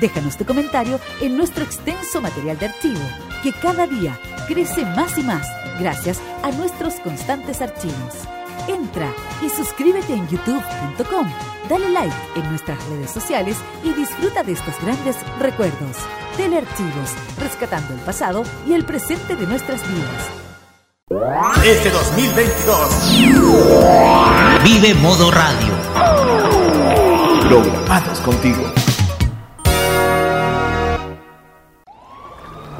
Déjanos tu comentario en nuestro extenso material de archivo, que cada día crece más y más gracias a nuestros constantes archivos. Entra y suscríbete en youtube.com, dale like en nuestras redes sociales y disfruta de estos grandes recuerdos. Telearchivos, rescatando el pasado y el presente de nuestras vidas. Este 2022 Vive Modo Radio. programados contigo.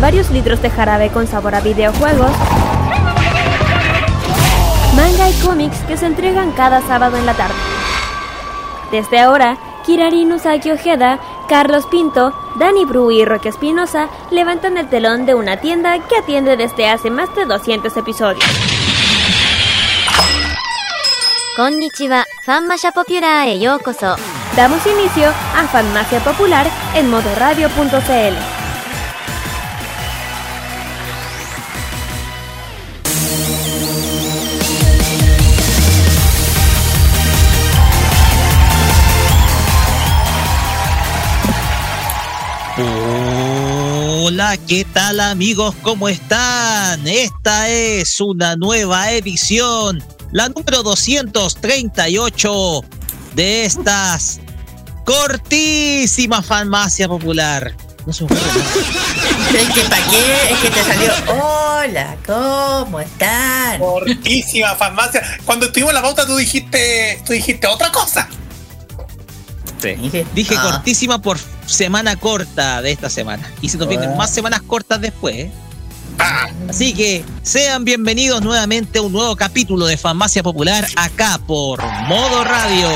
varios litros de jarabe con sabor a videojuegos, manga y cómics que se entregan cada sábado en la tarde. Desde ahora, Kirari Nusaki Ojeda, Carlos Pinto, Dani Bru y Roque Espinosa levantan el telón de una tienda que atiende desde hace más de 200 episodios. Konnichiwa, Popular e Damos inicio a Fanmasia Popular en modoradio.cl. Hola, ¿qué tal amigos? ¿Cómo están? Esta es una nueva edición, la número 238 de estas cortísimas farmacia popular. No se me ocurre nada. Es que para qué, es que te salió. Hola, ¿cómo están? Cortísima farmacia. Cuando estuvimos en la pauta tú dijiste, tú dijiste otra cosa. Dije, Dije ah, cortísima por semana corta de esta semana. Y se nos vienen Ah. más semanas cortas después. ¿eh? Ah, Así que sean bienvenidos nuevamente a un nuevo capítulo de Farmacia Popular acá por Modo Radio.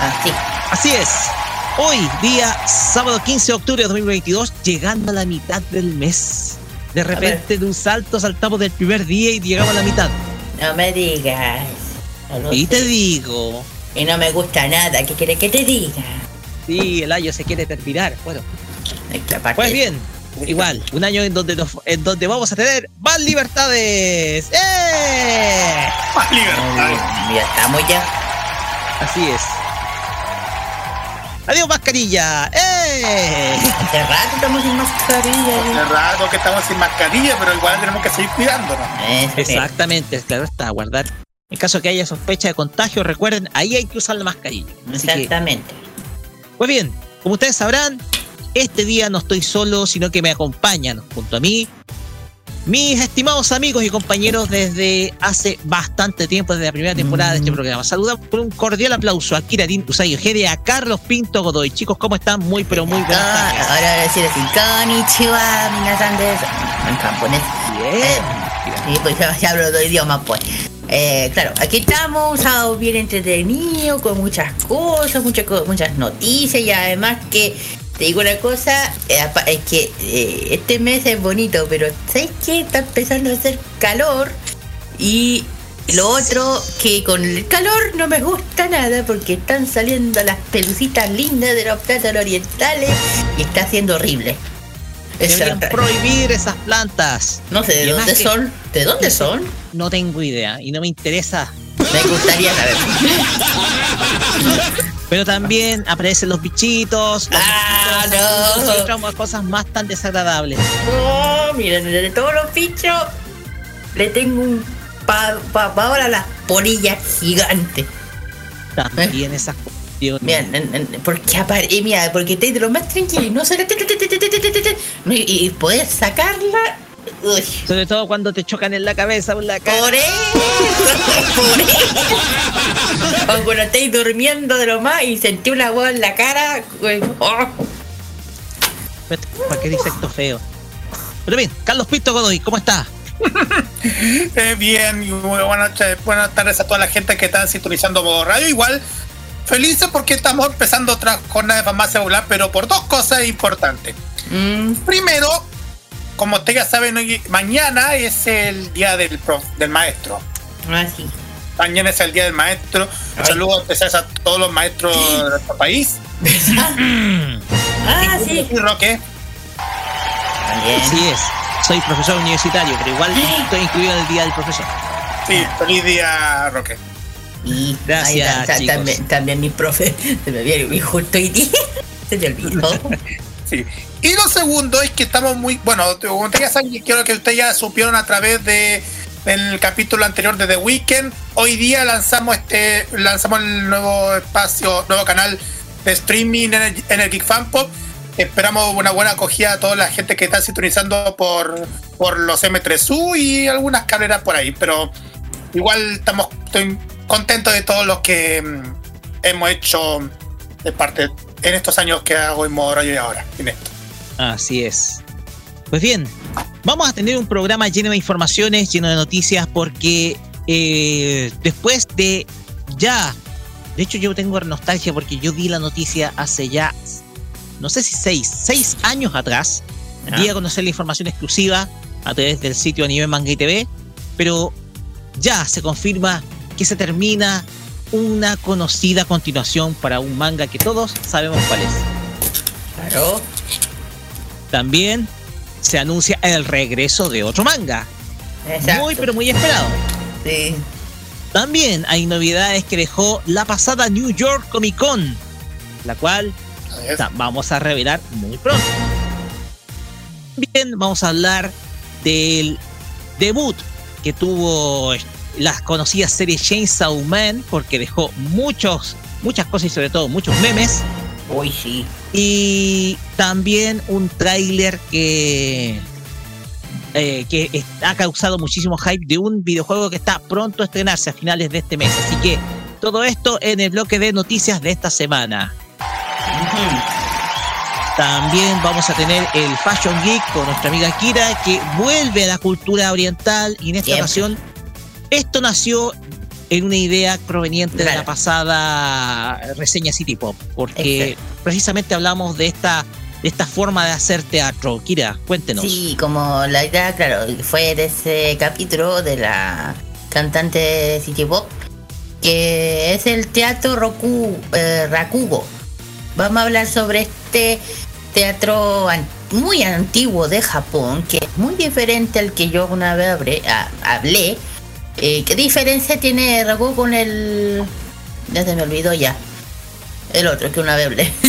Así. Así es. Hoy, día sábado 15 de octubre de 2022, llegando a la mitad del mes. De repente, de un salto, saltamos del primer día y llegamos a la mitad. No me digas. No Y te digo, Y no me gusta nada. ¿Qué quieres que te diga? sí, el año se quiere terminar. Bueno, pues bien, igual, un año en donde, nos- en donde vamos a tener más libertades. ¡Eh! más Muy libertad. bien, Ya estamos ya. Así es. Adiós, mascarilla. ¡Eh! Hace rato estamos sin mascarilla. Hace rato que estamos sin mascarilla, pero igual tenemos que seguir cuidándonos. Sí. Exactamente, claro está, guardar. En caso que haya sospecha de contagio, recuerden, ahí hay que usar la mascarilla. Así que, Exactamente. pues bien, como ustedes sabrán, este día no estoy solo, sino que me acompañan junto a mí mis estimados amigos y compañeros desde hace bastante tiempo, desde la primera temporada de este programa. Saludamos con un cordial aplauso a Kiratin Usagi Ojeda y a Carlos Pinto Godoy. Chicos, ¿cómo están? Muy, pero muy buenas Ah, tardes. ahora voy a decir así. Konnichiwa, minasan. En japonés. Bien. Sí, pues ya, ya hablo dos idiomas, pues. Eh, claro, aquí estamos, un sábado bien entretenido, con muchas cosas, muchas, muchas noticias y además que, te digo una cosa, eh, es que eh, este mes es bonito, pero ¿sabes qué? Está empezando a hacer calor y lo otro que con el calor no me gusta nada porque están saliendo las pelucitas lindas de los plátanos orientales y está haciendo horrible. Deberían prohibir esas plantas. no sé de dónde son, ¿de dónde son? No tengo idea y no me interesa. Me gustaría saber. Pero también aparecen los bichitos, los Ah, mosquitos, no. y cosas más tan desagradables. No, miren, de todos los bichos le tengo un pa, pa- pa ahora las polillas gigantes. También esas cosas. Dios mira, porque apare mira, porque te de lo más tranquilo, no y, poder sacarla. Sobre todo cuando te chocan en la cabeza. Por eso, por eso. O cuando estáis durmiendo de lo más y sentí una hueá en la cara. Oh. ¿Para qué dice feo? Pero bien, Carlos Pinto Godoy, ¿cómo estás eh, bien, buenas, noches, buenas tardes a toda la gente que está sintonizando por radio. Igual felices porque estamos empezando otra jornada de farmacia popular, pero por dos cosas importantes. Mm, Primero, como ustedes ya saben, hoy- mañana es el día del, prof- del maestro. ah, sí. Mañana es el día del maestro. Saludos especiales a todos los maestros de nuestro país. Ah, sí. Y Roque, También. Así es. Soy profesor universitario, pero igual estoy incluido en el día del profesor. sí, feliz día, Roque. Y Gracias, ahí ta- ta- chicos. también, también mi profe. Se me había olvidado justo día. Se me olvidó. Sí. Y lo segundo es que estamos muy. Bueno, como ya saben, y creo que ustedes ya supieron a través de del capítulo anterior de The Weekend. Hoy día lanzamos este lanzamos el nuevo espacio, nuevo canal de streaming en el, en el Geek Fan Pop. Esperamos una buena acogida a toda la gente que está sintonizando por, por los M3U y algunas carreras por ahí. Pero igual estamos estoy contento de todos los que mm, hemos hecho de parte en estos años que hago en modo radio y ahora en esto. Así es. Pues bien, vamos a tener un programa lleno de informaciones, lleno de noticias, porque eh, después de ya, de hecho yo tengo nostalgia porque yo di la noticia hace ya, no sé si seis, seis años atrás, Ya. di a conocer la información exclusiva a través del sitio Anime Manga y TV, pero ya se confirma que se termina una conocida continuación para un manga que todos sabemos cuál es. Claro. También se anuncia el regreso de otro manga. Exacto. Muy, pero muy esperado. Sí. También hay novedades que dejó la pasada New York Comic Con, la cual vamos a revelar muy pronto. También vamos a hablar del debut que tuvo las conocidas series Chainsaw Man, porque dejó muchos, muchas cosas y sobre todo muchos memes. Uy, sí. Y también un tráiler que, eh, que ha causado muchísimo hype de un videojuego que está pronto a estrenarse a finales de este mes. Así que todo esto en el bloque de noticias de esta semana. También vamos a tener el Fashion Geek con nuestra amiga Kira, que vuelve a la cultura oriental y en esta Siempre. ocasión esto nació en una idea proveniente de la pasada reseña City Pop, porque Exacto. precisamente hablamos de esta, de esta forma de hacer teatro. Kira, cuéntenos. Sí, como la idea, claro, fue de ese capítulo de la cantante City Pop, que es el teatro Roku, eh, Rakugo. Vamos a hablar sobre este teatro an- muy antiguo de Japón, que es muy diferente al que yo una vez hablé. a- hablé. Eh, ¿Qué diferencia tiene Rakugo con el... Ya se me olvidó ya. El otro que una vez hablé.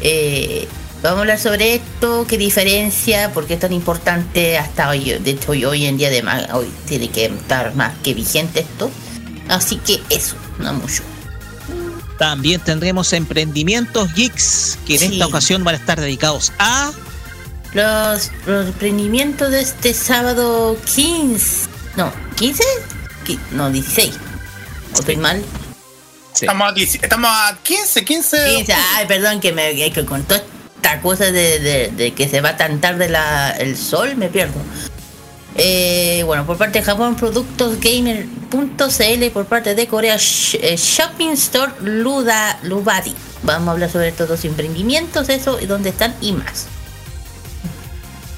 Eh, vamos a hablar sobre esto, qué diferencia, por qué es tan importante hasta hoy. De hecho, hoy, hoy en día además, hoy tiene que estar más que vigente esto. Así que eso, no mucho. También tendremos emprendimientos geeks que en Sí. esta ocasión van a estar dedicados a Los, los emprendimientos de este sábado 15. No, 15? Qui- No, 16. ¿O estoy mal? Sí. Estamos, a, 10 estamos a 15, 15. 15. Ay, perdón, que me que con toda esta cosa de, de- de que se va tan tarde la, el sol, me pierdo. Eh, bueno, por parte de Japón, productosgamer.cl, por parte de Corea, eh, Shopping Store Luda, Lubadi. Vamos a hablar sobre estos dos emprendimientos, eso, y dónde están y más.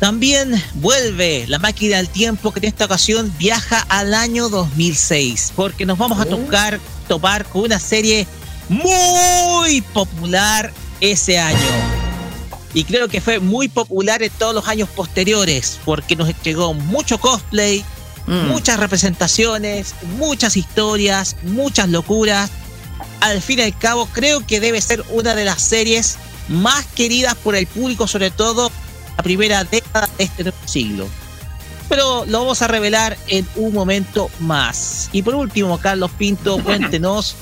También vuelve la máquina del tiempo que en esta ocasión viaja al año 2006, porque nos vamos a tocar, topar con una serie muy popular ese año. Y creo que fue muy popular en todos los años posteriores, porque nos entregó mucho cosplay, Mm. muchas representaciones, muchas historias, muchas locuras. Al fin y al cabo, creo que debe ser una de las series más queridas por el público, sobre todo la primera década de este nuevo siglo. Pero lo vamos a revelar en un momento más. Y por último, Carlos Pinto, cuéntenos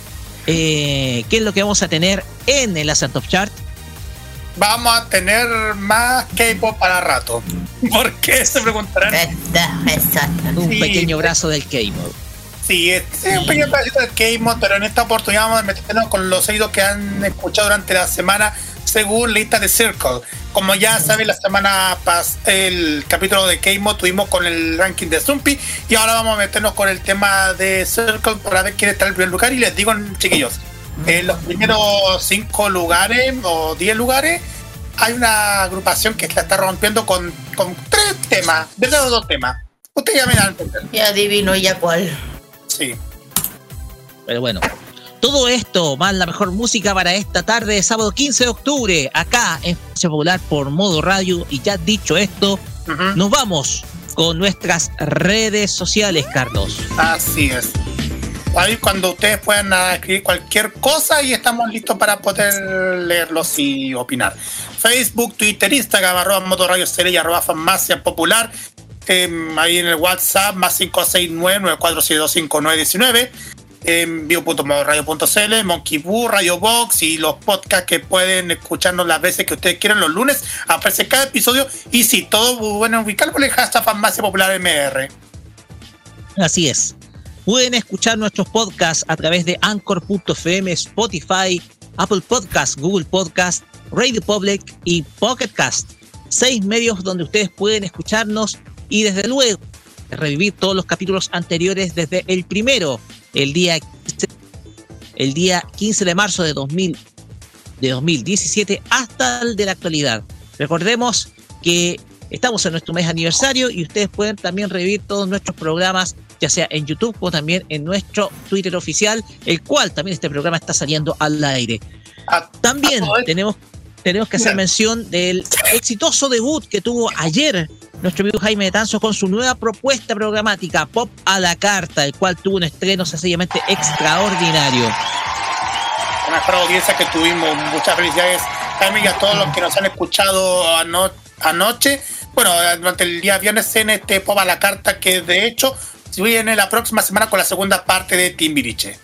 eh, ¿qué es lo que vamos a tener en el Ascent of Chart? Vamos a tener más K-pop para rato. ¿Por qué? Se preguntarán. Exacto. Un Sí. pequeño brazo del K-Mod. Sí, es es un pequeño pedacito del K-Mod, pero en esta oportunidad vamos a meternos con los oídos que han escuchado durante la semana según lista de Circle. Como ya saben, la semana pas el capítulo de K-Mod tuvimos con el ranking de Zumpy y ahora vamos a meternos con el tema de Circle para ver quién está en el primer lugar. Y les digo, chiquillos, en los primeros cinco lugares o diez lugares hay una agrupación que la está rompiendo con, con tres temas, de los dos temas. Ustedes ya me dan a entender. Ya adivino ya cuál. Sí. Pero bueno, todo esto más la mejor música para esta tarde de sábado 15 de octubre, acá en Espacio Popular por Modo Radio. Y ya dicho esto, nos vamos con nuestras redes sociales, Carlos. Así es. Ahí cuando ustedes puedan ah, escribir cualquier cosa y estamos listos para poder leerlos y opinar. Facebook, Twitter, Instagram, arroba motorradio y arroba farmacia popular. Em, ahí en el WhatsApp, más 569-472-5919. En vivo.modoradio.cl, Monkey Boo, Radio Box y los podcasts que pueden escucharnos las veces que ustedes quieran los lunes. Aparece cada episodio y si todo bueno ubicar por el hashtag farmacia popular MR. Así es. Pueden escuchar nuestros podcasts a través de Anchor.fm, Spotify, Apple Podcast, Google Podcast, Radio Public y Pocket Cast. Seis medios donde ustedes pueden escucharnos y desde luego revivir todos los capítulos anteriores desde el primero, el día 15, el día 15 de marzo de, 2000, de 2017 hasta el de la actualidad. Recordemos que estamos en nuestro mes aniversario y ustedes pueden también revivir todos nuestros programas ya sea en YouTube o también en nuestro Twitter oficial, el cual también este programa está saliendo al aire. A- También a todo esto- tenemos, tenemos que hacer mención del exitoso debut que tuvo ayer nuestro amigo Jaime de Tanzo con su nueva propuesta programática, Pop a la Carta, el cual tuvo un estreno sencillamente extraordinario. a nuestra audiencia que tuvimos. Muchas felicidades, Jaime, y a todos los que nos han escuchado ano- anoche. Bueno, durante el día viernes en este Pop a la Carta, que de hecho viene la próxima semana con la segunda parte de Timbiriche.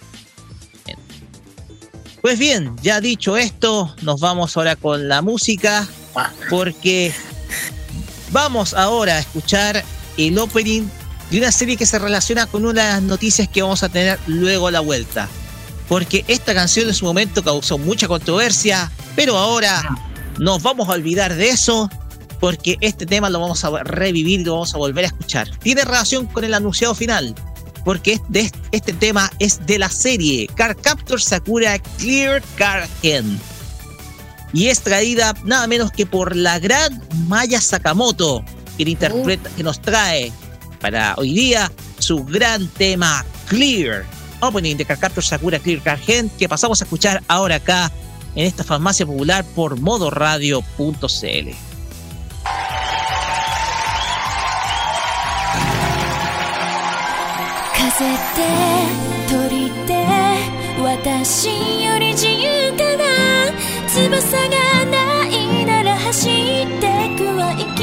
Pues bien, ya dicho esto, nos vamos ahora con la música, Ah, porque vamos ahora a escuchar el opening de una serie que se relaciona con una de las noticias que vamos a tener luego a la vuelta. Porque esta canción en su momento causó mucha controversia, pero ahora nos vamos a olvidar de eso, porque este tema lo vamos a revivir lo vamos a volver a escuchar. Tiene relación con el anunciado final, porque es de- este tema es de la serie Car Captor Sakura Clear Car Gen y es traída nada menos que por la gran Maya Sakamoto, que, interpreta, que nos trae para hoy día su gran tema Clear, opening de Carcaptor Sakura Clear Cargen, que pasamos a escuchar ahora acá en esta farmacia popular por modoradio.cl. 翼がないなら走ってくは行き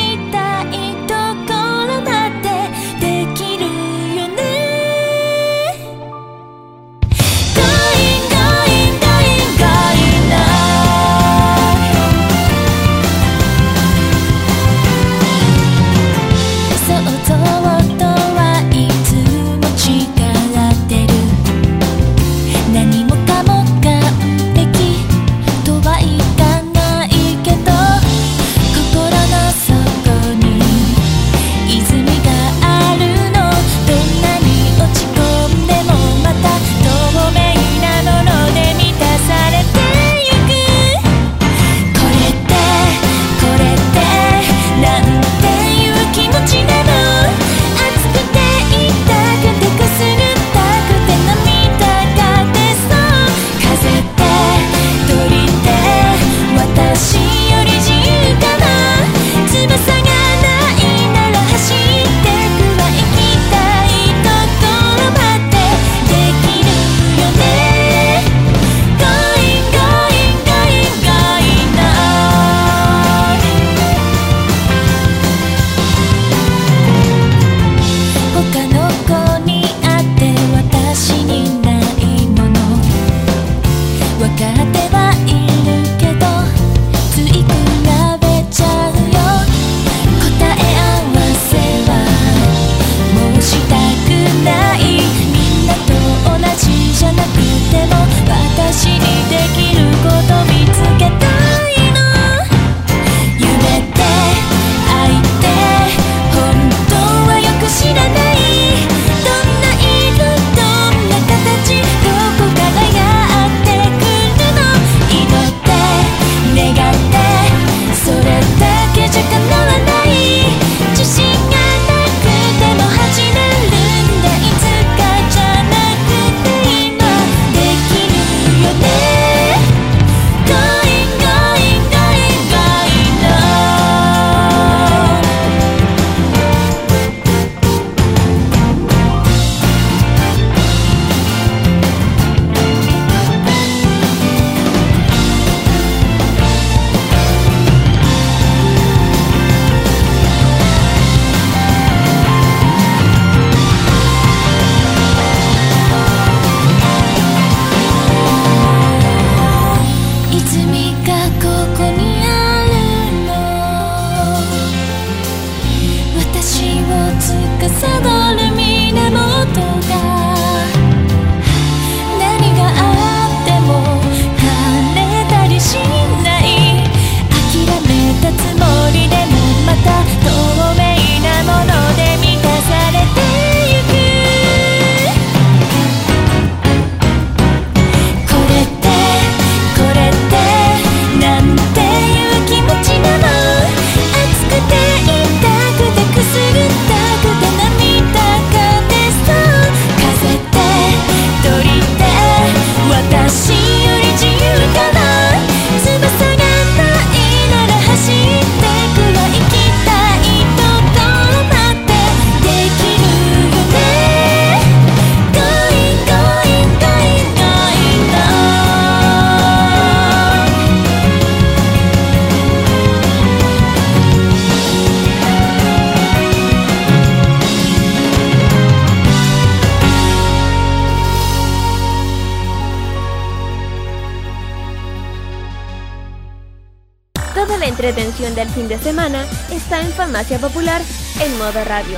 del fin de semana está en Farmacia Popular en modo radio.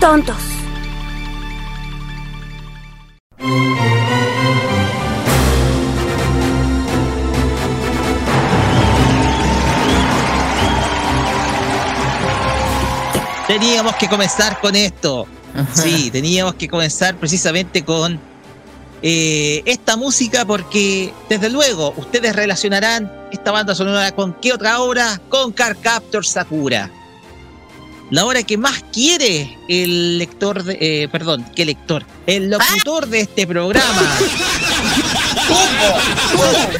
¡Tontos! Teníamos que comenzar con esto. Sí, teníamos que comenzar precisamente con eh, esta música porque, desde luego, ustedes relacionarán esta banda sonora con qué otra obra? Con Car Captor Sakura. La obra que más quiere el lector, de, eh, perdón, ¿qué lector? El locutor de este programa.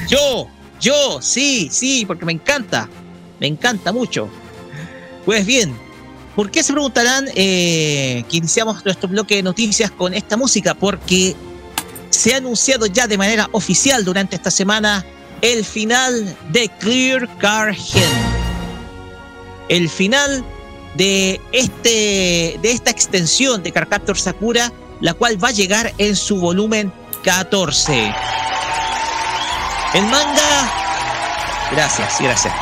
Yo, yo, sí, sí, porque me encanta. Me encanta mucho. Pues bien, ¿por qué se preguntarán eh, que iniciamos nuestro bloque de noticias con esta música? Porque se ha anunciado ya de manera oficial durante esta semana el final de Clear Car. El final de, este, de esta extensión de Carcaptor Sakura, la cual va a llegar en su volumen 14. El manga. Gracias, gracias.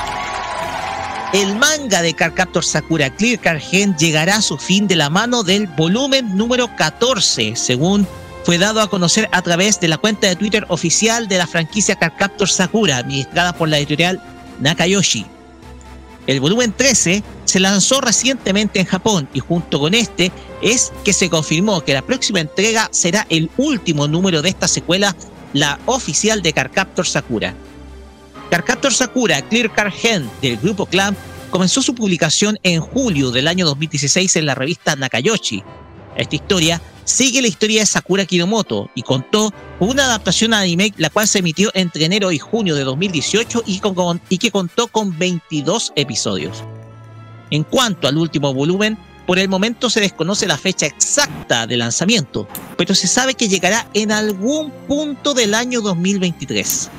El manga de Carcaptor Sakura Clear Car llegará a su fin de la mano del volumen número 14, según fue dado a conocer a través de la cuenta de Twitter oficial de la franquicia Carcaptor Sakura, administrada por la editorial Nakayoshi. El volumen 13 se lanzó recientemente en Japón y junto con este es que se confirmó que la próxima entrega será el último número de esta secuela, la oficial de Carcaptor Sakura. Carcaptor Sakura Clear Car Gen del grupo Clamp comenzó su publicación en julio del año 2016 en la revista Nakayoshi. Esta historia sigue la historia de Sakura Kinomoto y contó con una adaptación a anime la cual se emitió entre enero y junio de 2018 y, con, y que contó con 22 episodios. En cuanto al último volumen, por el momento se desconoce la fecha exacta de lanzamiento, pero se sabe que llegará en algún punto del año 2023.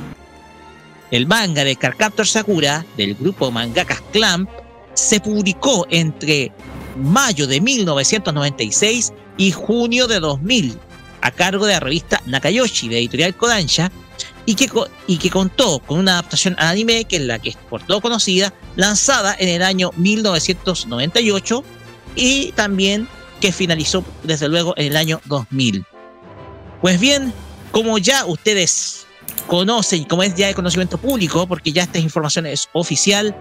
El manga de Carcaptor Sakura, del grupo Mangakas Clamp, se publicó entre mayo de 1996 y junio de 2000, a cargo de la revista Nakayoshi de editorial Kodansha, y que, y que contó con una adaptación a anime que es la que es por todo conocida, lanzada en el año 1998 y también que finalizó desde luego en el año 2000. Pues bien, como ya ustedes conocen, como es ya de conocimiento público, porque ya esta información es oficial,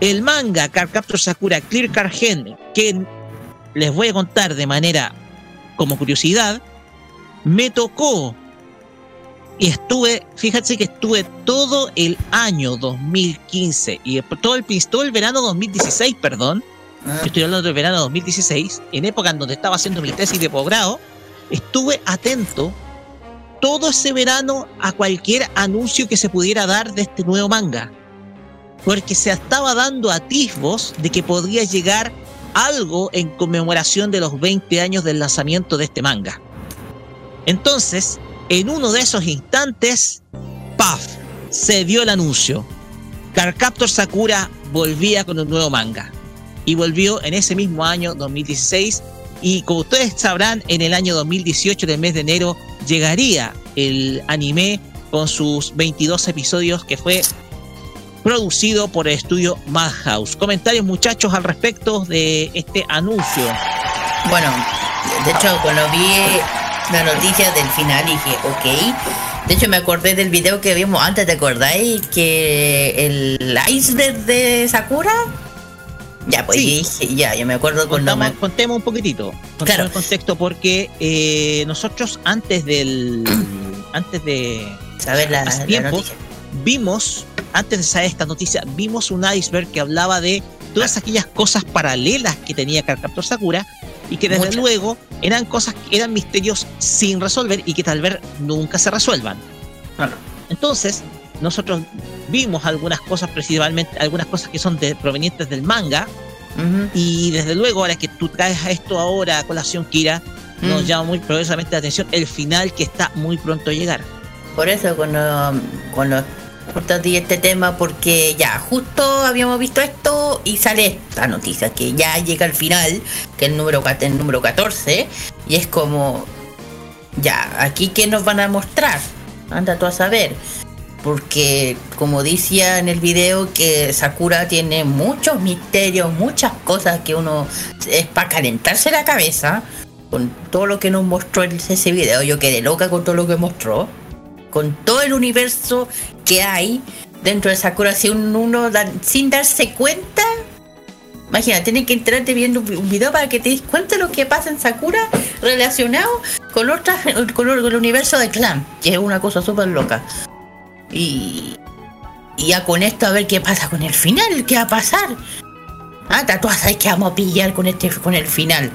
el manga Cardcaptor Sakura Clear Car Gen, que les voy a contar de manera como curiosidad, me tocó y estuve, fíjense que estuve todo el año 2015 y todo el, todo el verano 2016, perdón, estoy hablando del verano 2016, en época en donde estaba haciendo mi tesis de posgrado, estuve atento todo ese verano a cualquier anuncio que se pudiera dar de este nuevo manga. Porque se estaba dando atisbos de que podría llegar algo en conmemoración de los 20 años del lanzamiento de este manga. Entonces, en uno de esos instantes, ¡paf! se dio el anuncio. Carcaptor Sakura volvía con un nuevo manga. Y volvió en ese mismo año, 2016. Y como ustedes sabrán, en el año 2018, del mes de enero, llegaría el anime con sus 22 episodios que fue producido por el estudio Madhouse. Comentarios muchachos al respecto de este anuncio. Bueno, de hecho cuando vi la noticia del final dije, ok. De hecho me acordé del video que vimos antes, ¿te acordáis? Que el iceberg de Sakura ya, pues dije, ya, yo me acuerdo cuando Contamos, Contemos un poquitito. Contemos el contexto porque eh, nosotros antes del. antes de. Saber la, noticia. Vimos, antes de saber esta noticia, vimos un iceberg que hablaba de todas aquellas cosas paralelas que tenía Carcaptor Sakura y que desde Muchas. luego eran cosas que eran misterios sin resolver y que tal vez nunca se resuelvan. Claro. Entonces, nosotros vimos algunas cosas, principalmente algunas cosas que son de, provenientes del manga, y desde luego, ahora que tú traes a esto ahora a colación, Kira, nos llama muy poderosamente la atención el final que está muy pronto a llegar. Por eso cuando, di este tema porque ya justo habíamos visto esto y sale esta noticia que ya llega al final, que es el número, el número 14, y es como, ya, aquí qué nos van a mostrar, anda tú a saber. porque como decía en el video que Sakura tiene muchos misterios, muchas cosas que uno es para calentarse la cabeza con todo lo que nos mostró ese video. Yo quedé loca con todo lo que mostró, con todo el universo que hay dentro de Sakura, si uno da- sin darse cuenta. Imagina, tienes que enterarte viendo un vi- un video para que te des cuenta lo que pasa en Sakura relacionado con otras con el universo de Clan, que es una cosa súper loca. Y, ya con esto a ver qué pasa con el final, qué va a pasar. Ah, tú sabes que vamos a pillar con este con el final.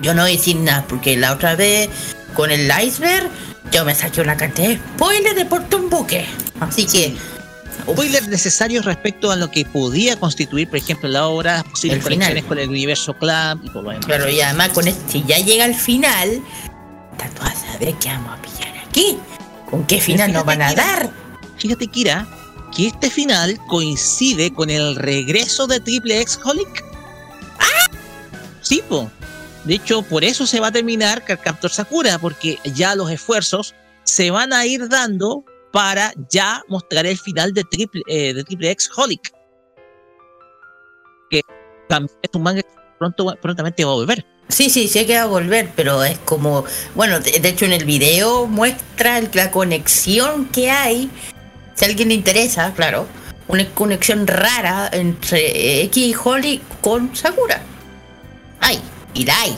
Yo no voy a decir nada, porque la otra vez con el iceberg yo me saqué una cantidad de spoilers de por un buque. Así que Spoilers necesarios respecto a lo que podía constituir, por ejemplo, la obra, posibles El final. conexiones con el universo Clam y todo lo demás. Claro, y además con este, si ya llega al final, ta, tú vas a saber qué vamos a pillar aquí. ¿Con qué final nos van a dar? Fíjate, Kira, que este final coincide con el regreso de Triple X Holic. Sí, po. De hecho, por eso se va a terminar Captor Sakura, porque ya los esfuerzos se van a ir dando para ya mostrar el final de Triple, eh, de Triple X Holic. Que también es un manga que pronto, prontamente va a volver. Sí, sí, sé que va a volver, pero es como, bueno, de, hecho en el video muestra la conexión que hay, si a alguien le interesa, claro, una conexión rara entre eh, X y Holly con Sakura. Hay, y la hay,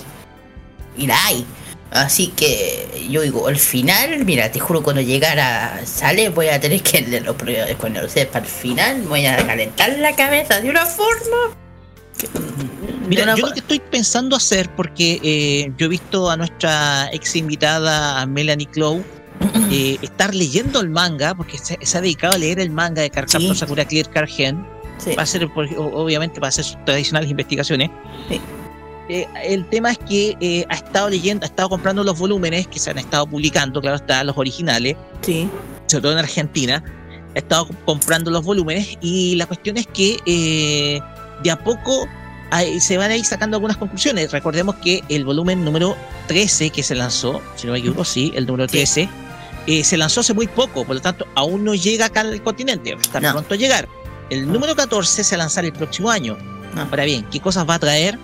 y la hay. Así que yo digo, al final, mira, te juro, cuando llegara, sale, voy a tener que leerlo, pero cuando lo sepa al final, voy a calentar la cabeza de una forma. que- Mira, una yo lo que estoy pensando hacer, porque eh, yo he visto a nuestra ex invitada a Melanie Clow eh, estar leyendo el manga, porque se, se ha dedicado a leer el manga de Carcaptor Sí. Sakura Clear Cargen, Sí. va a ser, obviamente, para hacer sus tradicionales investigaciones. Sí. Eh, el tema es que eh, ha estado leyendo, ha estado comprando los volúmenes que se han estado publicando, claro está, los originales, Sí. sobre todo en Argentina, ha estado comprando los volúmenes y la cuestión es que eh, de a poco se van a ir sacando algunas conclusiones. Recordemos que el volumen número 13 que se lanzó, si no me equivoco, sí, el número 13, eh, se lanzó hace muy poco, por lo tanto aún no llega acá al continente, está No. pronto a llegar. El número 14 se lanzará el próximo año. No. Ahora bien, ¿qué cosas va a traer?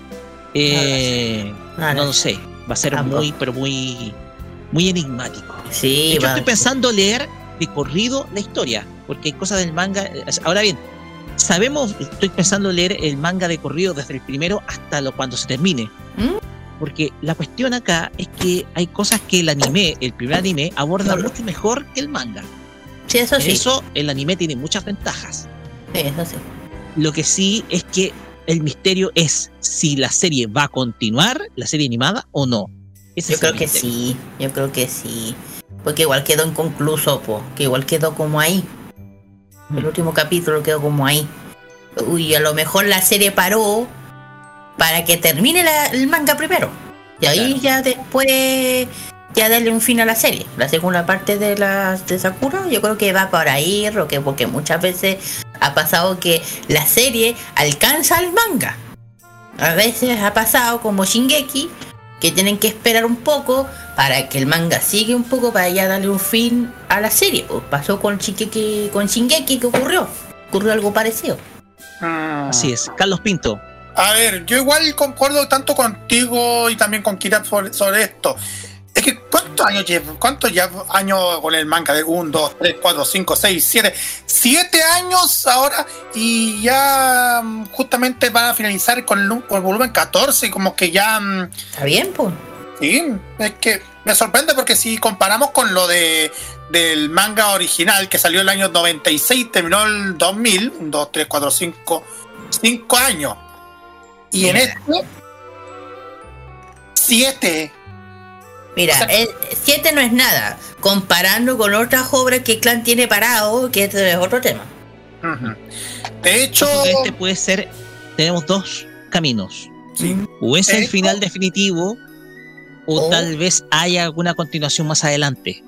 Eh, no lo sé, va a ser muy, pero muy, muy enigmático. Sí, Yo va. estoy pensando leer de corrido la historia, porque hay cosas del manga. eh, Ahora bien, sabemos, estoy pensando leer el manga de corrido desde el primero hasta lo cuando se termine. ¿Mm? Porque la cuestión acá es que hay cosas que el anime, el primer anime, aborda mucho mejor que el manga. Sí, eso En sí. eso el anime tiene muchas ventajas. Sí, eso sí. Lo que sí es que el misterio es si la serie va a continuar, la serie animada o no. Ese Yo creo que misterio. sí, yo creo que sí. Porque igual quedó inconcluso, po. que igual quedó como ahí. El Mm. último capítulo quedó como ahí. Uy, a lo mejor la serie paró para que termine la- el manga primero. Y ahí Claro. ya después ya darle un fin a la serie. La segunda parte de la de Sakura, yo creo que va por ahí, porque, porque muchas veces ha pasado que la serie alcanza al manga. A veces ha pasado como Shingeki, que tienen que esperar un poco para que el manga siga un poco para ya darle un fin a la serie. Pues pasó con Shingeki, con Shingeki que ocurrió. Ocurrió algo parecido. Mm. Así es. Carlos Pinto. A ver, yo igual concuerdo tanto contigo y también con Kira sobre esto. ¿Cuántos años lleva? ¿Cuántos ya años con el manga? De 1, 2, 3, 4, 5, 6, 7. 7 años ahora y ya mm, justamente van a finalizar con el, con el volumen 14 y como que ya... mm, ¿Está bien, pues? Sí, es que me sorprende porque si comparamos con lo de del manga original que salió el año 96, terminó el 2000, 1, 2, 3, 4, 5, 5 años. Y en este, 7. Mira, O sea- el 7 no es nada. Comparando con otras obras que Clan tiene parado, que este es otro tema. De hecho, este puede ser, tenemos dos caminos. sí, O es el final definitivo, o O- tal vez haya alguna continuación más adelante.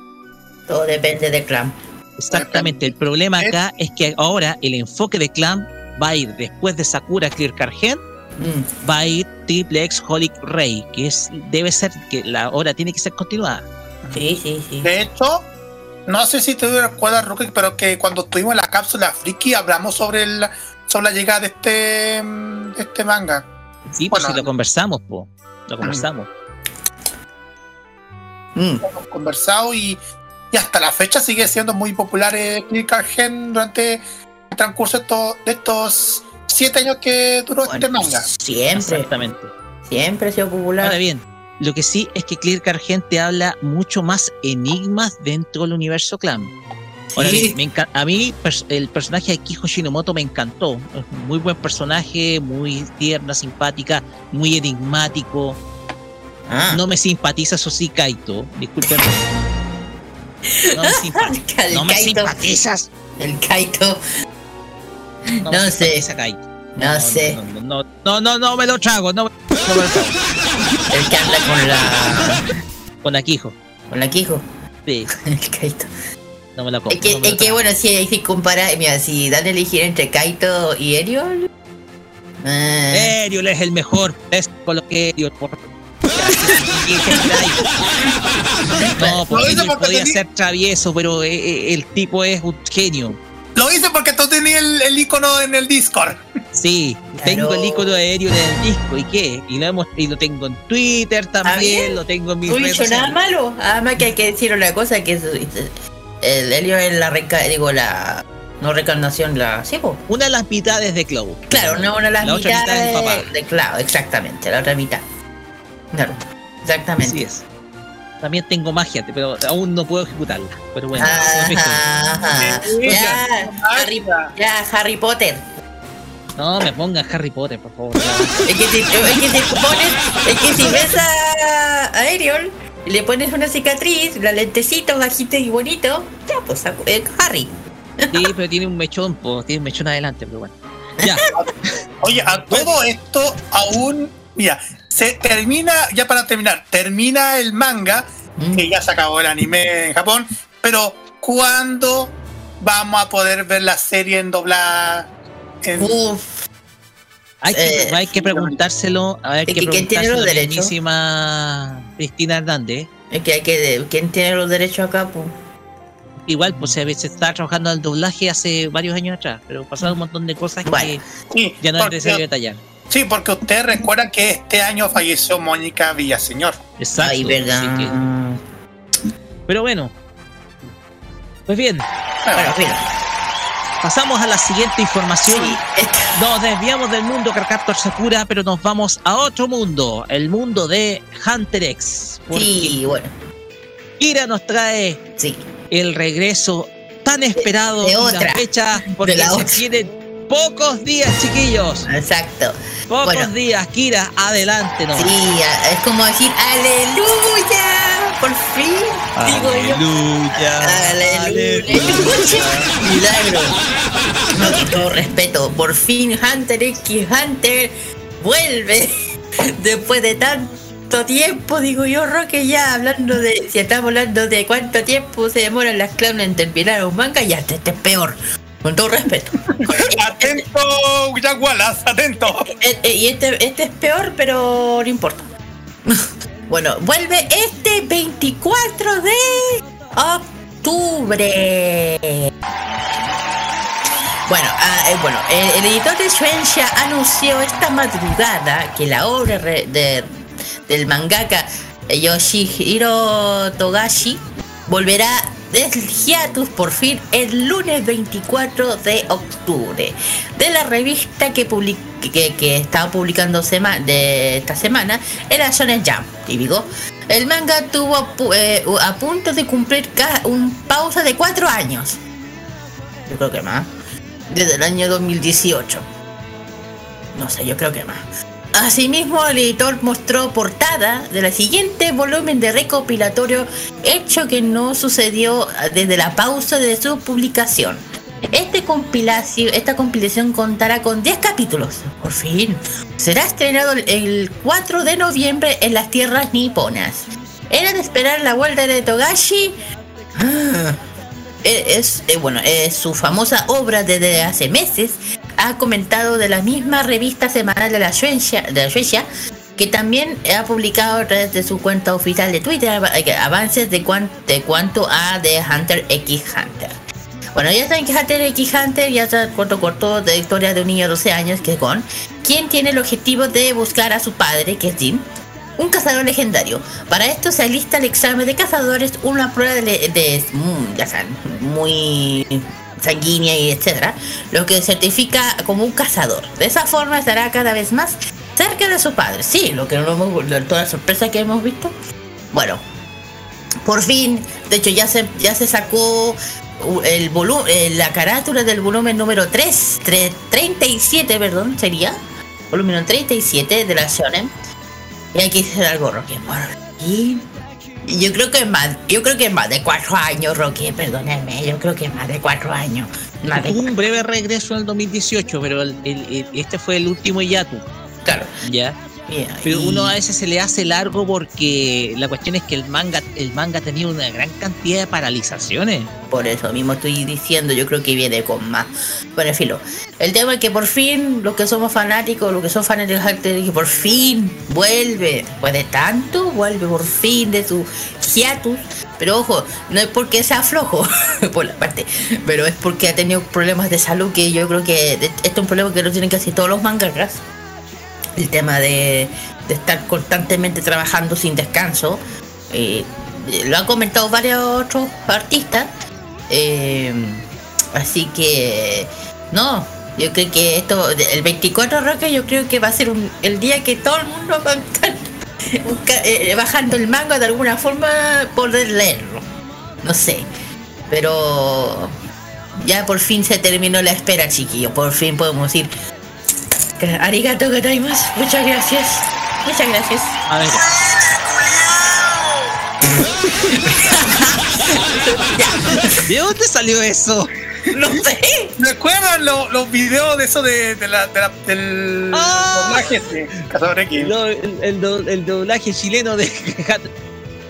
Todo depende de Clan. Exactamente. El problema acá es que ahora el enfoque de Clan va a ir después de Sakura Clear Cargen, Mm. va a ir Triple X Holic Rey, que es debe ser que la hora tiene que ser continuada. Sí, sí, sí. de hecho, no sé si te recuerdas, Rookie, pero que cuando estuvimos en la cápsula Friki hablamos sobre, el, sobre la llegada de este, de este manga. Sí, pues Bueno. si lo conversamos, po. Lo conversamos. Mm. hemos conversado y, y hasta la fecha sigue siendo muy popular eh, Clinical Gen durante el transcurso de estos, de estos siete años que duró este Bueno, manga. Siempre, Exactamente. siempre ha sido popular. Ahora bien, lo que sí es que Clear Cargent te habla mucho más enigmas dentro del universo clan. Ahora Sí. me a mí el personaje de Kijo Shinomoto me encantó. Es un muy buen personaje, muy tierna, simpática, muy enigmático. Ah. No me simpatiza eso sí Kaito, discúlpenme. No me, no me simpatizas. El Kaito. No, No me sé. simpatiza Kaito. No sé. No, no, no, no, no me lo trago, no, me- no me lo trago. El que anda con la. Con Akijo. con la Kijo. Sí, El Kaito. no me la como. Es que, no es que bueno, si, si compara, mira, si dan a elegir entre Kaito y Eriol. eh, Eriol es el mejor. Es con lo que Eriol. Por... No, porque porque podía ser travieso, pero eh, eh, el tipo es un genio. Lo hice porque tú tenías el, el icono en el Discord. Sí, Claro. tengo el icono de Eriol en el disco. ¿Y qué? Y lo, hemos, y lo tengo en Twitter también, lo tengo en mis no he redes dicho nada malo. Además que hay que decir una cosa que es, el Helio es la reca digo la no reencarnación la sí po. Una de las mitades de Clow. claro no una de las La otra mitades mitad papá. de claro exactamente la otra mitad claro exactamente Así es. También tengo magia, pero aún no puedo ejecutarla. Pero bueno. Ajá, ajá. Ya, Harry, ya Harry Potter no me pongan Harry Potter, por favor. es que si, es que si pones es que si ves a, a Ariel y le pones una cicatriz la lentecito bajito y bonito ya pues eh, Harry Sí, pero tiene un mechón, po, tiene un mechón adelante, pero bueno. Ya, Oye, a todo esto aún, mira, se termina, ya para terminar, termina el manga, Mm. que ya se acabó el anime en Japón, pero ¿cuándo vamos a poder ver la serie en doblada? En, Uf, hay que, Eh, hay que preguntárselo, hay es que que ¿quién tiene los a derechos? Cristina Hernández. Es que hay que. ¿Quién tiene los derechos acá, po? Igual, pues se, está trabajando el doblaje hace varios años atrás, pero pasaron un montón de cosas Bueno. sí, que ya no es necesario detallar. Sí, porque ustedes recuerdan que este año falleció Mónica Villaseñor. Exacto. Ay, verdad. que- pero bueno. Pues bien, Bueno, mira. pasamos a la siguiente información. Sí, Nos desviamos del mundo Carcaptor Sakura, pero nos vamos a otro mundo, el mundo de Hunter X. Sí, bueno, Kira nos trae sí. el regreso tan esperado de y otra. la fecha, porque De la se otra. Pocos días, chiquillos. Exacto. Pocos Bueno. días, Kira, adelante nomás. Sí, es como decir ¡Aleluya! Por fin. Digo yo. Aleluya. Aleluya. Milagro. No, con todo respeto. Por fin Hunter X Hunter vuelve. Después de tanto tiempo, digo yo, Roque, ya hablando de. Si estamos hablando de cuánto tiempo se demoran las clowns en terminar un manga, ya este, este es peor. Con todo respeto. Atento, Jack Wallace, atento. Eh, eh, y este, este es peor, pero no importa. bueno, vuelve este 24 de octubre. Bueno, ah, eh, bueno el editor de Shueisha anunció esta madrugada que la obra re- de- del mangaka Yoshihiro Togashi volverá del hiatus por fin el lunes 24 de octubre. De la revista que, public- que, estaba publicando de esta semana era Shonen Jump típico. El manga tuvo a, eh, a punto de cumplir un pausa de cuatro años. Yo creo que más. Desde el año 2018 no sé yo creo que más Asimismo, el editor mostró portada de la siguiente volumen de recopilatorio, hecho que no sucedió desde la pausa de su publicación. Este compilación, esta compilación contará con 10 capítulos. Por fin. Será estrenado el- el 4 de noviembre en las tierras niponas. Era de esperar la vuelta de Togashi. Ah. Eh, Es, eh, bueno, es su famosa obra desde hace meses. Ha comentado de la misma revista semanal de la Shueisha, de la Shueisha, que también ha publicado a través de su cuenta oficial de Twitter eh, avances de, cuan- de cuanto a The Hunter X Hunter. Bueno, ya saben que Hunter X Hunter ya está corto corto de historia de un niño de 12 años que es Gon, quien tiene el objetivo de buscar a su padre, que es Jim, un cazador legendario. Para esto se alista el examen de cazadores, una prueba de, le- de- mm, ya muy sanguínea y etcétera, lo que certifica como un cazador. De esa forma estará cada vez más cerca de su padre. Sí, lo que no hemos, toda la sorpresa que hemos visto. Bueno, por fin, de hecho ya se ya se sacó uh, el volumen la carátula del volumen número 3, 37, perdón, sería volumen 37 de la Shonen. Y que hacer algo, Rocky. Bueno, y y yo creo que es más, yo creo que es más de cuatro años, Rocky, perdónenme, yo creo que es más de cuatro años. Más de Tuvo un breve regreso en el 2018, pero el- el- el- este fue el último Yatu. Claro. Ya. Mira, Pero y- uno a veces se le hace largo porque la cuestión es que el manga, el manga tenía una gran cantidad de paralizaciones. Por eso mismo estoy diciendo, yo creo que viene con más. Bueno, en filo. El tema es que por fin, los que somos fanáticos, los que son fanáticos de Hunter, que por fin vuelve, después de tanto, vuelve por fin de su hiatus. Pero ojo, no es porque sea flojo, por la parte, pero es porque ha tenido problemas de salud que yo creo que este es un problema que lo tienen casi todos los mangakas. El tema de, estar constantemente trabajando sin descanso. Eh, lo han comentado varios otros artistas. Eh, así que, no, yo creo que esto, el 24 Roque, yo creo que va a ser un- el día que todo el mundo va a estar eh, bajando el manga de alguna forma poder leerlo. No sé, pero ya por fin se terminó la espera, chiquillo. Por fin podemos que arigato gozaimasu. Muchas gracias. Muchas gracias. A ver, ¿de dónde salió eso? No sé. ¿Recuerdan lo- los videos de eso de, de la, de la- del Ah. doblaje de Cazador X? No, el, el do- el doblaje chileno de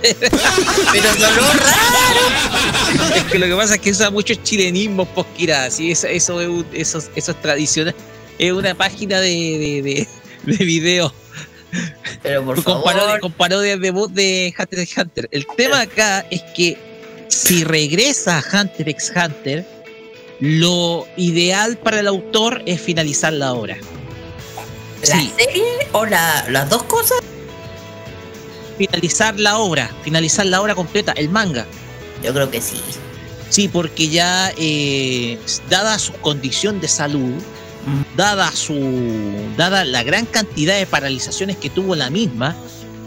Pero sonó raro. Es que lo que pasa es que usa muchos chilenismos posquira, así eso, eso, es un- eso, es- eso es tradicional. Es una página de, de, de, de video Pero por con, favor. con parodias de voz de Hunter x Hunter. El tema acá es que si regresa Hunter x Hunter, lo ideal para el autor es finalizar la obra. ¿La Sí, serie o la- las dos cosas? finalizar la obra, finalizar la obra completa, el manga. Yo creo que sí. Sí, porque ya, eh, dada su condición de salud, dada su, dada la gran cantidad de paralizaciones que tuvo la misma,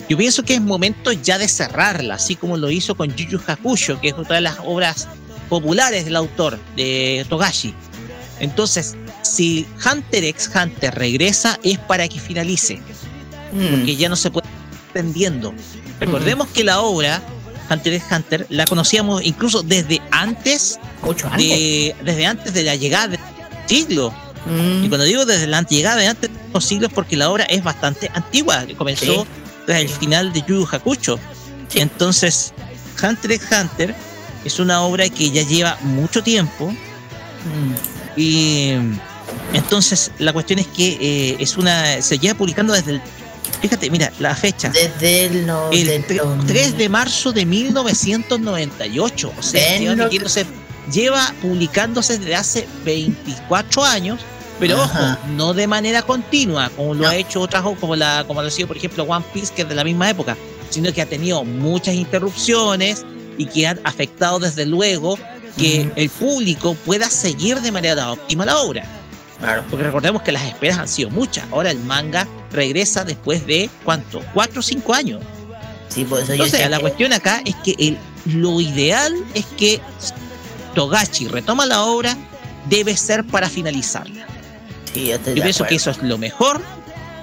yo pienso que es momento ya de cerrarla, así como lo hizo con Yu Hakusho, que es otra de las obras populares del autor, de Togashi. Entonces, si Hunter x Hunter regresa, es para que finalice Mm, que ya no se puede extendiendo. Recordemos que la obra Hunter x Hunter la conocíamos incluso desde antes mucho antes. de, desde antes de la llegada del siglo. Mm, Y cuando digo desde la llegada de antes de los siglos, porque la obra es bastante antigua, que comenzó Sí. tras el final de Yu. Sí. Entonces, Hunter x Hunter es una obra que ya lleva mucho tiempo mm, y entonces la cuestión es que eh, es una se lleva publicando desde el fíjate, mira, la fecha. Desde el, no, El del tre- dos- 3 de marzo de 1998. O sea, que- lleva publicándose desde hace 24 años, pero Ajá. ojo, no de manera continua, como lo No. ha hecho otras, como, la, como lo ha sido, por ejemplo, One Piece, que es de la misma época, sino que ha tenido muchas interrupciones y que han afectado desde luego que el público pueda seguir de manera óptima la obra. Claro. Porque recordemos que las esperas han sido muchas. Ahora el manga regresa después de, ¿cuánto? ¿Cuatro o cinco años? Sí, por eso decía la que- cuestión acá es que el, lo ideal es que Togashi retoma la obra, debe ser para finalizarla. Sí, yo pienso que eso es lo mejor,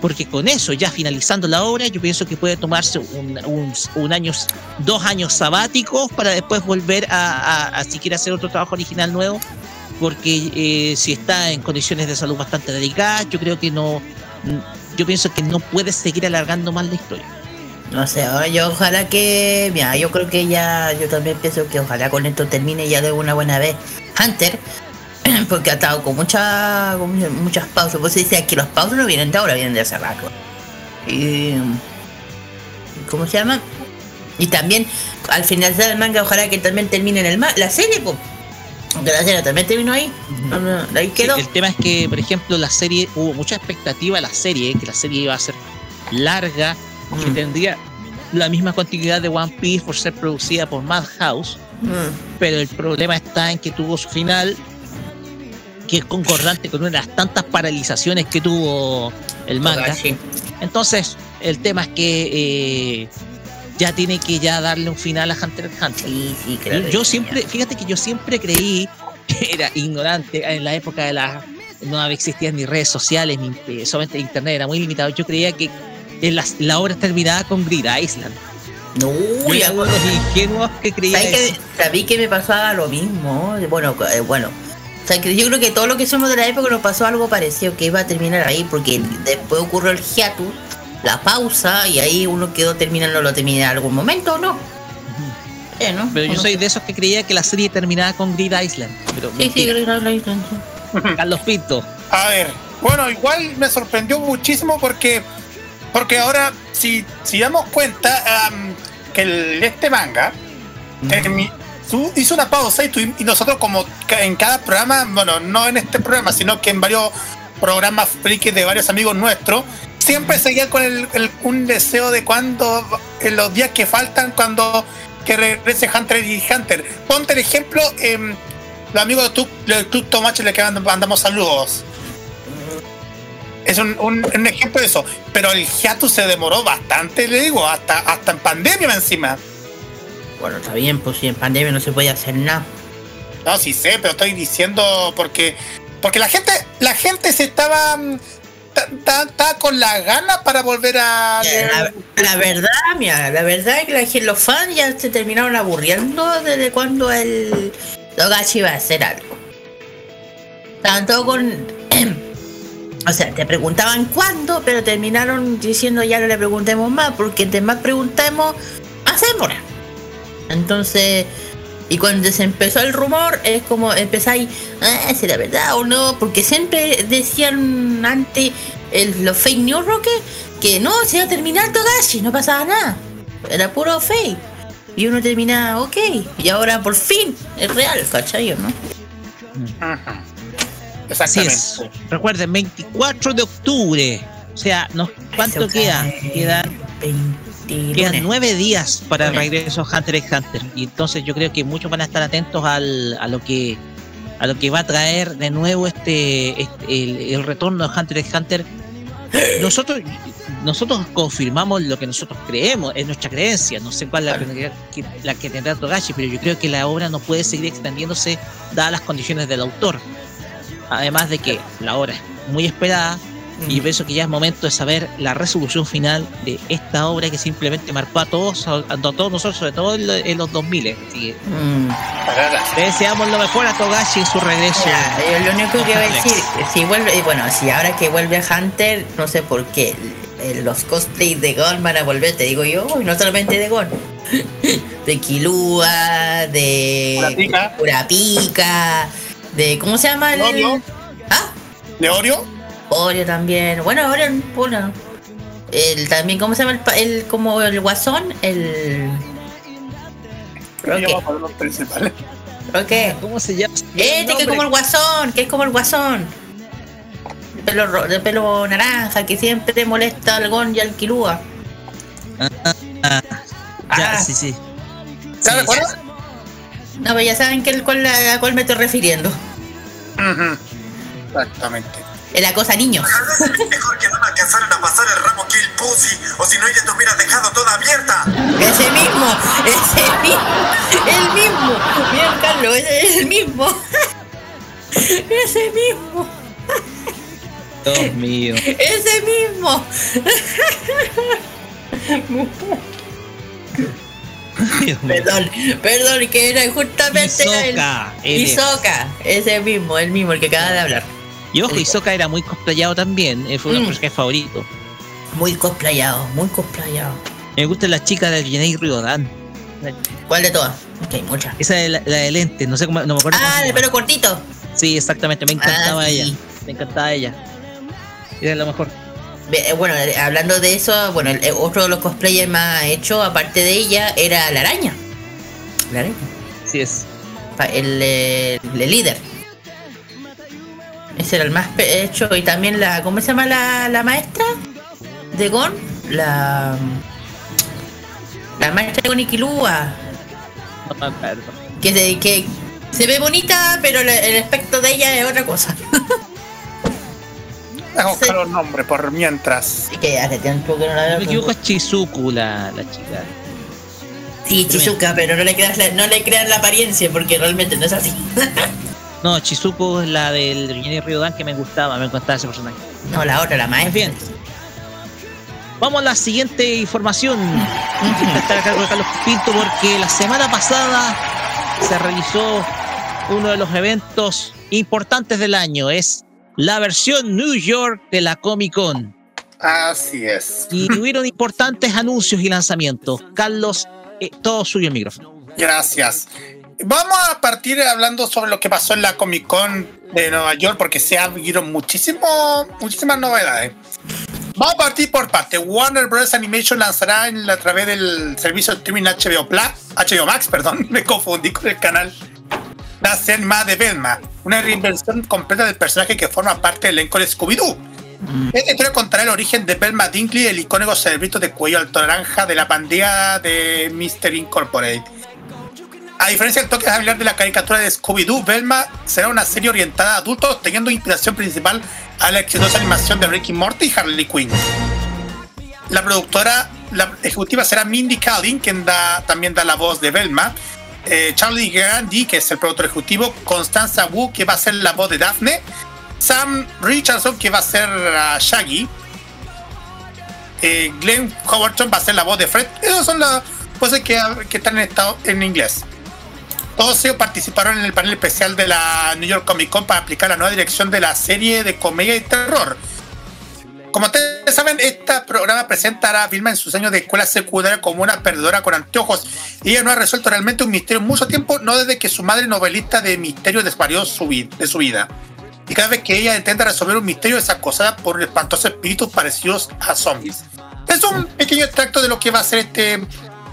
porque con eso, ya finalizando la obra, yo pienso que puede tomarse un, un- un año, dos años sabáticos para después volver a, a- a si quiere hacer otro trabajo original nuevo, porque eh, si está en condiciones de salud bastante delicadas, yo creo que no, yo pienso que no puede seguir alargando más la historia. No sé, yo ojalá que. Mira, yo creo que ya. Yo también pienso que ojalá con esto termine ya de una buena vez. Hunter, porque ha estado con, mucha, con muchas pausas. Pues se dice que los pausas no vienen de ahora, vienen de hace rato. Y, ¿Cómo se llama? Y también, al finalizar el manga, ojalá que también termine en el ma la serie, pues. Aunque la serie también terminó ahí. Ahí Sí, quedó. el tema es que, por ejemplo, la serie, hubo mucha expectativa la serie, que la serie iba a ser larga, que Mm. tendría la misma continuidad de One Piece por ser producida por Madhouse, Mm. pero el problema está en que tuvo su final, que es concordante con una de las tantas paralizaciones que tuvo el manga. Entonces, el tema es que eh, ya tiene que ya darle un final a Hunter x Hunter. Sí, sí, claro. yo siempre, fíjate que yo siempre creí que era ignorante en la época de las no existían ni redes sociales ni eh, solamente internet era muy limitado. Yo creía que la, la obra terminaba con Grid Island. No, Yo ya, los ingenuos que creía ¿Sabes eso. que, sabí que me pasaba lo mismo? Bueno, eh, bueno. O sea, que yo creo que todo lo que somos de la época nos pasó algo parecido, que iba a terminar ahí, porque después ocurrió el hiatus, la pausa, y ahí uno quedó terminando, lo termina en algún momento o no. Eh, ¿no? Pero yo soy de esos que creía que la serie terminaba con Grid Island. Pero Sí, sí, mentira. lo- lo- lo- Carlos Pinto. A ver, bueno, igual me sorprendió muchísimo porque, porque ahora, si, si damos cuenta, que el- este manga termi- tú- hizo una pausa y, tú- y nosotros como en cada programa, bueno, no en este programa, sino que en varios programas frikis de varios amigos nuestros, siempre seguía con el, el- un deseo de cuando, en los días que faltan, cuando que regrese Hunter y Hunter. Ponte el ejemplo, em, los amigos del Club Tomache le que mand- mandamos saludos. Es un, un- un ejemplo de eso. Pero el hiatus se demoró bastante, le digo, hasta, hasta en pandemia encima. Bueno, está bien, pues si en pandemia no se puede hacer nada. No, sí sé, pero estoy diciendo porque porque la gente la gente se estaba mm, ta- ta- ta con las ganas para volver a La, la verdad, mira, la verdad es que la los fans ya se terminaron aburriendo desde cuando el Togashi iba a hacer algo. Todos con. o sea, te preguntaban cuándo, pero terminaron diciendo ya no le preguntemos más, porque entre más preguntemos, demora. Entonces, y cuando se empezó el rumor, es como empezáis, ah, ¿será verdad o no? Porque siempre decían antes el- los fake news, Roque, que no, se iba a terminar Togashi, no pasaba nada. Era puro fake. Y uno termina, ok, y ahora por fin es real, ¿cachai? o ¿No? Ajá. Así Exactamente. es. Recuerden, 24 de octubre. O sea. ¿cuánto queda? Quedan, 20 quedan nueve días para el regreso a Hunter x Hunter. Y entonces yo creo que muchos van a estar atentos al, a lo que a lo que va a traer de nuevo este, este- el, el retorno de Hunter x Hunter. Nosotros nosotros confirmamos lo que nosotros creemos, es nuestra creencia. No sé cuál es la, que- que- la que tendrá Togashi, pero yo creo que la obra no puede seguir extendiéndose dadas las condiciones del autor. Además de que la obra es muy esperada y yo pienso que ya es momento de saber la resolución final de esta obra que simplemente marcó a todos, a, a todos nosotros, sobre todo en, lo- en los 2000. Así que Mm. le deseamos lo mejor a Togashi en su regreso. Mira, lo único que voy a decir, si vuelve, y bueno, si ahora que vuelve a Hunter, no sé por qué, eh, los cosplays de Gon van a volver, te digo yo, y no solamente de Gon, de Kilua, de Kurapika. Kurapika, de, ¿cómo se llama el? Ah, ¿De Oreo? Oreo también, bueno, Oreo, bueno, el, también, ¿cómo se llama el, pa- el como el guasón? El... Creo Yo que, me acuerdo los principales. creo que... ¿Cómo se llama? Este que es como el guasón, que es como el guasón. De pelo, ro- de pelo naranja, que siempre molesta al Gon y al Kilua. Ah, ya, Ah. sí, sí. ¿Se Sí, recuerdas? No, pero ya saben que el cual, a cuál me estoy refiriendo. Ujú. Exactamente. Es la cosa niños. Mejor que no me alcanzaran a pasar el ramo Kill Pussy, o si no ella te hubiera dejado toda abierta. Ese mismo, ese mismo, el mismo. Bien, Carlos, ese es el mismo. Ese mismo, Dios mío. ese mismo. Dios mío. Perdón, perdón, que era justamente era el-. Hisoka, ese mismo, el mismo, el que acaba de hablar. Y ojo, Hisoka era muy cosplayado también. eh, Fue uno de Mm. mis personajes favoritos. Muy cosplayado, muy cosplayado. Me gusta la chica del Jenei Ryodan. ¿Cuál de todas? Hay muchas. Esa de la, la de lente, no sé cómo, no me acuerdo. Ah, de pelo cortito. Sí, exactamente, me encantaba Ah, sí. ella. Me encantaba ella. Era lo mejor. Eh, Bueno, eh, hablando de eso, bueno, el- otro de los cosplayers más hechos, aparte de ella, era la araña. La araña. Así es. El, eh, el líder. Ese era el más hecho. Y también la. ¿Cómo se llama la, la maestra? De Gon. La. La maestra de Gon Ikilua. No. Que se, que se ve bonita, pero el, el aspecto de ella es otra cosa. Deja buscar los nombres por mientras. Así que hace tiempo que no la Si veo. no me equivoco es Chizuku la, la chica. Sí, Chizuka, pero no le creas la, no le creas la apariencia porque realmente no es así. No, Chizuku es la del Rinjani Ryodan que me gustaba, me encantaba ese personaje. No, la otra, la maestra. Bien. Vamos a la siguiente información. Está a cargo de Carlos Pinto porque la semana pasada se realizó uno de los eventos importantes del año. Es la versión New York de la Comic Con. Así es. Y hubieron importantes anuncios y lanzamientos. Carlos, eh, todo suyo el micrófono. Gracias. Vamos a partir hablando sobre lo que pasó en la Comic Con de Nueva York porque se abrieron muchísimo, muchísimas novedades. Vamos a partir por parte. Warner Bros. Animation lanzará en a través del servicio de streaming HBO, Plus, HBO Max, perdón, me confundí con el canal. La animada de Velma, una reinvención completa del personaje que forma parte del elenco de Scooby-Doo. Esta historia contará el origen de Velma Dinkley, el icónico cerebrito de cuello alto naranja de la pandilla de Mr. Incorporated. A diferencia del toque familiar de la caricatura de Scooby-Doo, Velma será una serie orientada a adultos, teniendo inspiración principal a la exitosa animación de Ricky Morty y Harley Quinn. La productora, la ejecutiva será Mindy Kaling, quien da, también da la voz de Velma. Eh, Charlie Gandhi, que es el productor ejecutivo. Constanza Wu, que va a ser la voz de Daphne. Sam Richardson, que va a ser ah, Shaggy. Eh, Glenn Howerton va a ser la voz de Fred. Esas son las voces que, que están en, estado, en inglés. Todos ellos participaron en el panel especial de la New York Comic Con para aplicar la nueva dirección de la serie de comedia y terror. Como ustedes saben, este programa presentará a Vilma en sus años de escuela secundaria como una perdedora con anteojos. Ella no ha resuelto realmente un misterio en mucho tiempo, no desde que su madre novelista de misterio desvarió su de su vida. Y cada vez que ella intenta resolver un misterio es acosada por espantosos espíritus parecidos a zombies. Es un pequeño extracto de lo que va a ser este,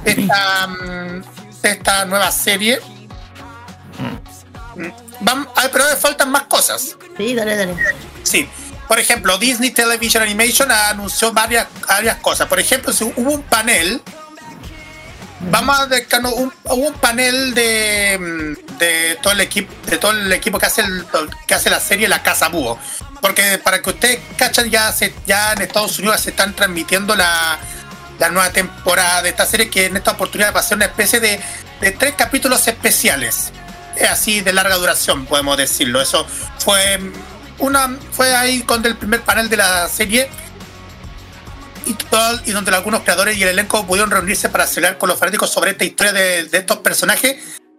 esta, mm, esta nueva serie. Mm, pero me faltan más cosas. Sí, dale, dale. Sí. Por ejemplo, Disney Television Animation anunció varias, varias cosas. Por ejemplo, si hubo un panel. Vamos a ver, Cano, un, un panel de, mm, de todo el equipo, de todo el equipo que hace el, que hace la serie La Casa Búho. Porque para que ustedes cachan, ya se, ya en Estados Unidos se están transmitiendo la, la nueva temporada de esta serie, que en esta oportunidad va a ser una especie de, de tres capítulos especiales. Es así de larga duración, podemos decirlo. Eso fue una fue ahí con el primer panel de la serie y, todo- y donde algunos creadores y el elenco pudieron reunirse para hablar con los fanáticos sobre esta historia de, de estos personajes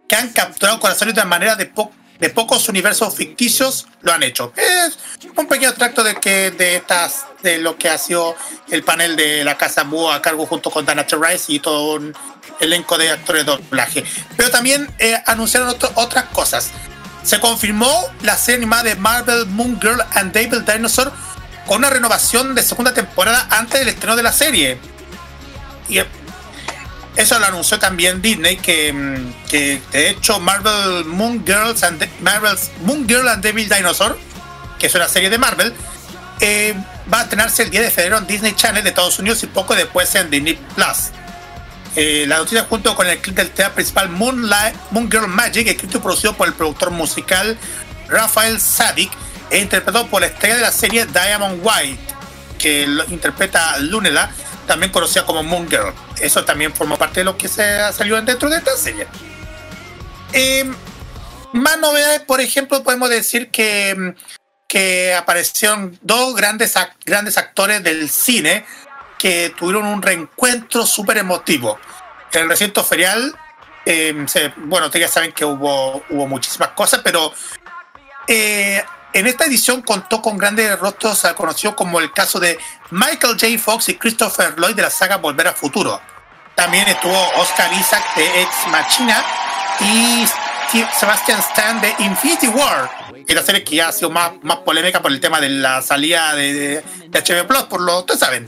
que han capturado corazones de manera de, po- de pocos universos ficticios lo han hecho. Es un pequeño extracto de que de estas de lo que ha sido el panel de la Casa Búho a cargo junto con Dana Rice y todo un elenco de actores de doblaje. Pero también eh, anunciaron otro- otras cosas. Se confirmó la serie animada de Marvel Moon Girl and Devil Dinosaur con una renovación de segunda temporada antes del estreno de la serie. Y eh, eso lo anunció también Disney, que, mm, que de hecho Marvel Moon Girls and Marvel's Moon Girl and Devil Dinosaur, que es una serie de Marvel, eh, va a estrenarse el 10 de febrero en Disney Channel de Estados Unidos y poco después en Disney Plus. Eh, la noticia junto con el clip del tema principal Moonlight, Moon Girl Magic, escrito y producido por el productor musical Rafael Sadik e interpretado por la estrella de la serie Diamond White, que lo interpreta Lunela, también conocida como Moon Girl. Eso también forma parte de lo que se ha salido dentro de esta serie. Más novedades, por ejemplo, podemos decir que, que aparecieron dos grandes, grandes actores del cine que tuvieron un reencuentro súper emotivo. En el recinto ferial, eh, bueno, ustedes ya saben que hubo, hubo muchísimas cosas, pero eh, en esta edición contó con grandes rostros ah, conocidos como el caso de Michael J. Fox y Christopher Lloyd de la saga Volver a Futuro. También estuvo Oscar Isaac de Ex Machina y Sebastian Stan de Infinity War. Esta serie que ya ha sido más, más polémica por el tema de la salida de, de, de HBO Plus, por lo ustedes saben.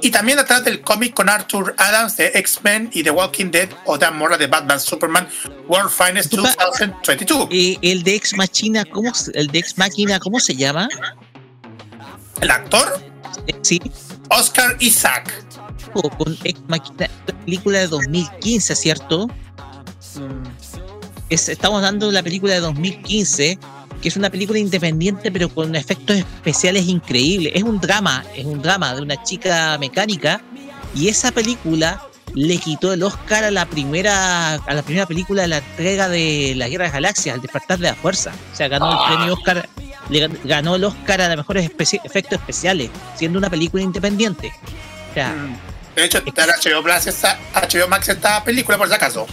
Y también atrás del cómic con Arthur Adams de X-Men y The Walking Dead o Dan Mora de Batman Superman World Finest Disculpa. 2022. Eh, el de Ex Machina, ¿cómo, se- el de Ex Máquina, ¿cómo se llama? El actor Eh, Sí, Oscar Isaac. o con Ex Máquina, la película de 2015, ¿cierto? Es- estamos dando la película de 2015, que es una película independiente, pero con efectos especiales increíbles. Es un drama, es un drama de una chica mecánica, y esa película le quitó el Oscar a la primera a la primera película de la entrega de la Guerra de las Galaxias, al despertar de la fuerza. O sea, ganó el premio Oscar, le gan- ganó el Oscar a los mejores especi- efectos especiales, siendo una película independiente. O sea, De hecho, está HBO, Plus, esta- HBO Max esta película, por si acaso.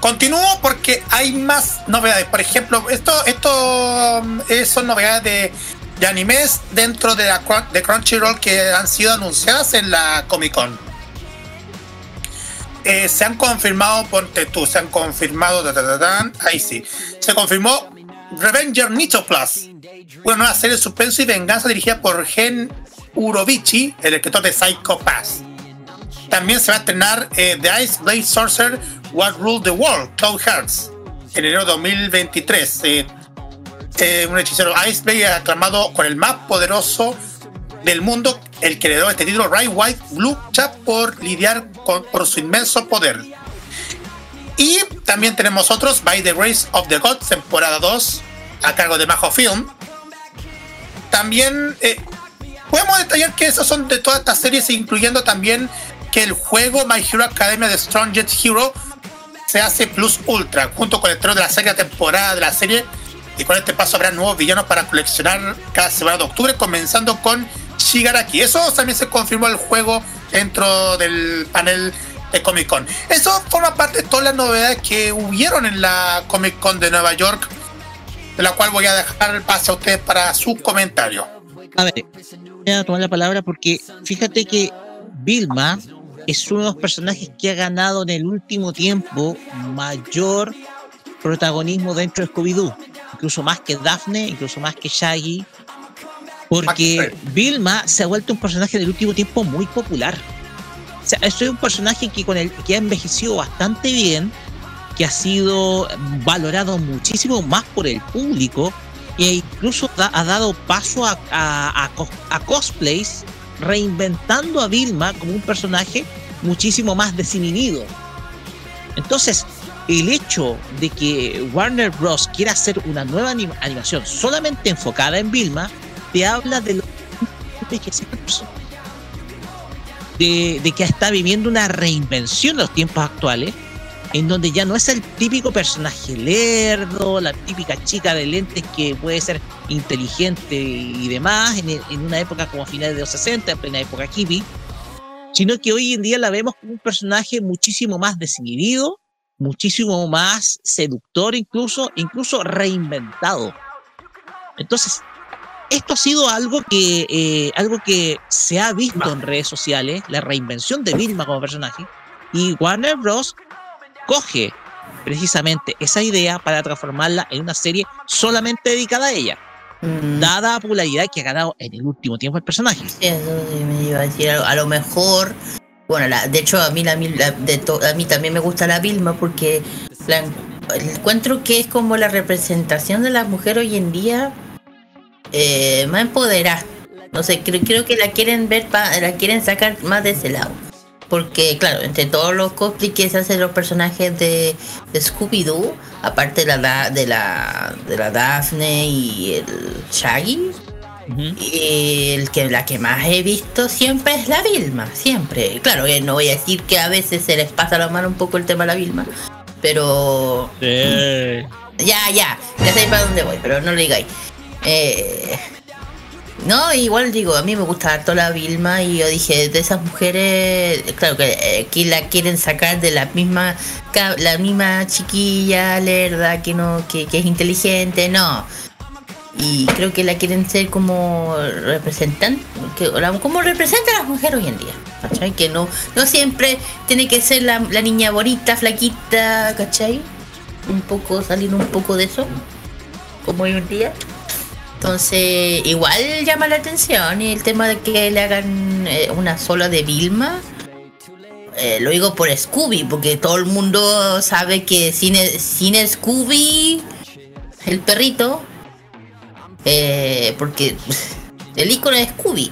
Continúo porque hay más novedades. Por ejemplo, esto, esto mm, eh, son novedades de, de animes dentro de, la, de Crunchyroll que han sido anunciadas en la Comic Con. Eh, se han confirmado, ponte tú, se han confirmado, ahí sí, se confirmó Revenger Nito Plus, una nueva serie de suspenso y venganza dirigida por Gen Urobichi, el escritor de Psycho Pass. También se va a estrenar eh, The Ice Blade Sorcerer What Ruled the World, Cloud Hearts, en enero de 2023. Eh, eh, un hechicero Ice Blade aclamado con el más poderoso del mundo, el que heredó este título, Ray White, lucha por lidiar con, por su inmenso poder. Y también tenemos otros, By the Grace of the Gods, temporada 2, a cargo de Majo Film. También eh, podemos detallar que esos son de todas estas series, incluyendo también que el juego My Hero Academia de Strongest Hero se hace Plus Ultra, junto con el estreno de la segunda temporada de la serie. Y con este paso habrá nuevos villanos para coleccionar cada semana de octubre, comenzando con Shigaraki. Eso también se confirmó el juego dentro del panel de Comic Con. Eso forma parte de todas las novedades que hubieron en la Comic Con de Nueva York, de la cual voy a dejar el pase a ustedes para sus comentarios. A ver, voy a tomar la palabra porque fíjate que Vilma es uno de los personajes que ha ganado en el último tiempo mayor protagonismo dentro de Scooby-Doo. Incluso más que Daphne, incluso más que Shaggy. Porque Vilma se ha vuelto un personaje del último tiempo muy popular. O sea, es un personaje que, con el, que ha envejecido bastante bien, que ha sido valorado muchísimo más por el público e incluso da- ha dado paso a, a- a cosplays reinventando a Vilma como un personaje muchísimo más desinhibido. Entonces, el hecho de que Warner Bros. quiera hacer una nueva anim- animación solamente enfocada en Vilma, te habla de lo que de, de que está viviendo una reinvención en los tiempos actuales, en donde ya no es el típico personaje lerdo, la típica chica de lentes que puede ser inteligente y demás, en, en una época como finales de los 60, en plena época hippie, sino que hoy en día la vemos como un personaje muchísimo más desinhibido, muchísimo más seductor incluso, incluso reinventado. Entonces, esto ha sido algo que, eh, algo que se ha visto en redes sociales, la reinvención de Vilma como personaje, y Warner Bros. Coge precisamente esa idea para transformarla en una serie solamente dedicada a ella, dada la popularidad que ha ganado en el último tiempo el personaje. Sí, eso sí me iba a decir. A, a lo mejor, bueno, la, de hecho a mí, la, la- de to- a mí también me gusta la Vilma porque la, encuentro que es como la representación de la mujer hoy en día eh, más empoderada. No sé, creo, creo que la quieren ver, pa- la quieren sacar más de ese lado. Porque, claro, entre todos los cosplays que se hacen los personajes de, de Scooby-Doo, aparte de la, de, la, de la Daphne y el Shaggy, y el que la que más he visto siempre es la Vilma, siempre. Claro, que no voy a decir que a veces se les pasa la mano un poco el tema a la Vilma, pero ya, ya, ya sabéis para dónde voy, pero no lo digáis. Eh, no, igual digo, a mí me gusta harto la Vilma y yo dije, de esas mujeres, claro que eh, la quieren sacar de la misma la misma chiquilla lerda que no que, que es inteligente, no. Y creo que la quieren ser como representante, que, como representa a las mujeres hoy en día, ¿cachai? Que no, no siempre tiene que ser la, la niña bonita, flaquita, ¿cachai? un poco, salir un poco de eso, como hoy en día. Entonces, igual llama la atención y el tema de que le hagan eh, una sola de Vilma. eh, lo digo por Scooby, porque todo el mundo sabe que sin, sin Scooby, el perrito, eh, porque el icono es Scooby.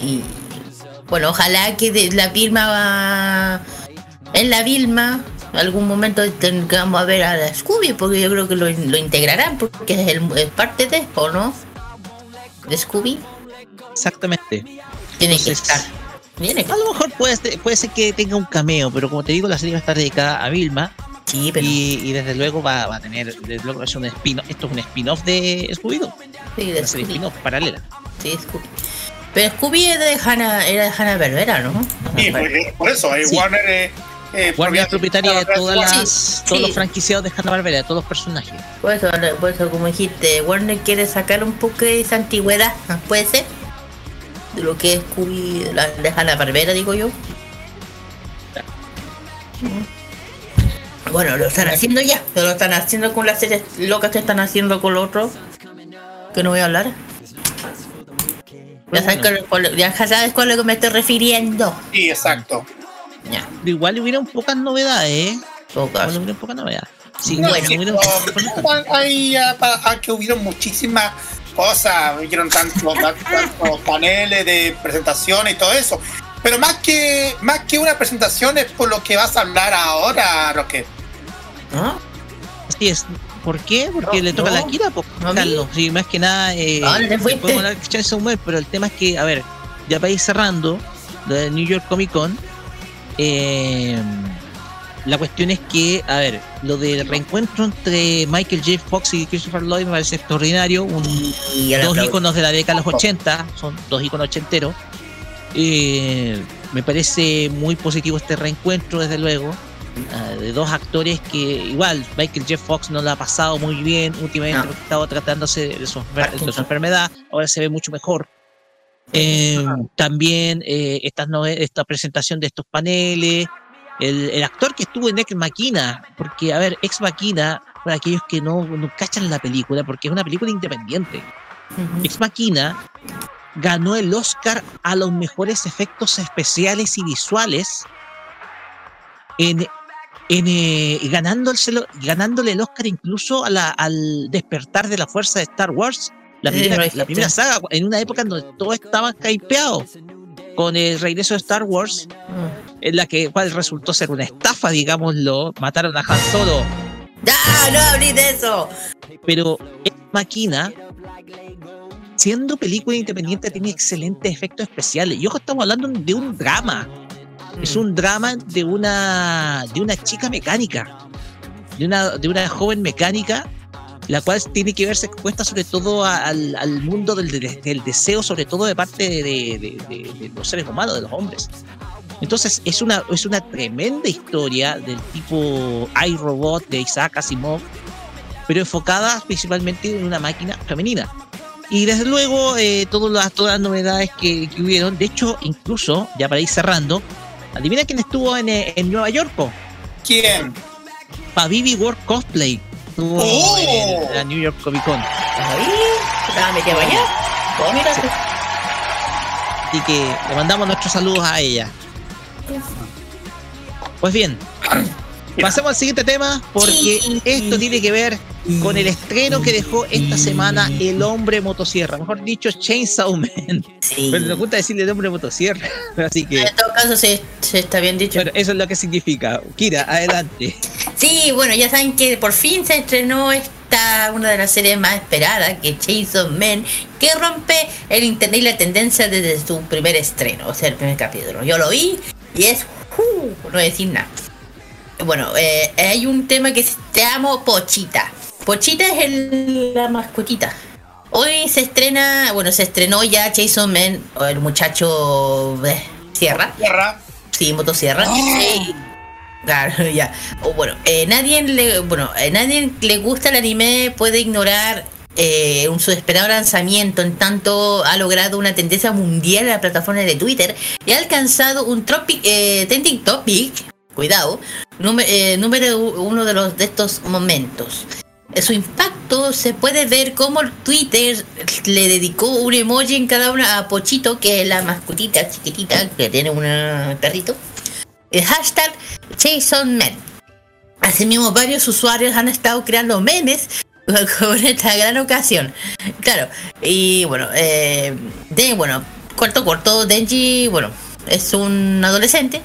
Y bueno, ojalá que de la Vilma va. En la Vilma, algún momento tengamos a ver a la Scooby, porque yo creo que lo, lo integrarán, porque es, el, es parte de, ¿o no? De Scooby. Exactamente. Tiene que estar. Tiene que A lo mejor puede ser, puede ser que tenga un cameo, pero como te digo, la serie va a estar dedicada a Vilma. Sí, pero. Y, y desde luego va, va a tener, desde luego es un spin esto es un spin-off de Scooby-Doo. Sí, de Scooby. spin-off paralela. Sí, Scooby. Pero Scooby es de Hanna, era de Hanna Barbera, ¿no? Sí, por, eso, eh, Sí. Warner, eh, eh, Warner es propietaria de todas las, Sí, todos sí. los franquiciados de Hanna-Barbera, de todos los personajes. Por eso, por eso, como dijiste, Warner quiere sacar un poco de esa antigüedad, ¿no? ¿puede ser? De lo que es Scooby, de la de Hanna Barbera, digo yo. Bueno, lo están haciendo ya, pero lo están haciendo con las series locas que están haciendo con lo otro. Que no voy a hablar. Ya sabes, cuál- ya sabes cuál es lo que me estoy refiriendo. Sí, exacto. Ya, Pero igual hubieron pocas novedades, ¿eh? pocas. Igual hubieron pocas novedades. Sí, No, bueno, hubieron ahí ah, ah, que hubieron muchísimas cosas, hubieron tantos paneles de presentación y todo eso. Pero más que más que una presentación es por lo que vas a hablar ahora, Roque. ¿No? Así es. ¿Por qué? Porque No, le toca no. la Kira, pues. Carlos. Sí, más que nada, eh, ¿A dónde fuiste? podemos hablar de Man, pero el tema es que, a ver, ya para ir cerrando, de New York Comic Con, eh, la cuestión es que, a ver, lo del reencuentro entre Michael J. Fox y Christopher Lloyd me parece extraordinario, un, dos iconos de la década de los 80, son dos iconos ochenteros. Eh, me parece muy positivo este reencuentro, desde luego, ah, de dos actores que igual Michael J. Fox no lo ha pasado muy bien últimamente, No. porque ha estado tratándose de su, de su enfermedad, ahora se ve mucho mejor. Eh, también eh, esta, esta presentación de estos paneles, el, el actor que estuvo en Ex Machina, porque, a ver, Ex Machina, para aquellos que no, no cachan la película, porque es una película independiente. Ex Machina ganó el Oscar a los mejores efectos especiales y visuales en, en, eh, ganándoselo- ganándole el Oscar incluso a la- al despertar de la fuerza de Star Wars, la Sí, primera, lo la primera saga, en una época en donde todo estaba hypeado con el regreso de Star Wars, Mm. en la que cual resultó ser una estafa, digámoslo, mataron a Han Solo, ¡Ah, no hablé de eso! pero Ex Máquina, siendo película independiente, tiene excelentes efectos especiales. Y ojo, estamos hablando de un drama. Es un drama de una, de una chica mecánica, de una, de una joven mecánica, la cual tiene que verse expuesta sobre todo a- al, al mundo del, de- del deseo, sobre todo de parte de, de- de- de los seres humanos, de los hombres. Entonces es una, es una tremenda historia del tipo iRobot de Isaac Asimov, pero enfocada principalmente en una máquina femenina. Y desde luego, eh, todas, las, todas las novedades que, que hubieron, de hecho, incluso, ya para ir cerrando, adivina quién estuvo en, eh, en Nueva York? ¿Quién? Pavivi World Cosplay. Estuvo ¡Oh! en, la New York Comic Con. Ahí, estaba metida para allá. Oh, mira, Así que le mandamos nuestros saludos a ella. Pues bien, pasemos al siguiente tema porque esto tiene que ver con el estreno que dejó esta semana El Hombre Motosierra, mejor dicho, Chainsaw Man. Sí. Pero nos gusta decirle El Hombre Motosierra, así que En todo caso, se, se está bien dicho. bueno, eso es lo que significa. Kira, adelante. Sí, bueno, ya saben que por fin se estrenó esta una de las series más esperadas, que es Chainsaw Man, que rompe el internet y la tendencia desde su primer estreno, o sea, el primer capítulo. Yo lo vi y es, uh, no voy a decir nada. Bueno, eh, hay un tema que Te amo Pochita. Pochita es el- la mascotita. Hoy se estrena, bueno, se estrenó ya Jason Man, o el muchacho eh, Sierra. Tierra. Sí, motosierra. Sí. Claro, ya. O bueno, eh, nadie le, bueno, eh, nadie le gusta el anime puede ignorar eh, un su esperado lanzamiento, en tanto ha logrado una tendencia mundial en la plataforma de Twitter y ha alcanzado un tropic, eh, trending topic, cuidado, número, eh, número uno de los de estos momentos. Su impacto se puede ver como Twitter le dedicó un emoji en cada una a Pochito, que es la mascotita chiquitita que tiene un perrito. El hashtag JasonMan. Asimismo, varios usuarios han estado creando memes con esta gran ocasión. Claro, y bueno, eh, de, bueno, corto, corto, Denji, bueno, es un adolescente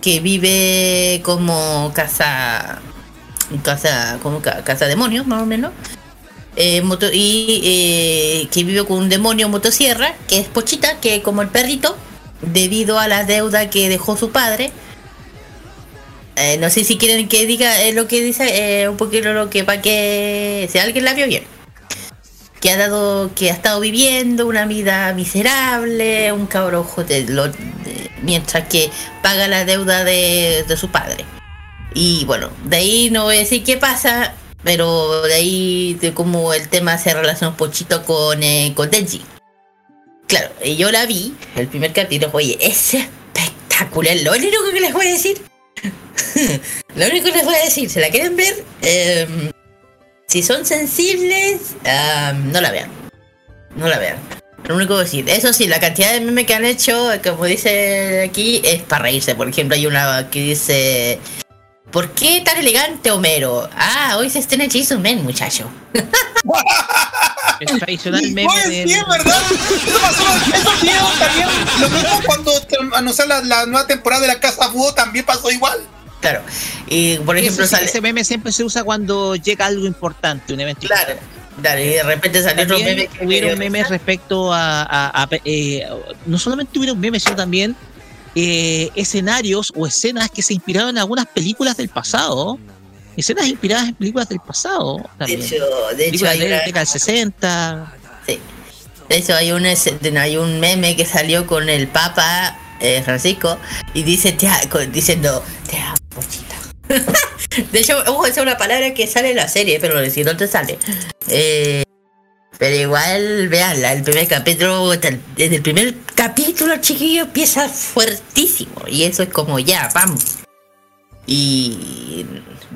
que vive como casa, casa, como ca- casa demonio, más o menos. Eh, y eh, que vive con un demonio motosierra, que es Pochita, que como el perrito, debido a la deuda que dejó su padre, eh, no sé si quieren que diga lo que dice, un poquito lo que para que si alguien la vio bien. Que ha dado, que ha estado viviendo una vida miserable, un cabro ojo de lo- mientras que paga la deuda de, de su padre. Y bueno, de ahí no voy a decir qué pasa, pero de ahí de cómo el tema se relaciona un poquito con, eh, con Denji. Claro, yo la vi, el primer capítulo, oye, es espectacular, lo único que les voy a decir lo único que les voy a decir, ¿se la quieren ver? Em, si son sensibles, am, no la vean. No la vean. Lo único que decir. Eso sí, la cantidad de memes que han hecho, como dice aquí, es para reírse. Por ejemplo, hay una que dice... ¿Por qué tan elegante Homero? Ah, hoy se estrena Jason Man, muchacho. El tradicional meme del- sí, es verdad. Eso pasó, eso sí, también. Lo mismo cuando anunciaron la, la nueva temporada de la Casa Búho también pasó igual. Claro. Y por ejemplo, Ese, sale... ese meme siempre se usa cuando llega algo importante, un evento Claro. Claro, y de repente salió otro meme que hubieron memes respecto a, a- a- eh, no solamente hubieron memes sino también eh, escenarios o escenas que se inspiraron en algunas películas del pasado escenas inspiradas en películas del pasado De también hecho, de hecho películas hay de la década del 60 Sí. De hecho, hay un, hay un meme que salió con el Papa eh, Francisco y dice te diciendo te amo, pochita. de hecho, ojo, esa es una palabra que sale en la serie, pero no sé dónde sale. Eh, pero igual, veanla, el primer capítulo, desde el primer capítulo, chiquillo, empieza fuertísimo. Y eso es como ya, vamos. Y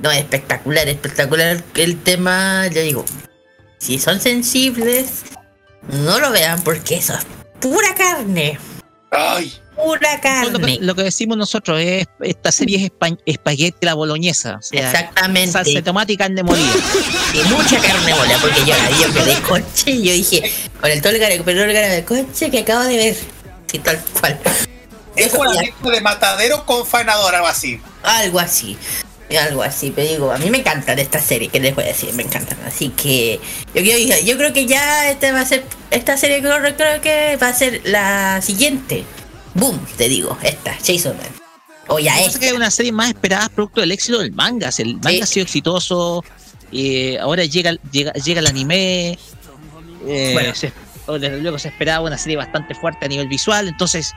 no, es espectacular, espectacular el tema, ya digo, si son sensibles, no lo vean porque eso es pura carne. Ay. Pura lo, carne. que, lo que decimos nosotros es esta serie es espa- espagueti la boloñesa o sea, Exactamente. salsa de tomate y carne molida Y mucha carne mola, porque yo la vi, yo quedé coche y yo dije, con el todo el cara, con el cara de coche que acabo de ver. Sí, tal cual. Es mezcla de matadero con faenador, algo así. Algo así. Algo así, pero digo, a mí me encantan estas series, que les voy a decir? Me encantan. Así que yo, yo, yo creo que ya este va a ser, esta serie creo, creo que va a ser la siguiente. Boom, te digo, esta, Jason Man. O ya es. que una serie más esperada producto del éxito del manga. El manga ha sido exitoso. eh, ahora llega, llega, llega el anime. eh, Bueno. se- luego se esperaba una serie bastante fuerte a nivel visual. Entonces,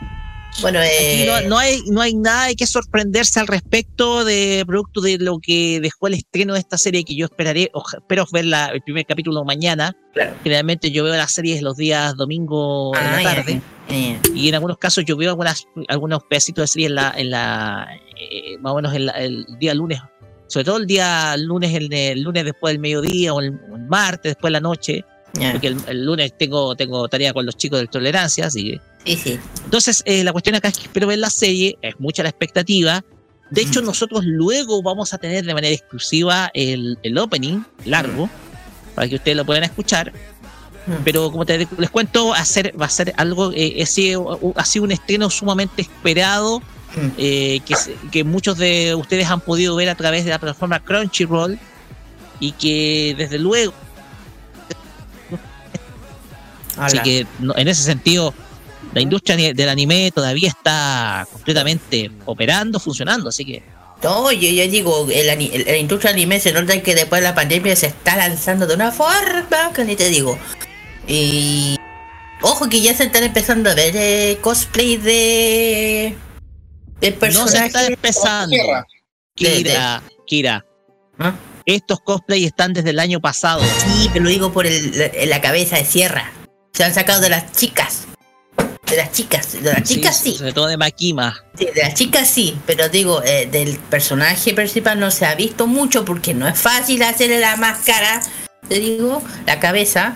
Bueno, aquí eh, no, no hay, no hay nada de que sorprenderse al respecto de producto de lo que dejó el estreno de esta serie que yo esperaré. oja- espero ver la- el primer capítulo mañana. Claro. Generalmente yo veo las series los días domingo en Ah, la ya, tarde. eh, Y en algunos casos yo veo algunas, algunos pedacitos de serie en la, en la eh, más o menos en la- el día lunes, sobre todo el día lunes, el, el lunes después del mediodía o el, el martes después de la noche, porque el, el lunes tengo, tengo tarea con los chicos de tolerancia, así que. Sí, sí. Entonces, eh, la cuestión acá es que espero ver la serie, es mucha la expectativa. De hecho, nosotros luego vamos a tener de manera exclusiva el, el opening largo, para que ustedes lo puedan escuchar. Pero como te, les cuento, hacer, va a ser algo, eh, ha, sido, ha sido un estreno sumamente esperado, eh, que, que muchos de ustedes han podido ver a través de la plataforma Crunchyroll y que desde luego, así que no- en ese sentido, la industria del anime todavía está completamente operando, funcionando, así que No, yo, yo digo, el, ani- el- la industria anime se nota que después de la pandemia se está lanzando de una forma que ni te digo. Y ojo que ya se están empezando a ver eh, cosplay de de no se personajes. está empezando. Kira, Kira, ¿Ah? estos cosplays están desde el año pasado. Sí, pero lo digo por el, la, la cabeza de sierra. Se han sacado de las chicas. De las chicas, de las chicas sí. Sobre todo de Makima. Sí, de las chicas sí, pero digo, eh, del personaje principal no se ha visto mucho porque no es fácil hacerle la máscara, te digo, la cabeza.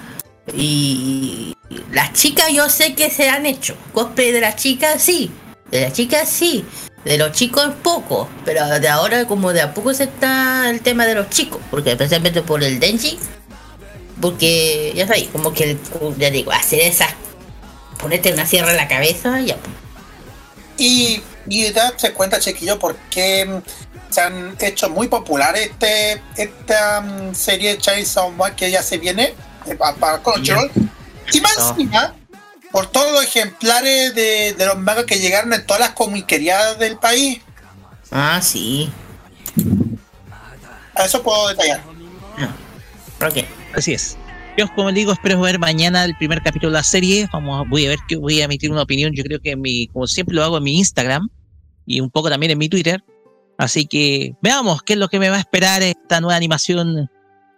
Y las chicas yo sé que se han hecho. Cosplay de las chicas sí, de las chicas sí, de los chicos poco, pero de ahora como de a poco se está el tema de los chicos, porque especialmente por el Denji, porque ya sabéis, como que el, ya digo, hacer esas, ponerte una sierra en la cabeza, ya. Y, y darse cuenta, chiquillo, por qué mm, se han hecho muy popular este, esta mm, serie Chainsaw Man que ya se viene eh, pa- para Crunchyroll. Y más No. encima, por todos los ejemplares de, de los mangas que llegaron en todas las comiquerías del país. Ah, sí. A eso puedo detallar. Ok. Así es. Yo, como digo, espero ver mañana el primer capítulo de la serie. Vamos, voy a ver que voy a emitir una opinión. Yo creo que mi, como siempre lo hago en mi Instagram y un poco también en mi Twitter. Así que veamos qué es lo que me va a esperar esta nueva animación.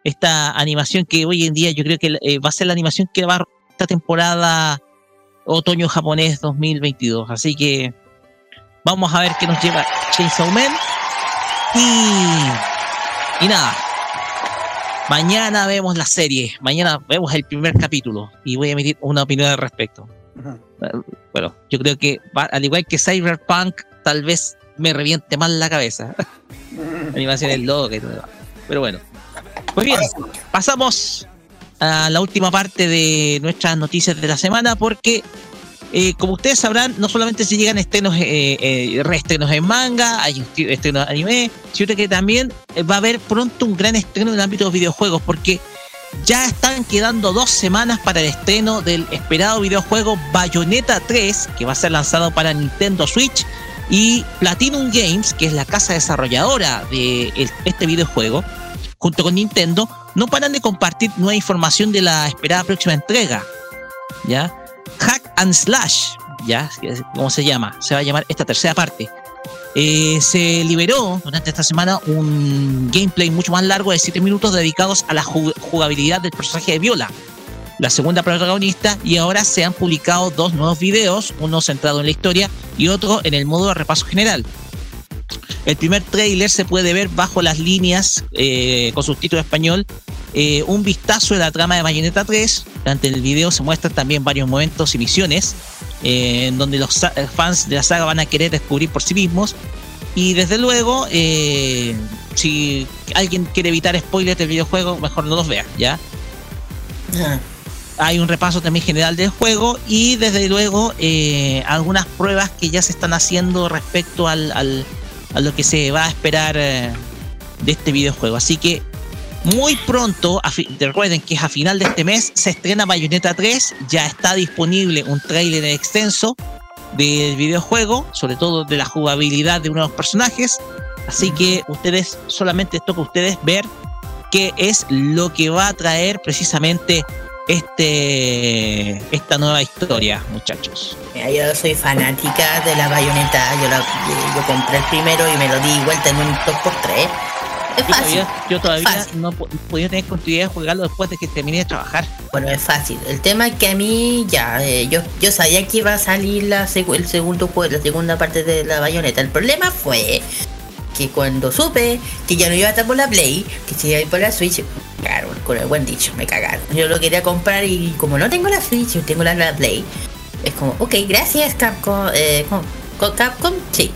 Esta animación que hoy en día yo creo que eh, va a ser la animación que va a esta temporada otoño japonés 2022. Así que vamos a ver qué nos lleva Chainsaw Man. Y, y nada, Mañana vemos la serie, mañana vemos el primer capítulo y voy a emitir una opinión al respecto. Bueno, yo creo que al igual que Cyberpunk, tal vez me reviente mal la cabeza. Animaciones locas y todo. demás. Pero bueno. Pues bien, pasamos a la última parte de nuestras noticias de la semana porque eh, como ustedes sabrán, no solamente se llegan estrenos, eh, eh, reestrenos en manga, hay estrenos de anime, sino que también eh, va a haber pronto un gran estreno en el ámbito de los videojuegos, porque ya están quedando dos semanas para el estreno del esperado videojuego Bayonetta 3, que va a ser lanzado para Nintendo Switch, y Platinum Games, que es la casa desarrolladora de el- este videojuego, junto con Nintendo, no paran de compartir nueva información de la esperada próxima entrega. ¿Ya? Hack and Slash, ¿ya? ¿Cómo se llama? Se va a llamar esta tercera parte. Eh, se liberó durante esta semana un gameplay mucho más largo de 7 minutos dedicados a la ju- jugabilidad del personaje de Viola, la segunda protagonista, y ahora se han publicado dos nuevos videos, uno centrado en la historia y otro en el modo de repaso general. El primer tráiler se puede ver bajo las líneas eh, con subtítulo español eh, un vistazo de la trama de Bayonetta 3. Durante el video se muestran también varios momentos y misiones eh, en donde los sa- fans de la saga van a querer descubrir por sí mismos. Y desde luego, eh, si alguien quiere evitar spoilers del videojuego, mejor no los vea, ¿ya? Hay un repaso también general del juego y desde luego eh, algunas pruebas que ya se están haciendo respecto al, al- a lo que se va a esperar eh, de este videojuego. Así que muy pronto, recuerden que es a final de este mes, se estrena Bayonetta 3, ya está disponible un tráiler extenso del videojuego, sobre todo de la jugabilidad de uno de los personajes. Así que ustedes, solamente toca a ustedes ver qué es lo que va a traer precisamente este esta nueva historia, muchachos. Mira, yo soy fanática de la bayoneta. Yo, la, yo compré el primero y me lo di vuelta en un 2x3. Es Yo fácil. todavía, yo todavía Fácil. no po- no podía tener continuidad de jugarlo después de que terminé de trabajar. Bueno, es fácil. El tema es que a mí ya, eh, yo, yo sabía que iba a salir la el segundo juego, la segunda parte de la bayoneta. El problema fue que cuando supe que ya no iba a estar por la Play, que se iba a ir por la Switch, cagaron, con el buen dicho, me cagaron. Yo lo quería comprar y como no tengo la Switch, yo tengo la, la Play, es como, ok, gracias Capcom, eh, con- con Capcom, sí.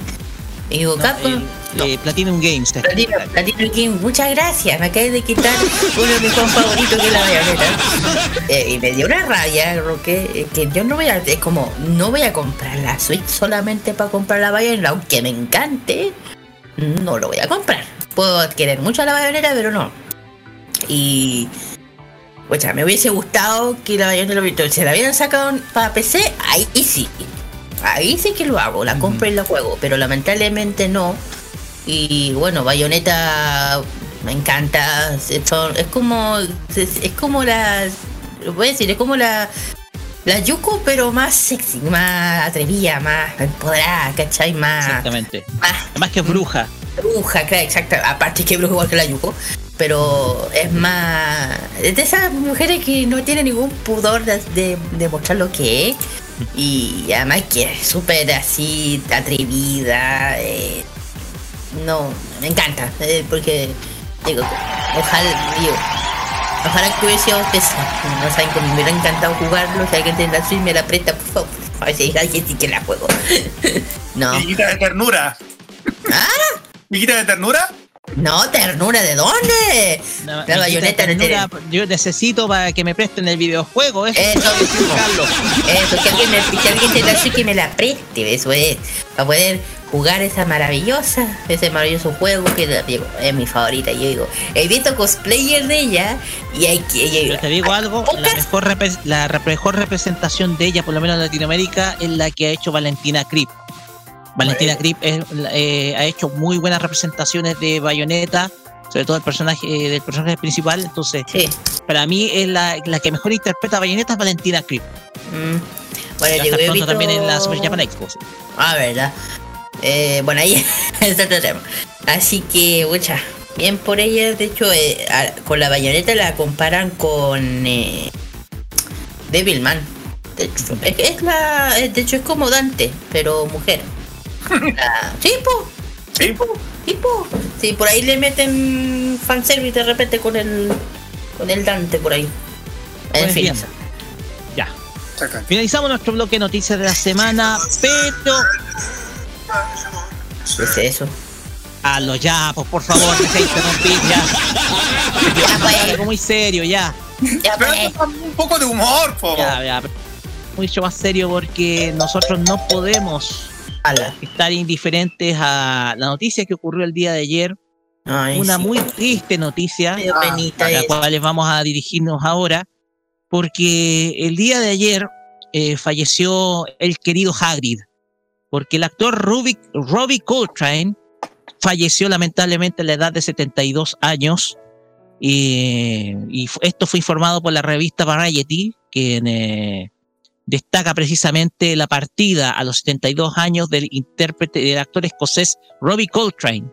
Y digo, Capcom, Eh, Platinum Games. Platino, Platino King, muchas gracias. Me acabé de quitar uno de mis juegos favoritos que es la bayoneta. Eh, y me dio una rabia, Roque, eh, que yo no voy a. Es como, no voy a comprar la Switch solamente para comprar la bayoneta, aunque me encante. No lo voy a comprar. Puedo querer mucho a la bayoneta, pero no. Y. O sea, me hubiese gustado que la bayoneta lo se la hubieran sacado para PC, ahí sí. Ahí sí que lo hago, la compro y la juego, pero lamentablemente no. Y bueno, Bayonetta me encanta. Es, son- es como. Es, es como la. Voy a decir, es como la. La Yuko, pero más sexy, más atrevida, más empoderada, ¿cachai? Más. Exactamente. Además que es bruja. Bruja, claro, exacto. Aparte que es bruja igual que la Yuko. Pero es más. Es de esas mujeres que no tienen ningún pudor de, de, de mostrar lo que es. Y además que es súper así, atrevida. eh, no, me encanta. eh, porque, digo, ojalá, digo, ojalá que hubiera sido. No saben cómo me hubiera encantado jugarlo. Si alguien tiene la Switch me la presta, por favor. A ver si hay alguien sí que la juego. no. Viquita de ternura. ¿Ah? ¿Viquita de ternura? No, ternura, ¿de dónde? La, La bayoneta no tiene. Yo necesito para que me presten el videojuego. Eso, Eso. Eso, que alguien, me, que alguien tiene la que me la preste, eso es. Para poder jugar esa maravillosa, ese maravilloso juego que digo, es mi favorita. Yo digo, he visto cosplayer de ella y hay que. yo te digo algo, la mejor, repre- la rep- mejor representación de ella, por lo menos en Latinoamérica, es la que ha hecho Valentina Krip. Valentina Krip es- eh, ha hecho muy buenas representaciones de Bayonetta, sobre todo el personaje eh, del personaje principal. Entonces, Sí. para mí es la, la que mejor interpreta a Bayonetta es Valentina Krip. Mm. Bueno, está pronto visto... también en la Super Japan Expo. sí. Ah, verdad. Eh, bueno, ahí es otro tema. Así que, mucha, bien por ella. De hecho, eh, a- con la bayoneta la comparan con eh, Devilman. De hecho, es, la, de hecho, es como Dante, pero mujer. Sí, po. Sí, po. Sí, po. Sí, por ahí le meten fanservice de repente con el, con el Dante por ahí. En fin. Ya. Finalizamos nuestro bloque de noticias de la semana, pero ¿Qué es eso? Hazlo ya, pues por favor, deja de interrumpir ya. Ya, pues. Algo muy serio, ya. Ya, Pero pues. un poco de humor, po. Ya, ya. Mucho más serio porque nosotros no podemos Ala. estar indiferentes a la noticia que ocurrió el día de ayer. Ay, Una sí. muy triste noticia, a la cual les vamos a dirigirnos ahora, porque el día de ayer eh, falleció el querido Hagrid, porque el actor Ruby, Robbie Coltrane falleció lamentablemente a la edad de 72 años. Y, esto fue informado por la revista Variety, que eh, destaca precisamente la partida a los 72 años del intérprete del actor escocés Robbie Coltrane,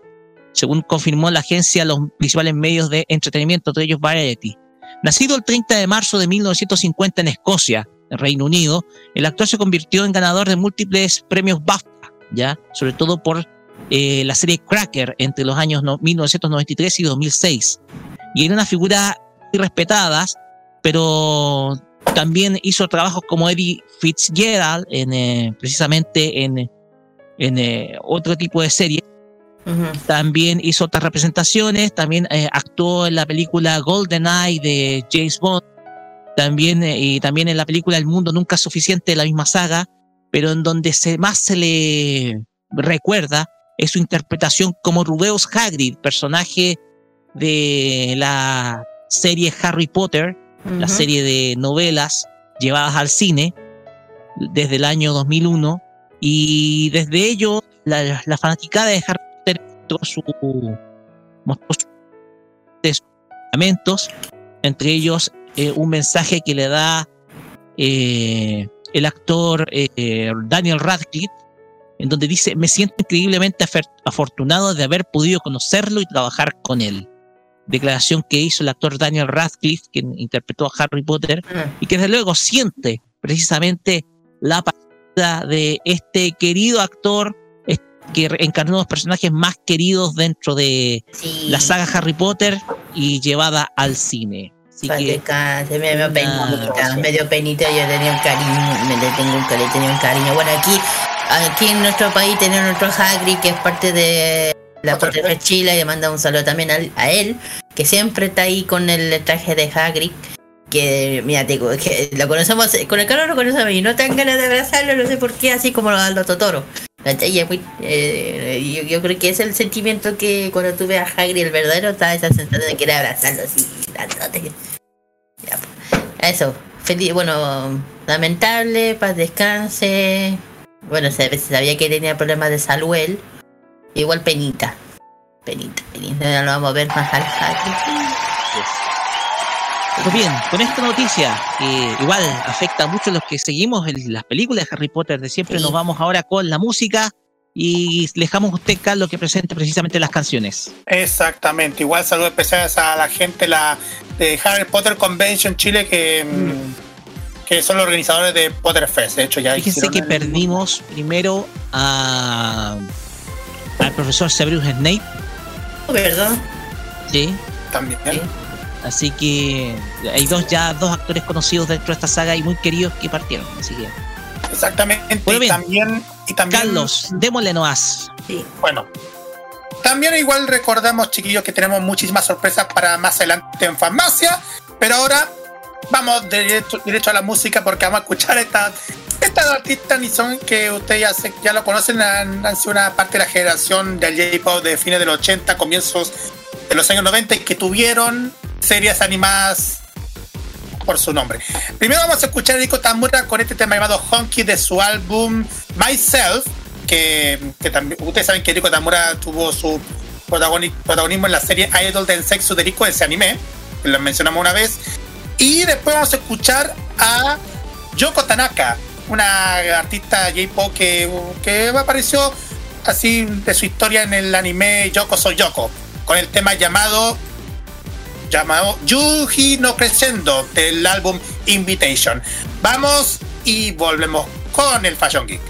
según confirmó la agencia los principales medios de entretenimiento, entre ellos Variety. Nacido el 30 de marzo de 1950 en Escocia, Reino Unido, el actor se convirtió en ganador de múltiples premios BAFTA, ya, sobre todo por eh, la serie Cracker entre los años no- 1993 y 2006. Y era una figura respetada, pero también hizo trabajos como Eddie Fitzgerald, en, eh, precisamente en, en eh, otro tipo de serie. También hizo otras representaciones, también eh, actuó en la película GoldenEye de James Bond, también, y también en la película El Mundo Nunca es Suficiente de la misma saga, pero en donde se, más se le recuerda es su interpretación como Rubeus Hagrid, personaje de la serie Harry Potter, la serie de novelas llevadas al cine desde el año 2001 y desde ello la, la fanaticada de Harry Potter mostró su mostró sus lamentos, entre ellos eh, un mensaje que le da eh, el actor eh, Daniel Radcliffe en donde dice me siento increíblemente afortunado de haber podido conocerlo y trabajar con él declaración que hizo el actor Daniel Radcliffe, quien interpretó a Harry Potter, Ah, y que desde luego siente precisamente la partida de este querido actor que encarnó los personajes más queridos dentro de Sí. la saga Harry Potter y llevada al cine. Así que canse, me dio penita, me dio penita, yo tenía un cariño, me le tengo un, le tenía un cariño. Bueno, aquí, aquí en nuestro país tenemos nuestro Hagrid, que es parte de la de Chile, y le manda un saludo también al- a, él, que siempre está ahí con el traje de Hagrid. Que, mira, te que lo conocemos, con el calor lo conocemos y no tan ganas de abrazarlo, no sé por qué, así como lo da el Totoro. Y muy- eh, yo, yo creo que es el sentimiento que cuando tú ves a Hagrid, el verdadero, está esa sensación de querer abrazarlo así, dándote. Ya, pues. Eso, feliz, bueno, lamentable, paz descanse. Bueno, se sabía que tenía problemas de salud él. Igual penita. Penita, penita. Ya lo vamos a ver más al. Pues bien, con esta noticia que igual afecta mucho a los que seguimos en las películas de Harry Potter de siempre, Sí. nos vamos ahora con la música y le dejamos a usted, Carlos, que presente precisamente las canciones. Exactamente. Igual saludos especiales a la gente la, de Harry Potter Convention Chile que, mm, que son los organizadores de Potterfest. De hecho, ya Fíjense que el- perdimos primero a, al profesor Severus Snape, ¿Verdad? ¿sí? también. Así que hay dos ya dos actores conocidos dentro de esta saga y muy queridos que partieron. Así que, Exactamente. Bueno, y también, y también Carlos, démosle nomás. Sí. Bueno, también igual recordamos, chiquillos, que tenemos muchísimas sorpresas para más adelante en Farmacia, pero ahora vamos derecho, derecho a la música porque vamos a escuchar esta, estas dos artistas ni son que ustedes ya, ya lo conocen, han, han sido una parte de la generación del J-Pop de fines de los 80, comienzos de los años 90 y que tuvieron series animadas por su nombre. Primero vamos a escuchar a Rico Tamura con este tema llamado Honky de su álbum Myself, que, que también ustedes saben que Rico Tamura tuvo su protagoni- protagonismo en la serie Idol del Sexo de Rico, ese anime, que lo mencionamos una vez. Y después vamos a escuchar a Yoko Tanaka, una artista J-pop que, que apareció así de su historia en el anime Yoko Soy Yoko, con el tema llamado llamado Yuji no Crescendo del álbum Invitation. Vamos y volvemos con el Fashion Geek.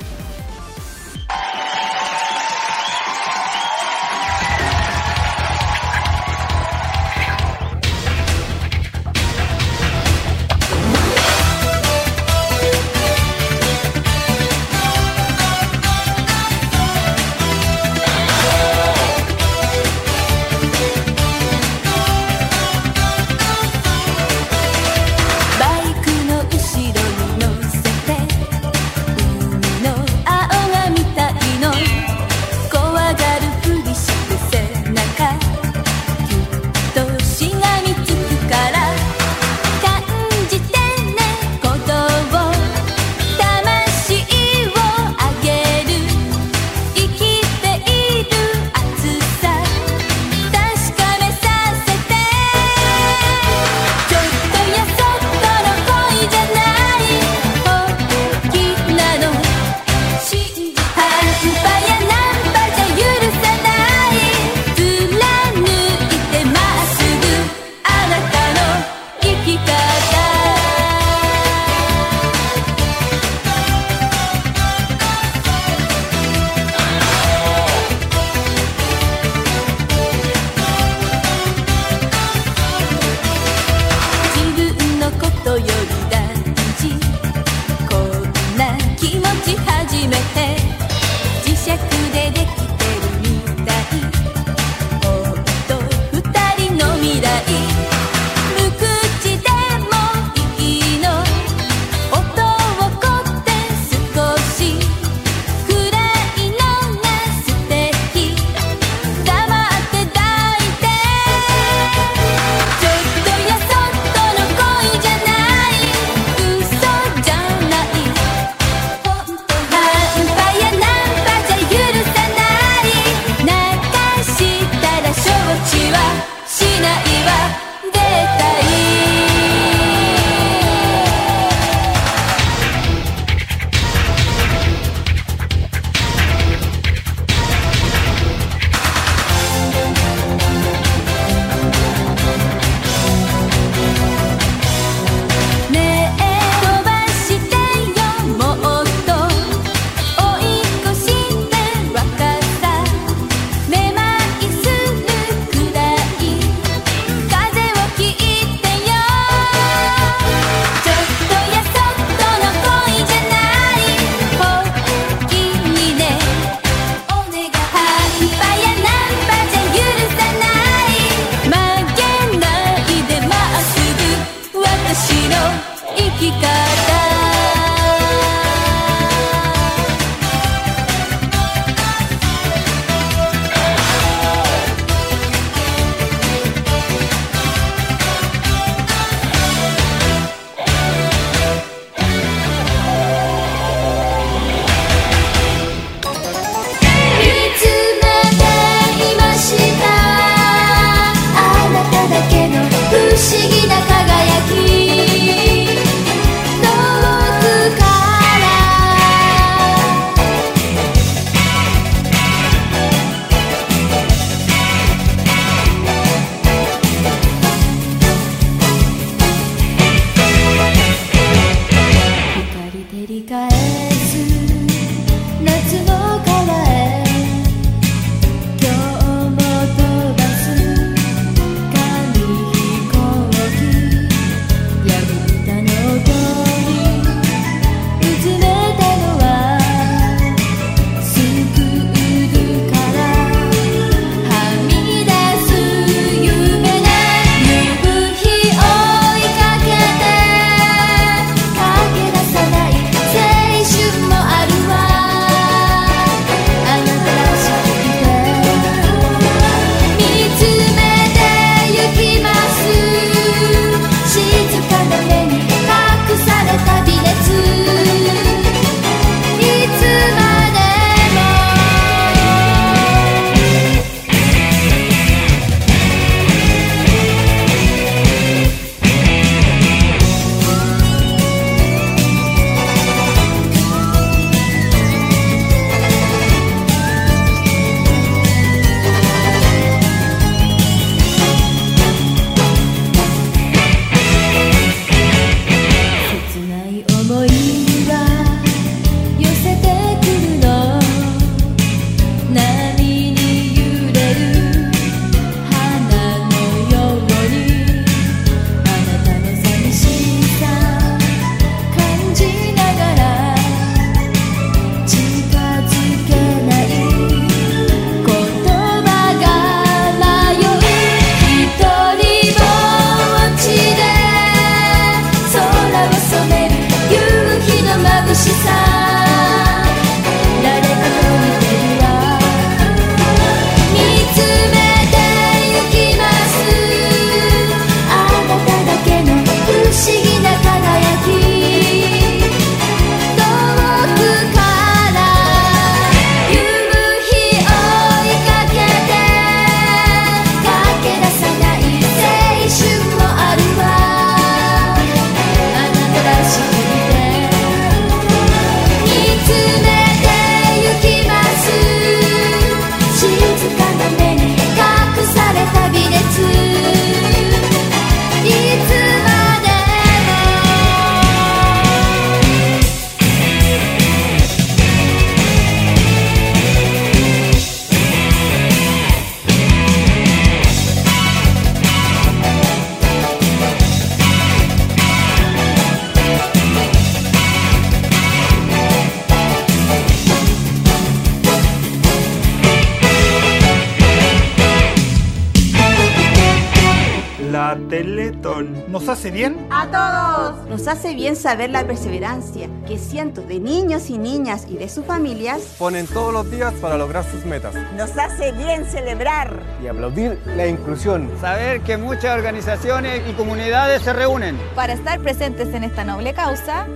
Saber la perseverancia que cientos de niños y niñas y de sus familias Ponen todos los días para lograr sus metas. nos hace bien celebrar. Y aplaudir la inclusión. Saber que muchas organizaciones y comunidades se reúnen. Para estar presentes en esta noble causa,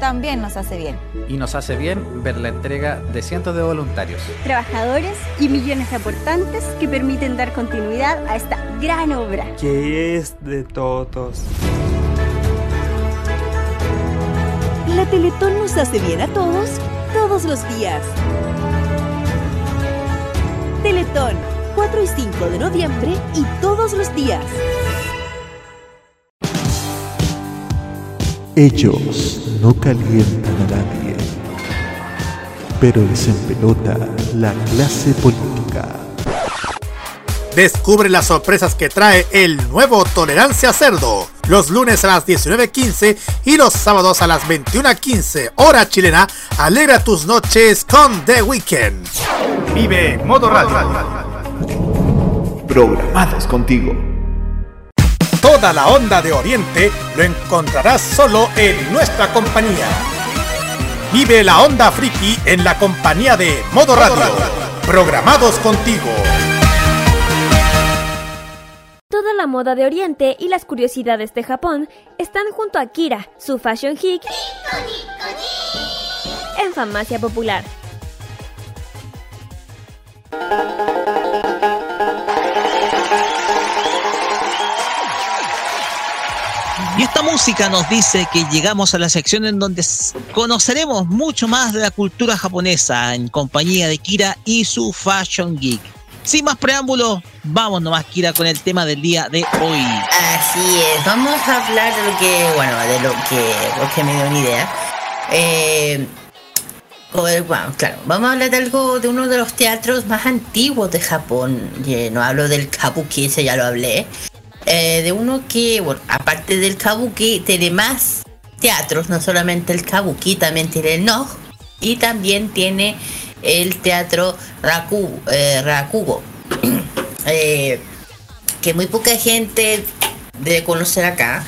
también nos hace bien. Y nos hace bien ver la entrega de cientos de voluntarios. Trabajadores y millones de aportantes que permiten dar continuidad a esta gran obra. Que es de todos. La Teletón nos hace bien a todos, todos los días. Teletón, 4 y 5 de noviembre y todos los días. Ellos no calientan a nadie, pero les empelota la clase política. Descubre las sorpresas que trae el nuevo Tolerancia Cerdo. Los lunes a las 19.15 y los sábados a las 21.15 hora chilena. Alegra tus noches con The Weekend. Vive Modo Radio. Programados contigo. Toda la onda de Oriente lo encontrarás solo en nuestra compañía. Vive la onda friki en la compañía de Modo Radio. Programados contigo. Toda la moda de Oriente y las curiosidades de Japón están junto a Kira, su fashion geek, en Farmacia Popular. Y esta música nos dice que llegamos a la sección en donde conoceremos mucho más de la cultura japonesa en compañía de Kira y su Fashion Geek. Sin más preámbulos, vamos nomás Kira con el tema del día de hoy. Así es, vamos a hablar de lo que, bueno, de lo que, porque me dio una idea. Eh, claro, vamos a hablar de algo de uno de los teatros más antiguos de Japón. No hablo del kabuki, ese ya lo hablé. Eh, de uno que, bueno, aparte del kabuki, tiene más teatros, no solamente el kabuki, también tiene el noh y también tiene el teatro Raku, eh, Rakugo. Eh, que muy poca gente debe conocer acá.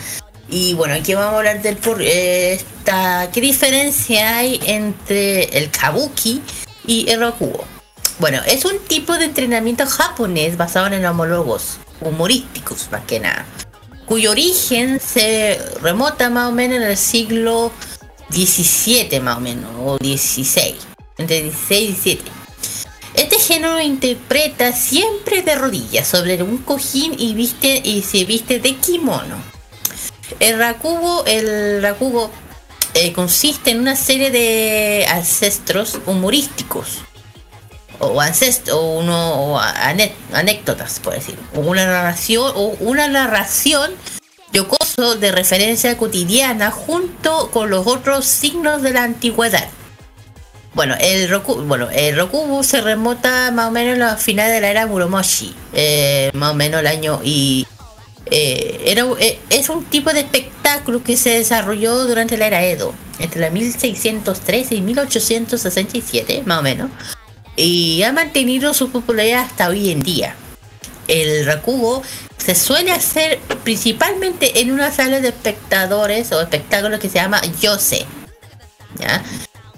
Y bueno, aquí vamos a hablar del por eh, esta, qué diferencia hay entre el kabuki y el rakugo. Bueno, es un tipo de entrenamiento japonés basado en homólogos humorísticos, más que nada, cuyo origen se remota más o menos en el siglo XVII, más o menos, o XVI, entre 16 y 17. Este género interpreta siempre de rodillas sobre un cojín y viste y se viste de kimono. El rakugo, el rakugo eh, consiste en una serie de ancestros humorísticos o ancestros o uno o anécdotas, por decir, una narración o una narración jocoso de referencia cotidiana junto con los otros signos de la antigüedad. Bueno, el Roku, se remota más o menos a la final de la era Muromoshi, eh, más o menos el año y eh, era, eh, es un tipo de espectáculo que se desarrolló durante la era Edo, entre la 1613 y 1867, más o menos, y ha mantenido su popularidad hasta hoy en día. El Rakugo se suele hacer principalmente en una sala de espectadores o espectáculos que se llama Yose. ¿ya?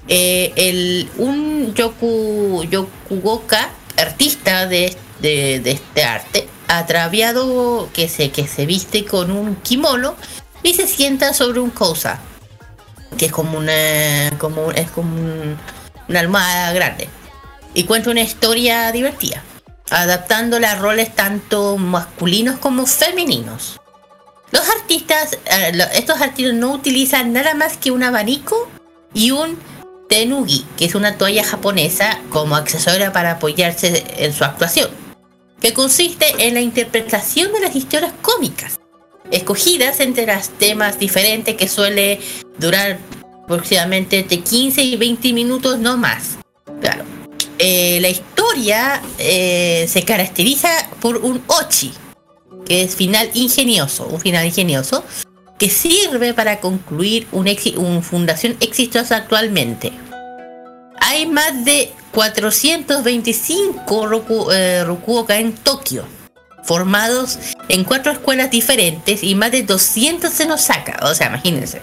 Eh, el, un yoku, yokugoka, artista de, de, de este arte, atraviado que se, que se viste con un kimono y se sienta sobre un kosa, que es como una, como, es como un- una almohada grande, y cuenta una historia divertida, adaptándola a roles tanto masculinos como femeninos. Los artistas, eh, estos artistas no utilizan nada más que un abanico y un tenugi, que es una toalla japonesa como accesorio para apoyarse en su actuación, que consiste en la interpretación de las historias cómicas, escogidas entre los temas diferentes que suele durar aproximadamente entre 15 y 20 minutos, no más. Claro. Eh, la historia eh, se caracteriza por un ochi, que es final ingenioso, un final ingenioso, que sirve para concluir una un fundación exitosa actualmente. Hay más de 425 Roku, eh, Rokuoka en Tokio, formados en cuatro escuelas diferentes y más de 200 en Osaka. O sea, imagínense.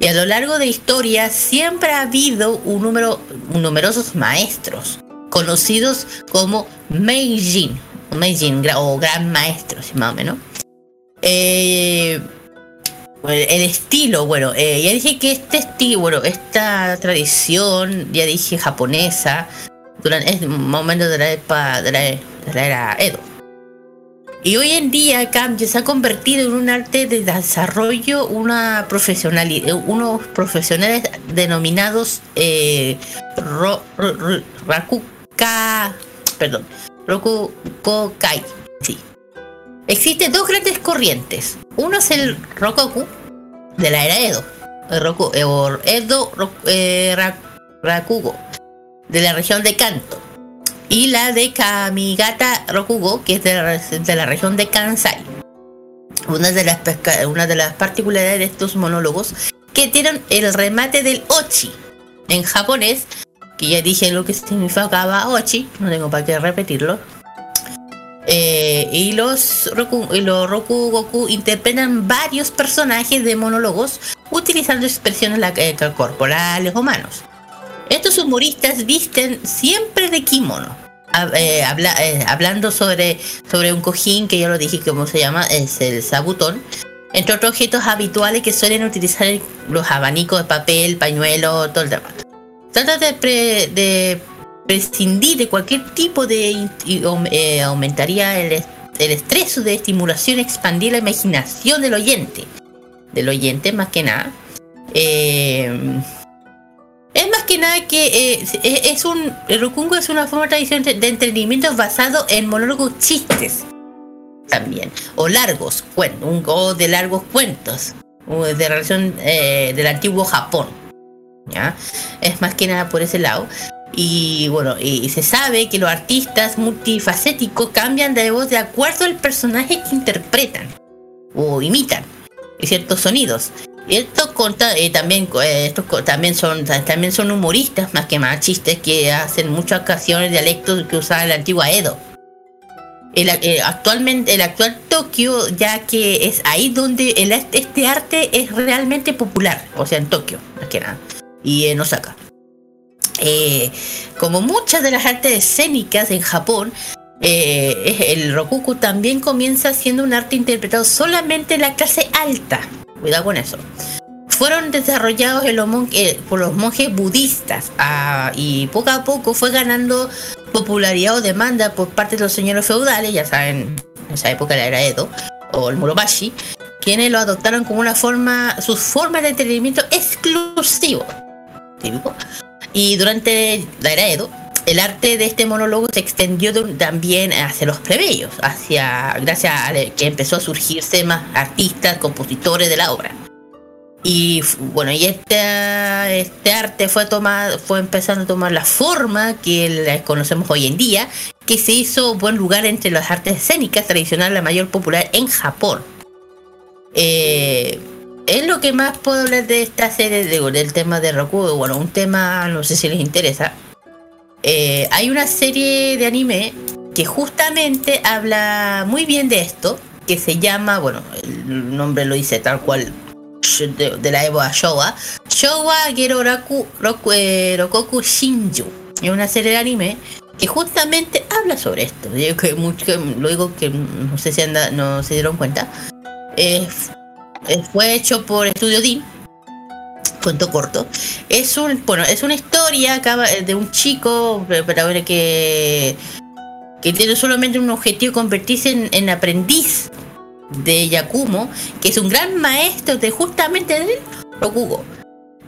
Y a lo largo de historia siempre ha habido un número, numerosos maestros, conocidos como Meijin, Meijin o gran maestro, si más o menos. Eh, el estilo, bueno, eh, ya dije que este estilo, bueno, esta tradición, ya dije japonesa, durante es un momento de la, epa- de la, de la era Edo. Y hoy en día cambia, se ha convertido en un arte de desarrollo, una profesionalidad, unos profesionales denominados eh, ro, ro- ro- Rakuka, perdón, Rokukokai, sí. Existen dos grandes corrientes. Uno es el Rokoku de la era Edo, eh, Edo eh, Ra- Rakugo de la región de Kanto y la de Kamigata Rokugo que es de la, región de Kansai. Una de, las pesca- una de las particularidades de estos monólogos que tienen el remate del ochi en japonés, que ya dije lo que significaba ochi, no tengo para qué repetirlo. Eh, y los Roku, los Roku Goku interpretan varios personajes de monólogos utilizando expresiones eh, corporales o manos. Estos humoristas visten siempre de kimono. Eh, habla- hablando sobre, sobre un cojín que ya lo dije cómo se llama, es el sabutón. Entre otros objetos habituales que suelen utilizar los abanicos de papel, pañuelo, todo el demás. Trata de prescindir de cualquier tipo de... eh, aumentaría el, el estrés de estimulación, expandir la imaginación del oyente. Del oyente más que nada. Eh, es más que nada que eh, es es un. El Rokungo es una forma tradicional de entretenimiento basado en monólogos chistes. También. O largos cuentos. O de largos cuentos. De relación eh, del antiguo Japón. ¿Ya? Es más que nada por ese lado. Y bueno, y se sabe que los artistas multifacéticos cambian de voz de acuerdo al personaje que interpretan. O imitan. Ciertos sonidos. Estos conta- eh, también eh, estos también son también son humoristas más que más chistes que hacen muchas ocasiones dialectos que usaba la antigua Edo. El, eh, actualmente el actual Tokio ya que es ahí donde el, este arte es realmente popular, o sea en Tokio más que nada y en Osaka. Eh, como muchas de las artes escénicas en Japón, eh, el rokuku también comienza siendo un arte interpretado solamente en la clase alta. Cuidado con eso. Fueron desarrollados los mon- eh, por los monjes budistas ah, y poco a poco fue ganando popularidad o demanda por parte de los señores feudales, ya saben, en esa época la era Edo, o el Muromachi, quienes lo adoptaron como una forma, sus formas de entretenimiento exclusivo. Típico. Y durante la era Edo, el arte de este monólogo se extendió también hacia los plebeyos, hacia, gracias a que empezó a surgirse más artistas, compositores de la obra. Y bueno, y este, este arte fue tomado, fue empezando a tomar la forma que conocemos hoy en día, que se hizo buen lugar entre las artes escénicas tradicionales, la mayor popular en Japón. Eh, es lo que más puedo hablar de esta serie, de- del tema de Roku. Bueno, un tema, no sé si les interesa. Eh, hay una serie de anime que justamente habla muy bien de esto, que se llama, bueno, el nombre lo dice tal cual, de, la Evo a Showa, Showa Gero Raku, Roku, eh, Rokoku Shinju. Es una serie de anime que justamente habla sobre esto. Yo que mucho, lo digo que no sé si anda, no se dieron cuenta. Eh, fue hecho por Estudio D. Cuento corto. Es un, bueno, es una historia acaba, de un chico eh, para ver que que tiene solamente un objetivo convertirse en, en aprendiz de Yakumo, que es un gran maestro de justamente del Rokugo.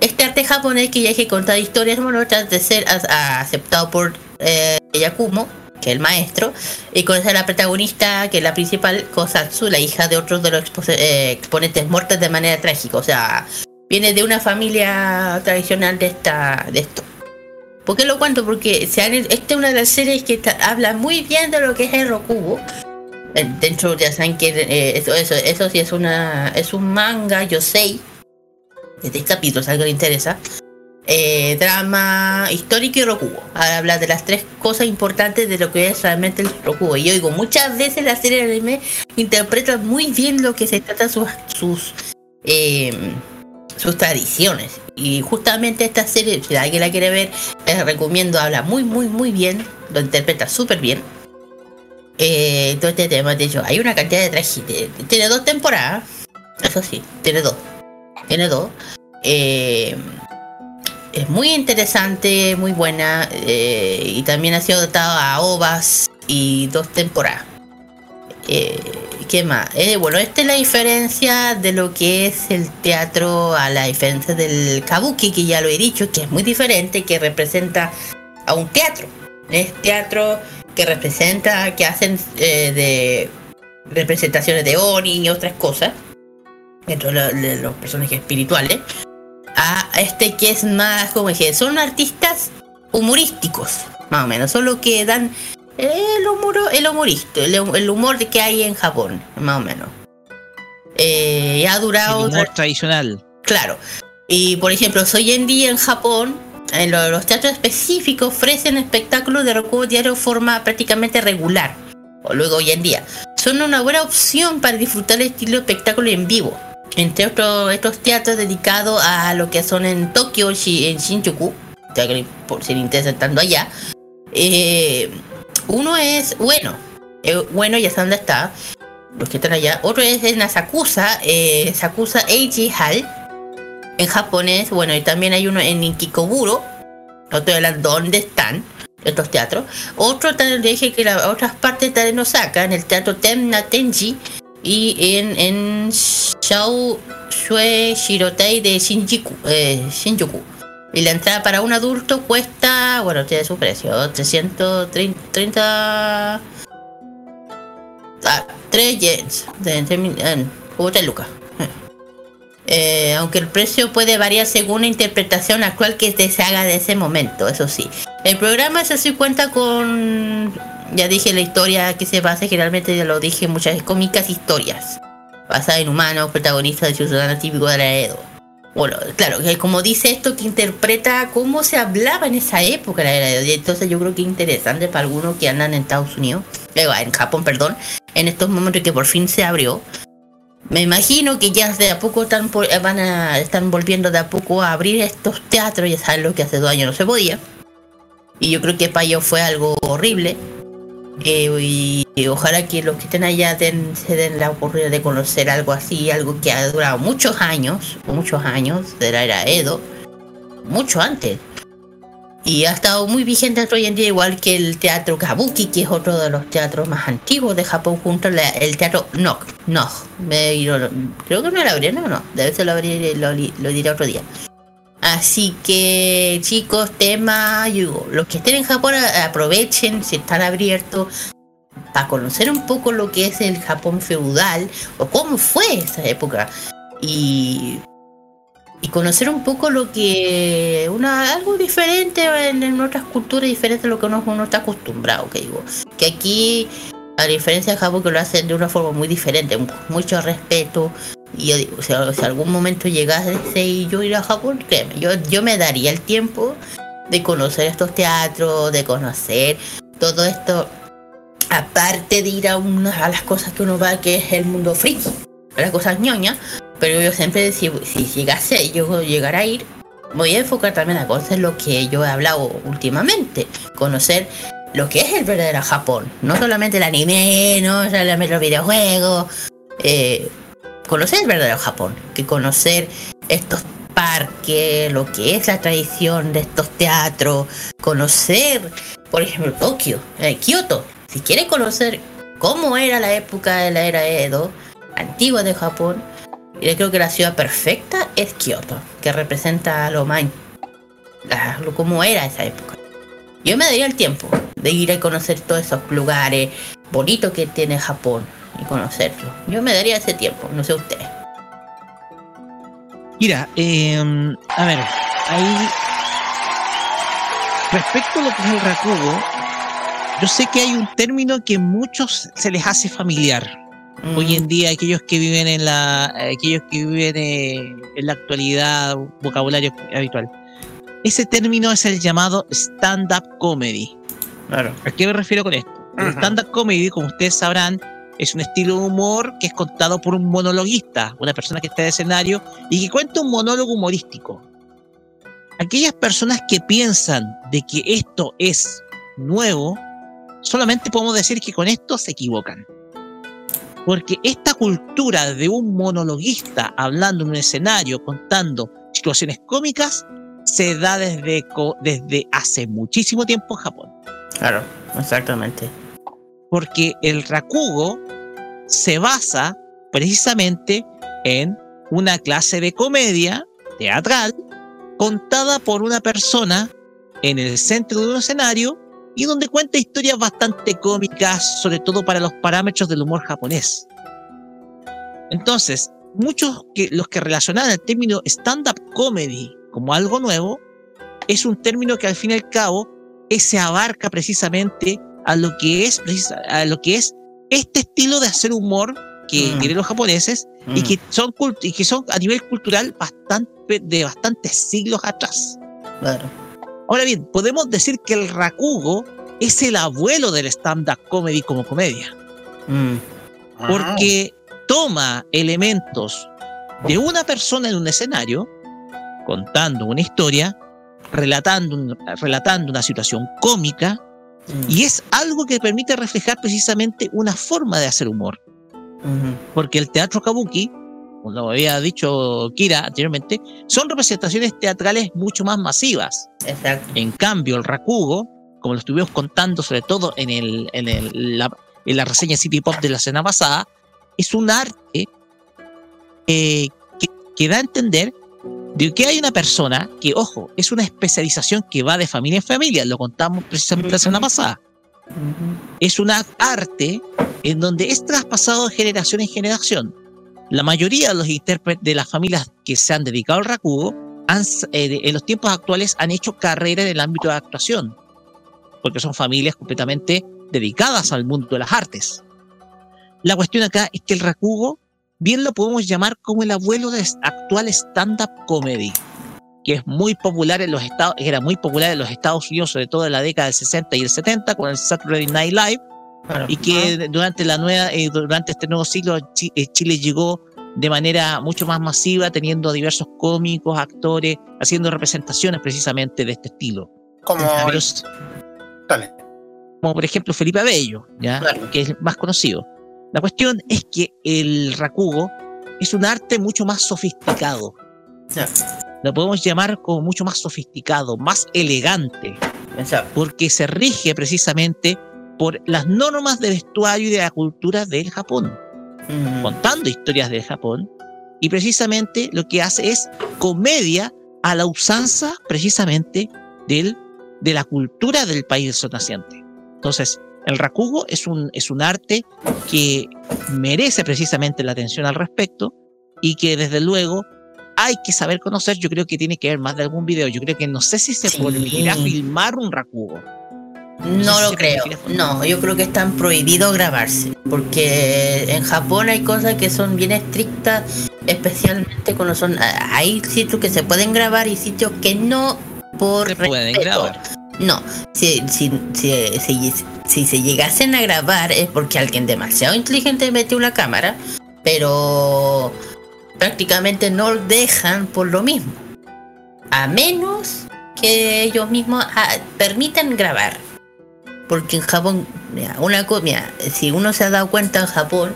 Este arte japonés que ya que contar historias bueno, de ser aceptado por eh, Yakumo, que es el maestro, y conocer a la protagonista, que es la principal, Kosatsu, la hija de otro de los eh, exponentes muertos de manera trágica. O sea, viene de una familia tradicional de esta de esto. ¿Por qué lo cuento? Porque se han- esta es una de las series que habla muy bien de lo que es el Rokugo. Eh, Dentro ya saben que eh, eso, eso, eso sí es una es un manga yosei de 10 capítulos, algo le interesa. Eh, drama histórico y rokugo. Habla de las tres cosas importantes de lo que es realmente el rokugo. Y yo digo, muchas veces la serie de anime interpreta muy bien lo que se trata sus sus eh, sus tradiciones. Y justamente esta serie, si alguien la quiere ver, les recomiendo, habla muy, muy, muy bien, lo interpreta súper bien. Eh, todo este tema, de hecho, hay una cantidad de trajes. Tiene dos temporadas, eso sí, tiene dos. Tiene dos. Eh, es muy interesante, muy buena. eh, y también ha sido adaptado a OVAs y dos temporadas. Eh, ¿Qué más? Eh, bueno, esta es la diferencia de lo que es el teatro a la diferencia del kabuki, que ya lo he dicho, que es muy diferente, que representa a un teatro. Es teatro que representa, que hacen de representaciones de Oni y otras cosas, dentro de lo- de los personajes espirituales, este que es más, como dije, son artistas humorísticos, más o menos, solo que dan el humor, el humorista, el, el humor que hay en Japón, más o menos. Eh, ha durado. El humor tradicional. Claro. Y por ejemplo, hoy en día en Japón, en lo- los teatros específicos ofrecen espectáculos de rokugo diario de forma prácticamente regular. O luego hoy en día. Son una buena opción para disfrutar el estilo de espectáculo en vivo. Entre otros, estos teatros dedicados a lo que son en Tokio, en Shinjuku, por si le interesa estando allá. eh, uno es bueno, eh, bueno, ya sé dónde está, los que están allá. Otro es en Asakusa, eh, Sakusa Eiji Hall, en japonés. Bueno, y también hay uno en Inkikoburo, no estoy hablando dónde están estos teatros. Otro también dije que las otras partes están en Osaka, en el teatro Temna Tenji y en, en Shao Shue Shirotei de Shinjuku, eh, Shinjuku. Y la entrada para un adulto cuesta, bueno, tiene su precio, 330... Ah, 3 yens, de, de, eh, como 3 lucas. Eh, aunque el precio puede variar según la interpretación actual que se haga de ese momento, eso sí. El programa se sí cuenta con, ya dije la historia que se basa, generalmente ya lo dije, muchas cómicas historias, basadas en humanos, protagonistas de ciudadanos típicos de la Edo. Bueno, claro, que como dice esto, que interpreta cómo se hablaba en esa época, la era de- entonces yo creo que es interesante para algunos que andan en Estados Unidos, eh, en Japón, perdón, en estos momentos que por fin se abrió. Me imagino que ya de a poco están, por- eh, van a, están volviendo de a poco a abrir estos teatros, ya saben lo que hace dos años no se podía. Y yo creo que para ellos fue algo horrible. Eh, y, ojalá que los que estén allá den- se den la oportunidad de conocer algo así, algo que ha durado muchos años, muchos años de la era Edo, mucho antes. Y ha estado muy vigente hoy en día, igual que el teatro Kabuki, que es otro de los teatros más antiguos de Japón, junto al teatro. No, yo- creo que no lo abrieron, no, no, debe ser lo lo, lo diré otro día. Así que chicos, tema, yo digo, los que estén en Japón aprovechen si están abiertos para conocer un poco lo que es el Japón feudal o cómo fue esa época y, y conocer un poco lo que una algo diferente en, otras culturas diferente a lo que uno, uno está acostumbrado, que digo, que aquí a diferencia de Japón que lo hacen de una forma muy diferente, mucho respeto. Y yo digo, si, si algún momento llegase y yo ir a Japón, créeme, yo, yo me daría el tiempo de conocer estos teatros, de conocer todo esto, aparte de ir a, una, a las cosas que uno va, que es el mundo friki, las cosas ñoñas, pero yo siempre, si, si llegase, yo llegar a ir, voy a enfocar también a conocer lo que yo he hablado últimamente, conocer lo que es el verdadero Japón, no solamente el anime, no solamente los videojuegos, eh, conocer el verdadero Japón, que conocer estos parques, lo que es la tradición de estos teatros, conocer, por ejemplo, Tokio, eh, Kioto, si quiere conocer cómo era la época de la era Edo, antigua de Japón, yo creo que la ciudad perfecta es Kioto, que representa lo más, lo cómo era esa época. Yo me daría el tiempo de ir a conocer todos esos lugares bonitos que tiene Japón y conocerlo. Yo me daría ese tiempo, no sé usted. Mira, eh, a ver, ahí. Respecto a lo que es el Rakugo, yo sé que hay un término que a muchos se les hace familiar. Hoy en día, aquellos que viven en la. aquellos que viven eh, en la actualidad, vocabulario habitual. ese término es el llamado stand-up comedy. Claro. ¿A qué me refiero con esto? El stand-up comedy, como ustedes sabrán, es un estilo de humor que es contado por un monologuista, una persona que está en escenario y que cuenta un monólogo humorístico. Aquellas personas que piensan de que esto es nuevo, solamente podemos decir que con esto se equivocan. Porque esta cultura de un monologuista hablando en un escenario, contando situaciones cómicas, se da desde, desde hace muchísimo tiempo en Japón. Claro, exactamente. Porque el rakugo se basa precisamente en una clase de comedia teatral contada por una persona en el centro de un escenario y donde cuenta historias bastante cómicas, sobre todo para los parámetros del humor japonés. Entonces, muchos que los que relacionan el término stand-up comedy como algo nuevo, es un término que al fin y al cabo se abarca precisamente a lo que es a lo que es este estilo de hacer humor que Mm. tienen los japoneses y Mm. que son cult- y que son a nivel cultural bastante de bastantes siglos atrás. Claro. Ahora bien, podemos decir que el rakugo es el abuelo del stand-up comedy como comedia, Mm. porque toma elementos de una persona en un escenario, contando una historia, relatando, un- relatando una situación cómica, Mm. y es algo que permite reflejar precisamente una forma de hacer humor. Porque el teatro kabuki, como lo había dicho Kira anteriormente, son representaciones teatrales mucho más masivas. Exacto. En cambio, el rakugo, como lo estuvimos contando sobre todo en, el, en, el- la, en la reseña City Pop de la escena pasada, es un arte eh, que, que da a entender de que hay una persona que, ojo, es una especialización que va de familia en familia, lo contamos precisamente la semana pasada. Es un arte en donde es traspasado de generación en generación. La mayoría de los intérpretes de las familias que se han dedicado al rakugo han, eh, en los tiempos actuales han hecho carrera en el ámbito de actuación, porque son familias completamente dedicadas al mundo de las artes. La cuestión acá es que el rakugo bien lo podemos llamar como el abuelo del actual stand-up comedy, que es muy popular en los Estados, era muy popular en los Estados Unidos, sobre todo en la década del 60 y el 70 con el Saturday Night Live, Claro. y que durante la nueva eh, durante este nuevo siglo eh, Chile llegó de manera mucho más masiva teniendo diversos cómicos actores haciendo representaciones precisamente de este estilo. Como. Pero como por ejemplo Felipe Abello ya que es más conocido la cuestión es que el rakugo es un arte mucho más sofisticado lo podemos llamar como mucho más sofisticado más elegante porque se rige precisamente por las normas de vestuario y de la cultura del Japón, Mm. contando historias del Japón, y precisamente lo que hace es comedia a la usanza precisamente del, de la cultura del país del sol naciente. Entonces, el rakugo es un, es un arte que merece precisamente la atención al respecto y que desde luego hay que saber conocer. Yo creo que tiene que ver más de algún video. Yo creo que no sé si se permitirá filmar un rakugo. No lo creo. No, yo creo que están prohibidos grabarse. Porque en Japón hay cosas que son bien estrictas, especialmente cuando son. Hay sitios que se pueden grabar y sitios que no por Se pueden grabar. No, si, si, si, si, se llegasen a grabar es porque alguien demasiado inteligente metió una cámara, pero prácticamente no dejan por lo mismo. A menos que ellos mismos ah, permitan grabar. Porque en Japón, mira, una cosa, mira, si uno se ha dado cuenta en Japón,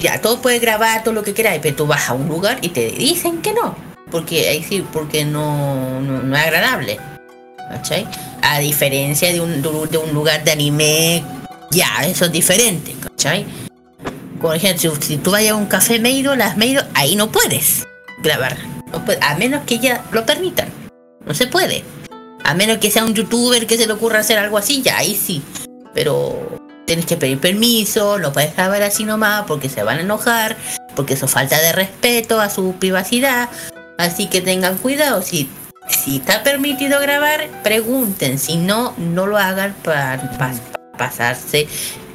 ya todo puede grabar todo lo que queráis, pero tú vas a un lugar y te dicen que no. Porque ahí sí, porque no, no, no es agradable. A diferencia de un, lugar de anime, ya, eso es diferente, ¿cachai? Por ejemplo, si, tú vayas a un café Meido, las Meido, ahí no puedes grabar. Puede- a menos que ya lo permitan. No se puede. A menos que sea un youtuber que se le ocurra hacer algo así, ya ahí sí. Pero tienes que pedir permiso, no puedes grabar así nomás porque se van a enojar, porque eso falta de respeto a su privacidad. Así que tengan cuidado, si, si está permitido grabar, pregunten, si no, no lo hagan para pasarse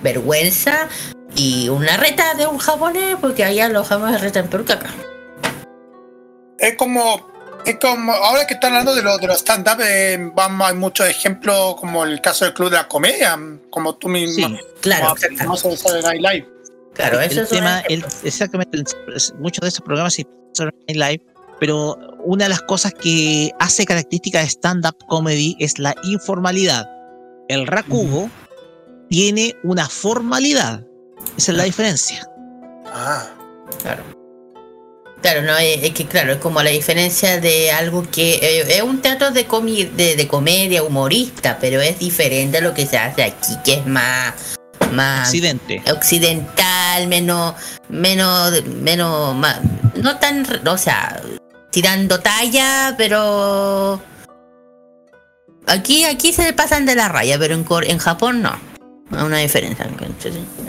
vergüenza y una reta de un japonés, porque allá los japoneses retan peor que acá. Es como. Es como, ahora que están hablando de, lo, de los stand-up, eh, vamos, hay muchos ejemplos, como el caso del Club de la Comedia, como tú mismo. Sí, claro, como Night Live. Claro, el eso es un tema, el- exactamente, el- es- muchos de esos programas en live, pero una de las cosas que hace característica de stand-up comedy es la informalidad. El rakugo tiene una formalidad. Esa es la diferencia. Ah, Claro. Claro, no, es, es que claro, es como la diferencia de algo que eh, es un teatro de, comi- de, de comedia humorista, pero es diferente a lo que se hace aquí, que es más más Occidente. occidental, menos menos menos más, no tan, o sea, tirando talla, pero aquí aquí se pasan de la raya, pero en en Japón no. Hay una diferencia.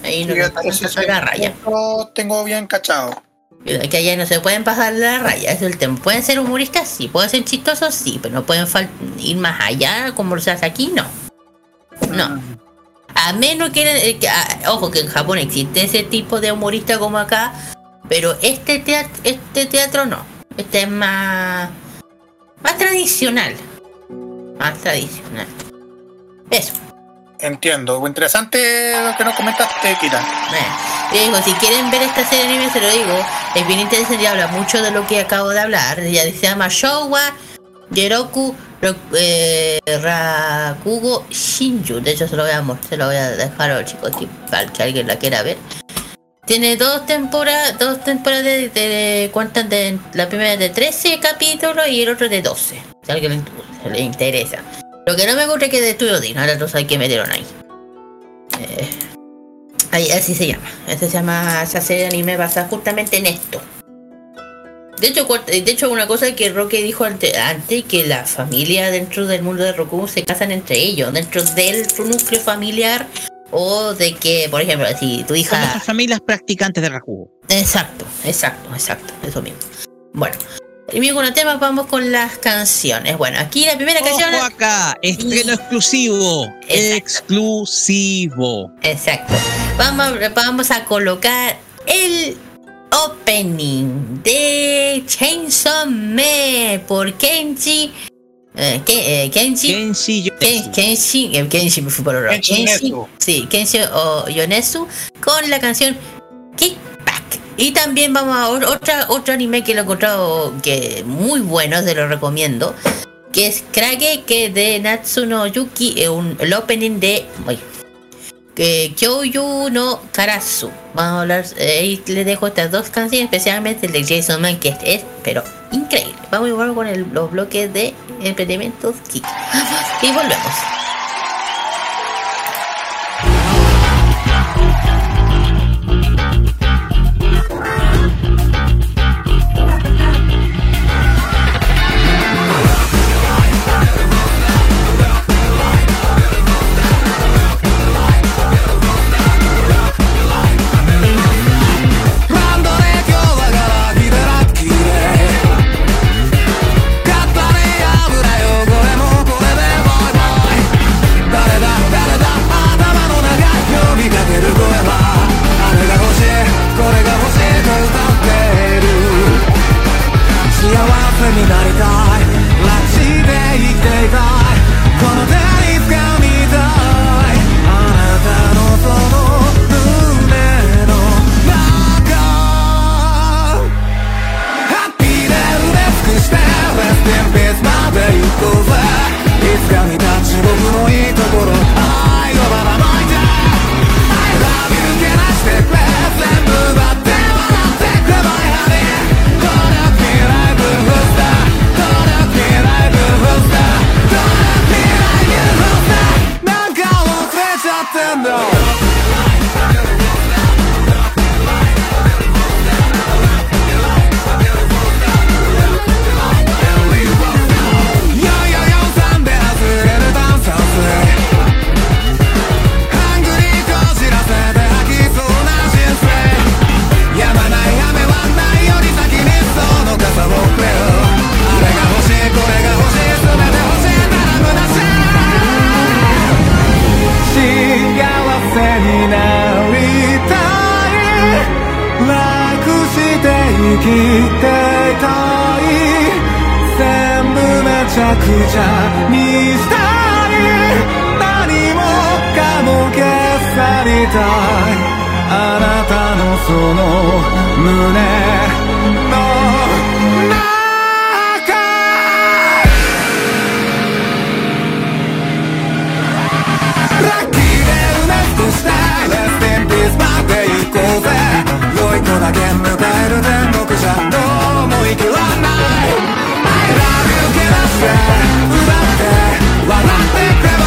Ahí no se pasan la raya. Lo tengo bien cachado. Que allá no se pueden pasar de la raya, es el tema. Pueden ser humoristas, sí, pueden ser chistosos, sí, pero no pueden ir más allá como se hace aquí, no. No. A menos que, eh, que- ah, ojo, que en Japón existe ese tipo de humorista como acá, pero este teatro, este teatro no. Este es más, más tradicional. Más tradicional. Eso. Entiendo. Interesante lo que nos comentaste, Kira. Eh, y digo, si quieren ver esta serie de anime, se lo digo, es bien interesante y habla mucho de lo que acabo de hablar. Ya se llama Showa Yeroku Ro- eh, Rakugo Shinju. De hecho, se lo voy a, mostrar, se lo voy a dejar a los chicos aquí, para que alguien la quiera ver. Tiene dos temporadas, dos temporadas de, de. De, la primera de 13 capítulos y el otro de 12. Si alguien le, interesa. Lo que no me gusta es que de Estudio Dino, ahora no sé qué metieron ahí. Eh, ahí, así se llama. Ese se llama esa serie de anime basada justamente en esto. De hecho, de hecho una cosa que Roque dijo ante- antes, que la familia dentro del mundo de Roku se casan entre ellos, dentro del núcleo familiar, o de que, por ejemplo, si tu hija... nuestras familias practicantes de rakugo. Exacto, exacto, exacto, eso mismo. Bueno, y con el tema, vamos con las canciones. Bueno, aquí la primera canción... Ojo acá, estreno exclusivo. Exclusivo. Exacto. Vamos, vamos a colocar el opening de Chainsaw Man por Kenji. Eh, eh. Kenshi Ken- Kenshi. eh, Kenshi me fui por lado. Kenshi Kenshi. Sí, Kenshi o Yonezu con la canción Kickback. Y también vamos a otra, otro anime que lo he encontrado que muy bueno, se lo recomiendo. Que es Krage que de Natsuno Yuki, eh, un, el opening de. uy, que Kyoyu no Karasu. Vamos a hablar, eh, ahí les dejo estas dos canciones, especialmente el de Jason Man, que es, pero increíble. Vamos igual con el- los bloques de emprendimientos Kick. Y volvemos. Oh. きていたい世ちゃくちゃにしたい何もかも消さりたい。あなたのその胸のとだけ迎える天国じゃどうも生きらない I love you けなして奪って笑ってくれ。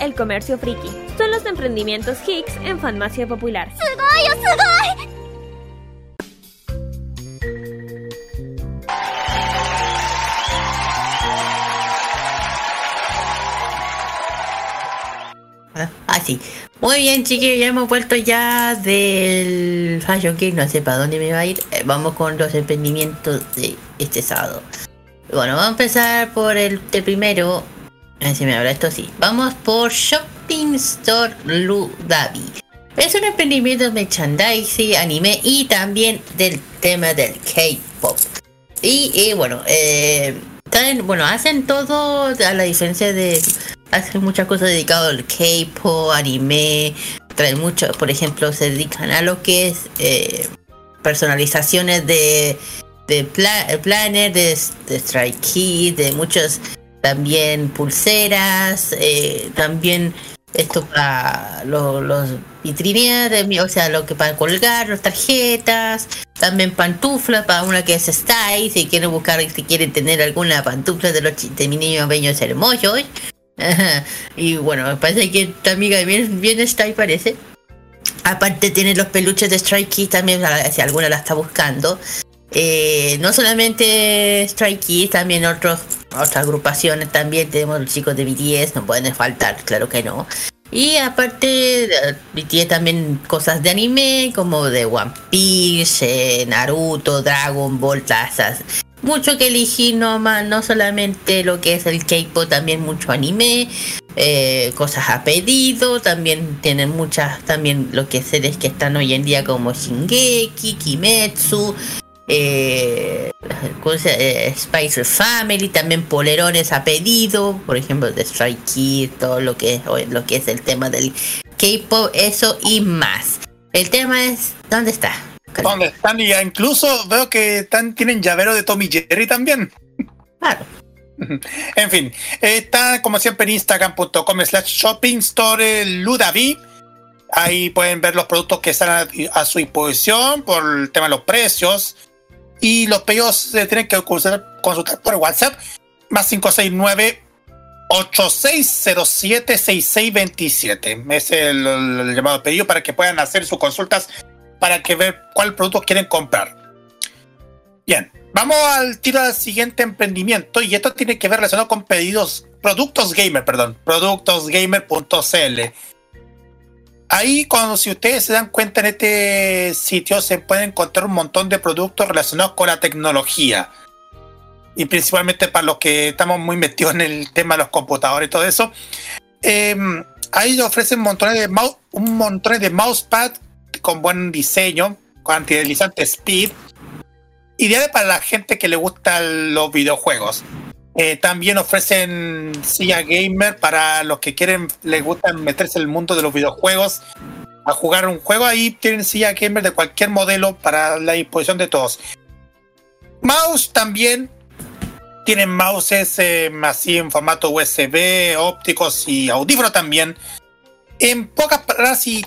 el comercio friki. Son los emprendimientos Hicks en farmacia popular. Así. Ah, Muy bien, chiquillos, ya hemos vuelto ya del Fashion King, no sé para dónde me va a ir. Eh, vamos con los emprendimientos de este sábado. Bueno, vamos a empezar por el primero, a ver si me habla esto sí. Vamos por Shopping Store Ludavi. Es un emprendimiento de merchandising, anime y también del tema del K-pop. Y, eh, bueno, eh, bueno, hacen todo a la diferencia de. Hacen muchas cosas dedicadas al K-pop, anime. Traen mucho, por ejemplo, se dedican a lo que es eh, personalizaciones de, de pla- planner, de, de Strike Kids, de muchos también pulseras, eh, también esto para lo- los mi- o sea, lo que para colgar, las tarjetas, también pantuflas para una que es style, si quieren buscar, si quieren tener alguna pantufla de los de mi niño bellos hermosos. Ajá. Y bueno, parece que tu amiga bien, bien style parece. Aparte tiene los peluches de Strike también, si alguna la está buscando. Eh, no solamente Strike también otros, otras agrupaciones también. Tenemos los chicos de BTS, no pueden faltar, claro que no. Y aparte, eh, BTS también cosas de anime, como de One Piece, eh, Naruto, Dragon Ball, tazas. Mucho que elegir nomás, no solamente lo que es el K-pop, también mucho anime, eh, cosas a pedido, también tienen muchas, también lo que series que están hoy en día como Shingeki, Kimetsu, eh, cosa- eh, Spicer Family, también polerones a pedido, por ejemplo de Strike Kids, todo lo que lo que es el tema del K-pop, eso y más. El tema es ¿dónde está? ¿Dónde están? Y incluso veo que están, tienen llavero de Tommy Jerry también. Claro. En fin, está como siempre en instagram.com slash shopping store ludavi. Ahí pueden ver los productos que están a, a su disposición por el tema de los precios. Y los pedidos se tienen que consultar, por WhatsApp. Más 569 8607 6627. Es el, el llamado pedido para que puedan hacer sus consultas para que ver cuál producto quieren comprar. Bien, vamos al tiro al siguiente emprendimiento y esto tiene que ver relacionado con pedidos, productos gamer, perdón, productosgamer.cl. Ahí cuando si ustedes se dan cuenta en este sitio se pueden encontrar un montón de productos relacionados con la tecnología. Y principalmente para los que estamos muy metidos en el tema de los computadores y todo eso. Eh, ahí ofrecen montones de un montón de mousepad con buen diseño, con antideslizante speed. Ideal para la gente que le gustan los videojuegos. Eh, también ofrecen silla gamer para los que quieren, les gusta meterse en el mundo de los videojuegos a jugar un juego. Ahí tienen silla gamer de cualquier modelo para la disposición de todos. Mouse también. Tienen mouses eh, así en formato USB, ópticos y audífonos también. En pocas palabras, y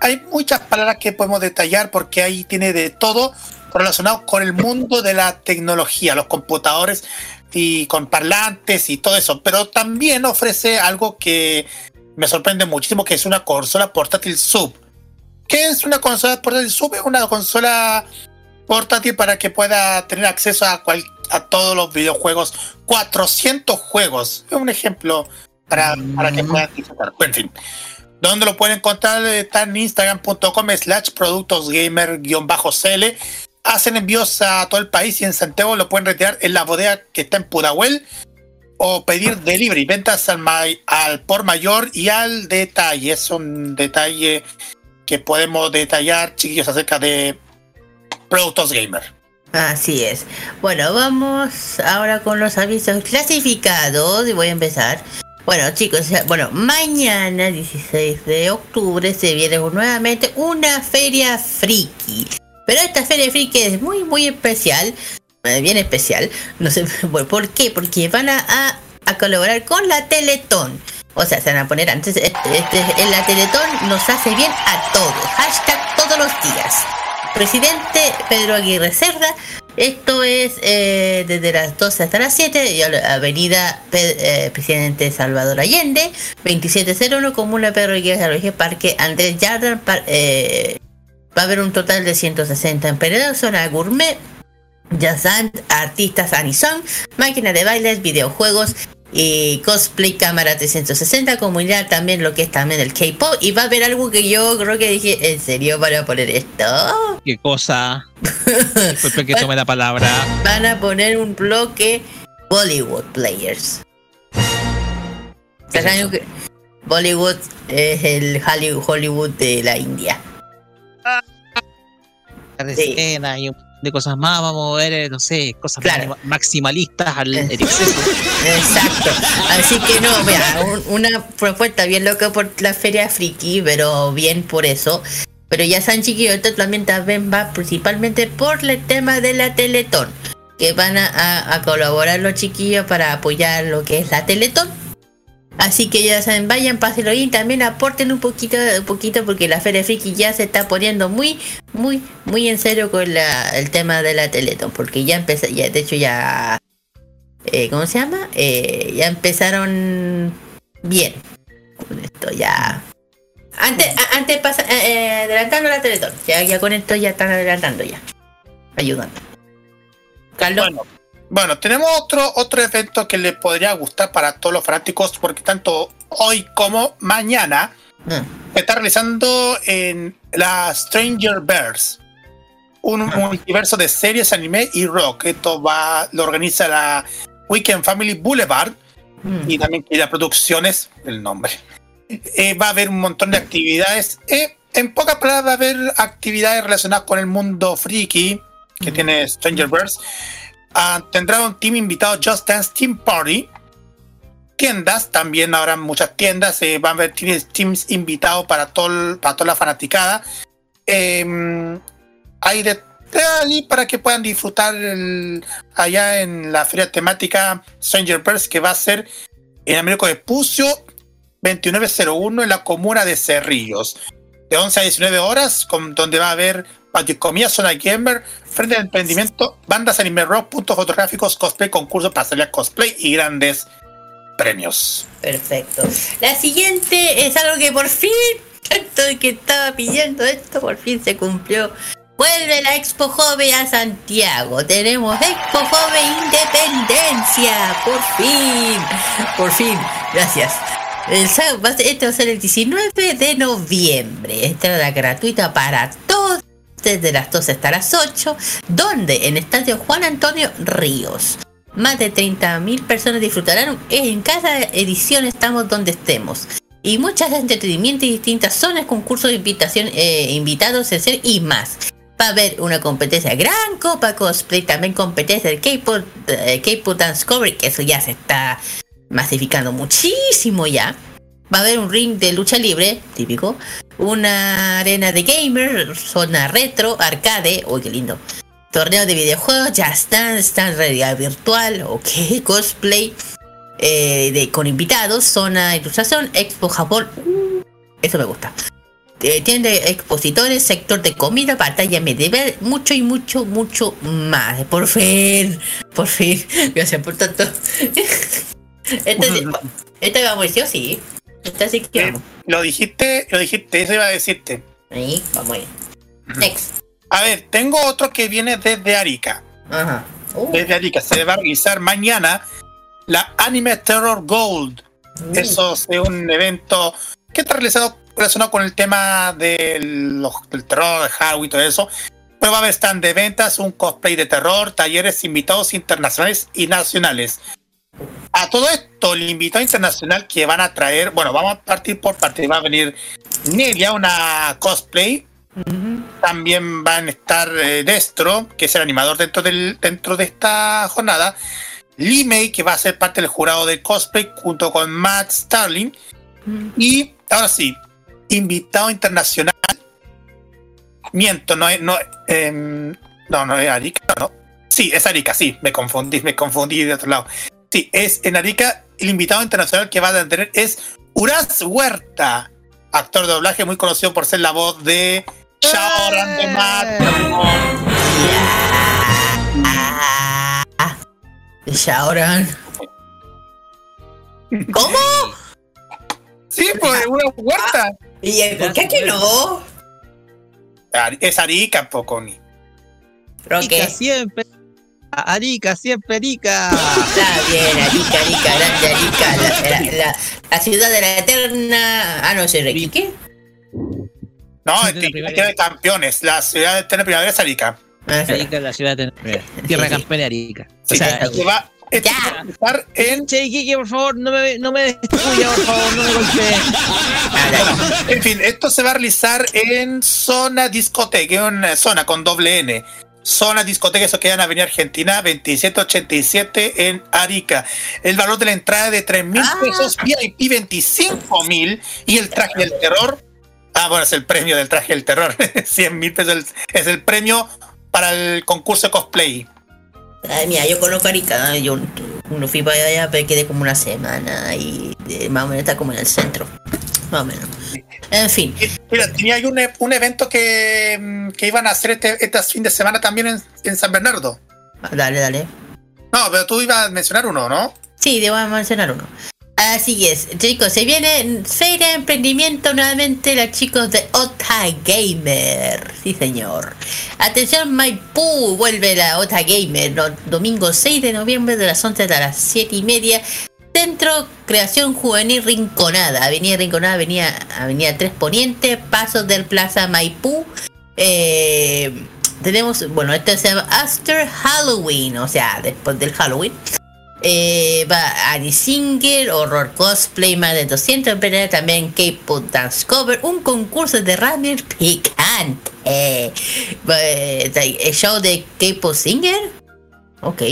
hay muchas palabras que podemos detallar porque ahí tiene de todo relacionado con el mundo de la tecnología, los computadores y con parlantes y todo eso. Pero también ofrece algo que me sorprende muchísimo, que es una consola portátil sub. ¿Qué es una consola portátil sub? Es una consola portátil para que pueda tener acceso a, cual- a todos los videojuegos. 400 juegos. Es un ejemplo para, para que puedan disfrutar. En fin. ¿Dónde lo pueden encontrar? Está en instagram.com slash productosgamer-cl. Hacen envíos a todo el país y en Santiago lo pueden retirar en la bodega que está en Pudahuel o pedir delivery, ventas al, ma- al por mayor y al detalle. Es un detalle que podemos detallar, chiquillos, acerca de productos gamer. Así es. Bueno, vamos ahora con los avisos clasificados y voy a empezar. Bueno, chicos, bueno, mañana 16 de octubre se viene nuevamente una feria friki. Pero esta feria friki es muy, muy especial. eh, Bien especial. No sé por qué. Porque van a, a, colaborar con la Teletón. O sea, se van a poner antes. Este, este- la Teletón nos hace bien a todos. Hashtag todos los días. Presidente Pedro Aguirre Cerda Esto es eh, desde las 12 hasta las 7, y a la Avenida eh, Presidente Salvador Allende, 2701, Comuna Pedro Arroyo Parque Andrés Yardan. par- va a haber un total de 160 emprendedores, zona gourmet, Yazan, artistas Anison, máquina de bailes, videojuegos y cosplay cámara 360, comunidad también lo que es también el K-pop. Y va a haber algo que yo creo que dije, ¿en serio van a poner esto? ¿Qué cosa? Disculpe que tome la palabra. Van a poner un bloque Bollywood Players. ¿Saben que Bollywood es el Hollywood de la India. Escena y un montón de cosas más, vamos a ver, eh, no sé, cosas maxima- maximalistas al exceso. Exacto. Así que no, mira, un- una propuesta bien loca por la feria friki, pero bien por eso. Pero ya chiquillos, esto también, también va principalmente por el tema de la Teletón. Que van a, a- a colaborar los chiquillos para apoyar lo que es la Teletón. Así que ya saben, vayan, pásenlo y también aporten un poquito, un poquito porque la Feria Friki ya se está poniendo muy, muy, muy en serio con la- el tema de la Teletón. Porque ya empezó, ya de hecho ya eh, ¿cómo se llama? Eh, ya empezaron bien con esto ya. Antes, a- antes pasa, eh, eh, adelantando la Teletón. Ya, ya con esto ya están adelantando ya. Ayudando. Carlos. Bueno, tenemos otro, otro evento que le podría gustar para todos los fanáticos, porque tanto hoy como mañana Mm. se está realizando en la Stranger Bears, un multiverso de series, anime y rock. Esto va, lo organiza la Weekend Family Boulevard y también que la producciones, el nombre. Eh, va a haber un montón de actividades. Eh, en pocas palabras, va a haber actividades relacionadas con el mundo friki que tiene Stranger Birds. Ah, tendrá un team invitado Just Dance Team Party. Tiendas, también habrá muchas tiendas. eh, van a haber teams, invitados para, para toda la fanaticada. Em, hay de ahí para que puedan disfrutar el- allá en la feria temática Stranger Birds que va a ser en Américo de Pucio 2901 en la comuna de Cerrillos. De 11 a 19 horas, donde va a haber patio zona gamer, frente al emprendimiento, bandas anime rock, puntos fotográficos, cosplay, concursos, pasarela cosplay y grandes premios. Perfecto. La siguiente es algo que por fin, tanto que estaba pidiendo esto, por fin se cumplió. Vuelve la Expo Joven a Santiago. Tenemos Expo Joven Independencia. Por fin. Por fin. Gracias. El este va a ser el 19 de noviembre. Entrada gratuita para todos. Desde las 12 hasta las 8. Donde en Estadio Juan Antonio Ríos. Más de 30.000 personas disfrutarán. En cada edición estamos donde estemos. Y muchas de entretenimiento y distintas zonas, concursos de invitación, eh, invitados, ser y más. Va a haber una competencia gran copa cosplay, también competencia de K-pop, eh, Dance Cover, que eso ya se está masificando muchísimo ya. Va a haber un ring de lucha libre, típico. Una arena de gamer, zona retro, arcade, uy qué lindo. Torneo de videojuegos, ya están, están realidad virtual, ok, cosplay. eh, de, con invitados, zona de ilustración, Expo Japón. uh, eso me gusta. Eh, tienda de expositores, sector de comida, batalla medieval, mucho y mucho, mucho más. Por fin, por fin. Gracias por tanto. Esta, esta vamos, sí o sí. Sí que. Lo dijiste, lo dijiste, eso iba a decirte. Ahí, vamos ahí. Next. A ver, tengo otro que viene desde Arica. Ajá. Desde Arica. Se va a realizar mañana la Anime Terror Gold. Eso es un evento que está realizado relacionado con el tema del, del terror, de Halloween y todo eso. Pero va a haber stand de ventas, un cosplay de terror, talleres invitados internacionales y nacionales. A todo esto, el invitado internacional que van a traer, bueno, vamos a partir por partir. Va a venir Nelia, una cosplay. También van a estar eh, Destro, que es el animador dentro, del, dentro de esta jornada. Lee May, que va a ser parte del jurado de cosplay, junto con Matt Starling. Y ahora sí, invitado internacional. Miento, no es. No, em, no, no es Arica, no. Sí, es Arica, sí, me confundí, me confundí de otro lado. Sí, es en Arica, el invitado internacional que va a tener es Uraz Huerta, actor de doblaje muy conocido por ser la voz de Shaoran de Matt. Shaoran. ¿Cómo? Sí, pues una huerta. ¿Y el- por qué que no? Es Arica, poco ni. Arica siempre. Arica, siempre Arica. Está bien, Arica, Arica, grande Arica, la, la- la- la ciudad de la eterna. Ah, no, soy Requique. No, es que tiene campeones. La ciudad de Eterna Primavera es Arica. Arica es la ciudad de Tierra campeona de Arica. Sí, o sea, esto va, esto se va a realizar en. Che, Kike, por favor, no me, no me destruya, por favor, no me golpee. En fin, esto se va a realizar en Zona Discoteca, es una zona con doble N. Zona Discoteca, eso queda en Avenida Argentina 2787 en Arica. El valor de la entrada de 3 mil pesos, VIP 25 mil y el traje del terror. Ah, bueno, es el premio del traje del terror. 100 mil pesos el- es el premio para el concurso de cosplay. Ay, mira, yo conozco Arica, yo no fui para allá, pero quedé como una semana y eh, más o menos está como en el centro. Más o menos. En fin. Mira, tenía un, e- un evento que, mm, que iban a hacer este, este fin de semana también en, en San Bernardo. Dale, dale. No, pero tú ibas a mencionar uno, ¿no? Sí, debo mencionar uno. Así es, chicos, se viene Feria de Emprendimiento nuevamente los chicos de Ota Gamer. Sí, señor. Atención, Maipú, vuelve la Ota Gamer, no- domingo 6 de noviembre de las 11 a las 7 y media. Centro Creación Juvenil Rinconada, Avenida Rinconada, Avenida, Avenida 3 Poniente, Pasos del Plaza Maipú. Eh, tenemos, bueno, esto se llama After Halloween, o sea, después del Halloween. Eh, va Ari Singer, Horror Cosplay, más de 200 emprendedores, también K-Pop Dance Cover, un concurso de ramen picante, eh, el show de K-Pop Singer, ok,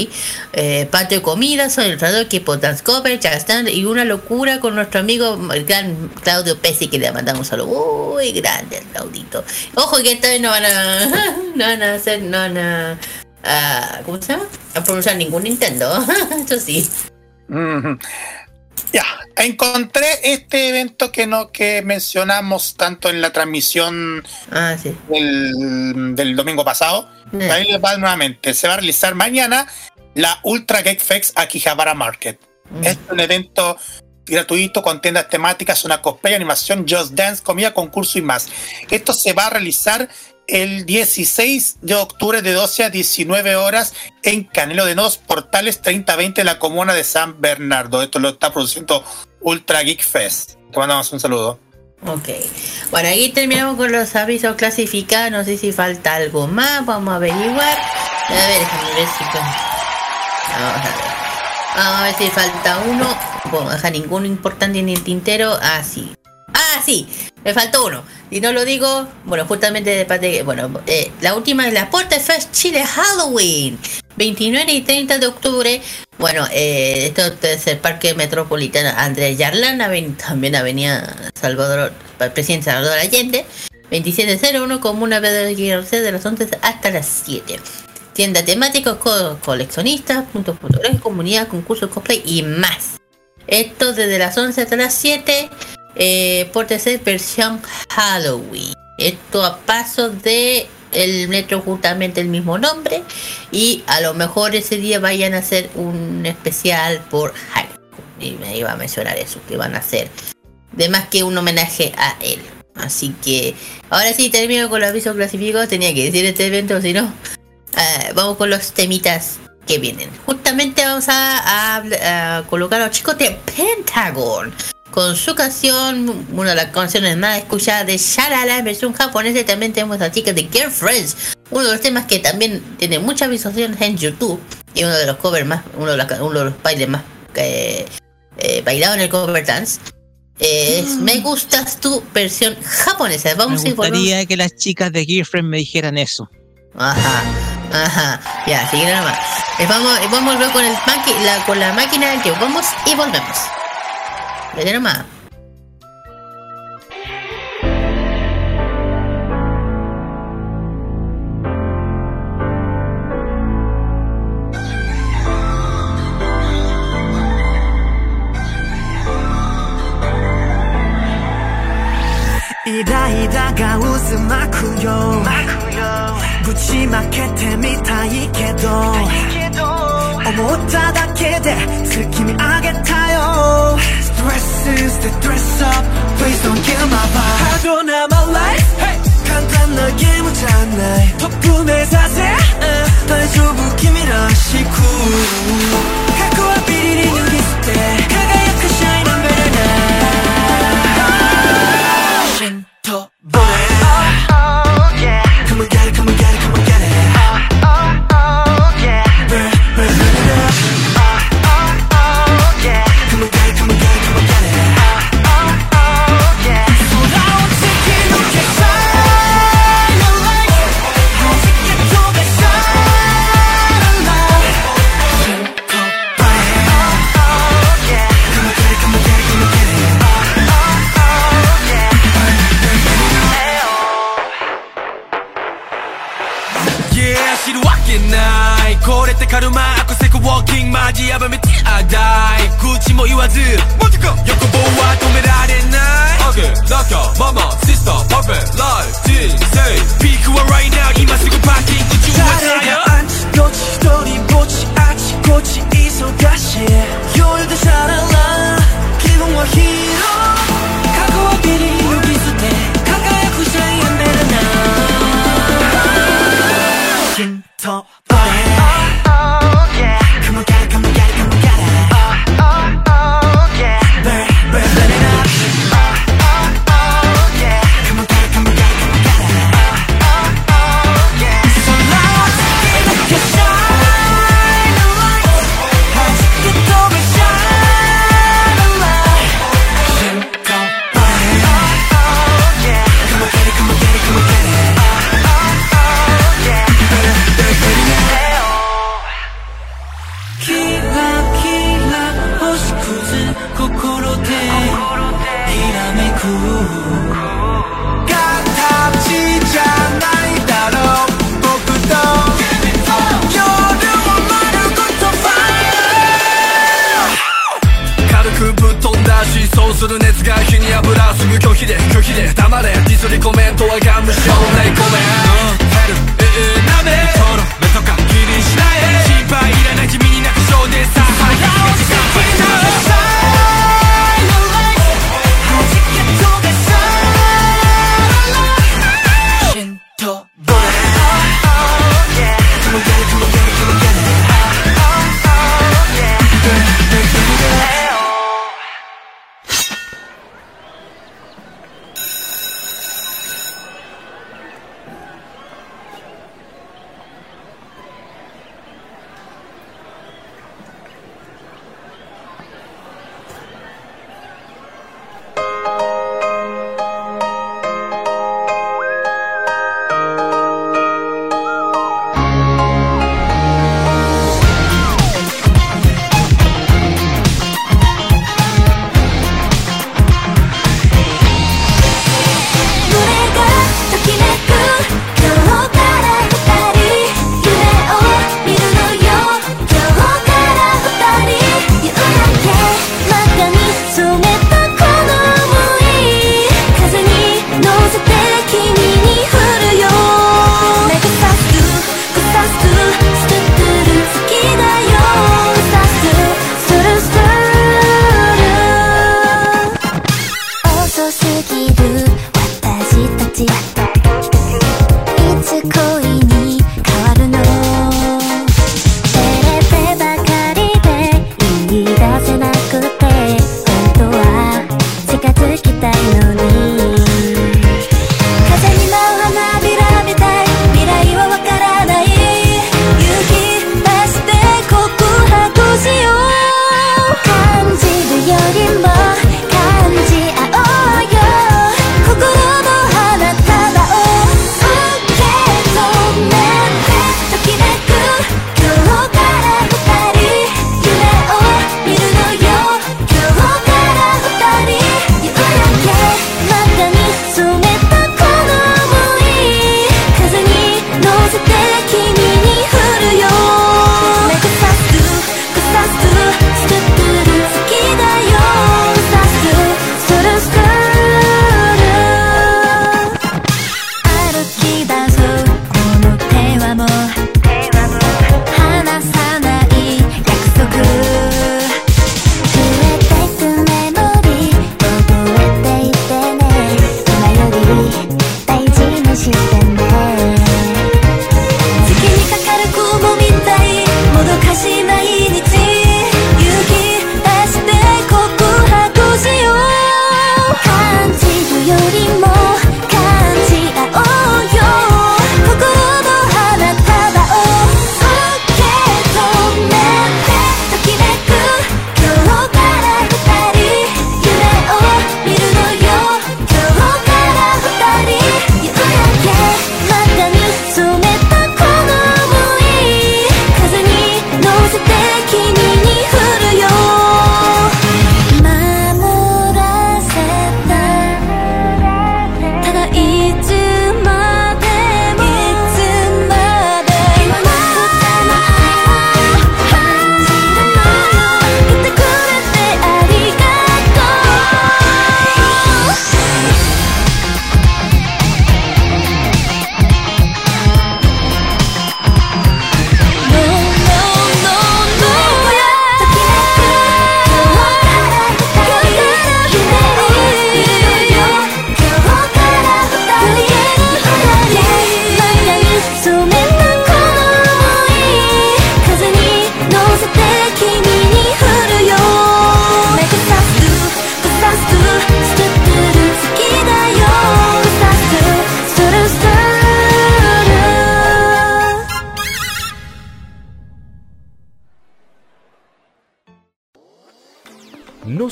eh, patio de comida, son el trador K-Pop Dance Cover, Stand y una locura con nuestro amigo el gran Claudio Pesi, que le mandamos un saludo muy grande Claudito. Ojo que esta vez no van a, no van a hacer, no van a, a- ¿cómo se llama? A pronunciar ningún Nintendo, eso sí. Ya, encontré este evento que no que mencionamos tanto en la transmisión del, del domingo pasado. Eh. Ahí les va nuevamente. Se va a realizar mañana la Ultra Geek Fest Akihabara Market. Es un evento gratuito con tiendas temáticas, una cosplay, animación, Just Dance, comida, concurso y más. Esto se va a realizar el 16 de octubre de 12 a 19 horas en Canelo de Nos, Portales 3020 de la comuna de San Bernardo. Esto lo está produciendo Ultra Geek Fest. Te mandamos un saludo. Ok. Bueno, ahí terminamos con los avisos clasificados. No sé si falta algo más. Vamos a averiguar. A ver, déjame ver si. Vamos a ver. Vamos a ver si falta uno. Bueno, deja ninguno importante en el tintero. Ah. Ah, sí. Me faltó uno. Y no lo digo, bueno, justamente de parte Bueno, eh, la última es la Porte Fest Chile Halloween. 29 y 30 de octubre. Bueno, eh, esto es el Parque Metropolitano Andrés Yarlán, también Avenida Salvador, Presidente Salvador Allende. 2701, Comuna Pedro de las 11 hasta las 7. Tienda temática, co- coleccionistas, puntos fotográficos, comunidad, concursos, cosplay y más. Esto desde las 11 hasta las 7. Eh, por tercer versión Halloween. Esto a paso de el metro justamente el mismo nombre. Y a lo mejor ese día vayan a hacer un especial por Halloween. Y me iba a mencionar eso, que van a hacer. De más que un homenaje a él. Así que ahora sí termino con los avisos clasificados. Tenía que decir este evento, si no. Ah, vamos con los temitas que vienen. Justamente vamos a, a- a colocar a los chicos de Pentagon con su canción, una de las canciones más escuchadas de Shalala en versión japonesa. Y también tenemos a chicas de Girlfriends, uno de los temas que también tiene muchas visualizaciones en YouTube y uno de los covers más, uno de, uno de los bailes más eh, eh, bailados en el cover dance. Eh, es Me gustas tu versión japonesa. Vamos Me a gustaría que las chicas de Girlfriend me dijeran eso. Ajá, ajá. Ya, sigue nada más. Eh, vamos, eh, vamos a volver con, el maqui- la, con la máquina del tiempo. Vamos y volvemos. Vete nomás. イライラが渦巻くよぶちまけてみたいけど 못 닫게 돼 슬픔이 악에 타요 Stress is the dress up Please don't kill my vibe I don't have my life hey. 간단하게 묻잖아 덕분에 사세 uh. 날 주부 김이라 식후 가꾸와 비리니 눈이 스테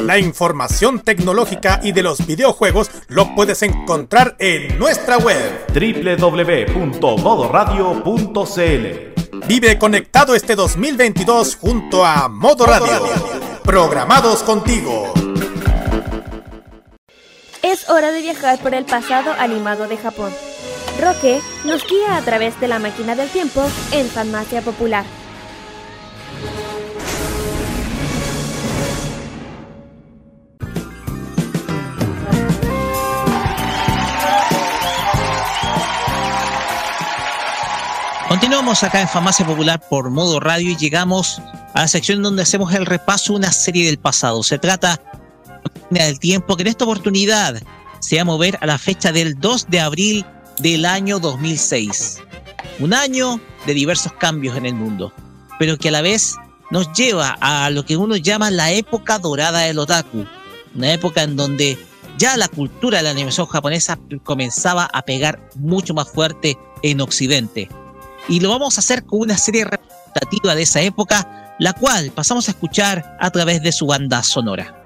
La información tecnológica y de los videojuegos lo puedes encontrar en nuestra web www.modoradio.cl. Vive conectado este 2022 junto a Modo Radio. Programados contigo. Es hora de viajar por el pasado animado de Japón. Roque nos guía a través de la máquina del tiempo en Farmacia Popular. Continuamos acá en Farmacia Popular por modo radio y llegamos a la sección donde hacemos el repaso de una serie del pasado. Se trata del tiempo que en esta oportunidad se va a mover a la fecha del 2 de abril del año 2006. Un año de diversos cambios en el mundo, pero que a la vez nos lleva a lo que uno llama la época dorada del otaku. Una época en donde ya la cultura de la animación japonesa comenzaba a pegar mucho más fuerte en Occidente. Y lo vamos a hacer con una serie representativa de esa época, la cual pasamos a escuchar a través de su banda sonora.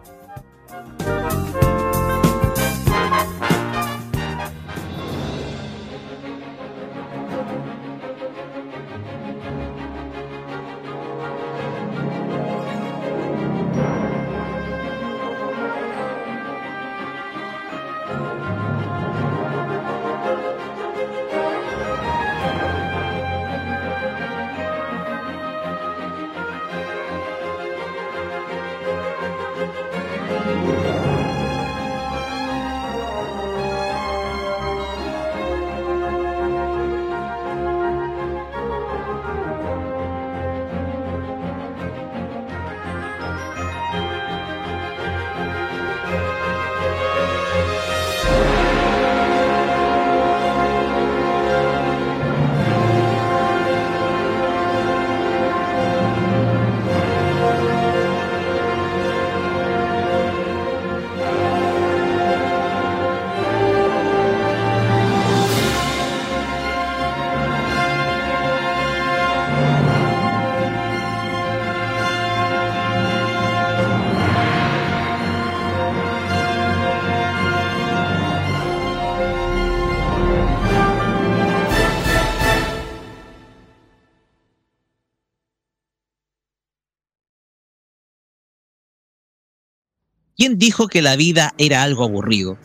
¿Quién dijo que la vida era algo aburrido?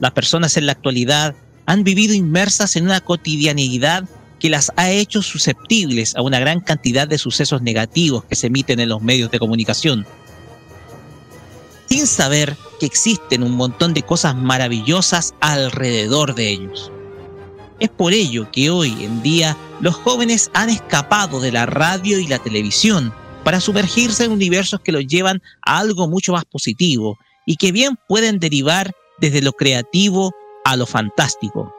Las personas en la actualidad han vivido inmersas en una cotidianidad que las ha hecho susceptibles a una gran cantidad de sucesos negativos que se emiten en los medios de comunicación, sin saber que existen un montón de cosas maravillosas alrededor de ellos. Es por ello que hoy en día los jóvenes han escapado de la radio y la televisión para sumergirse en universos que los llevan a algo mucho más positivo y que bien pueden derivar desde lo creativo a lo fantástico.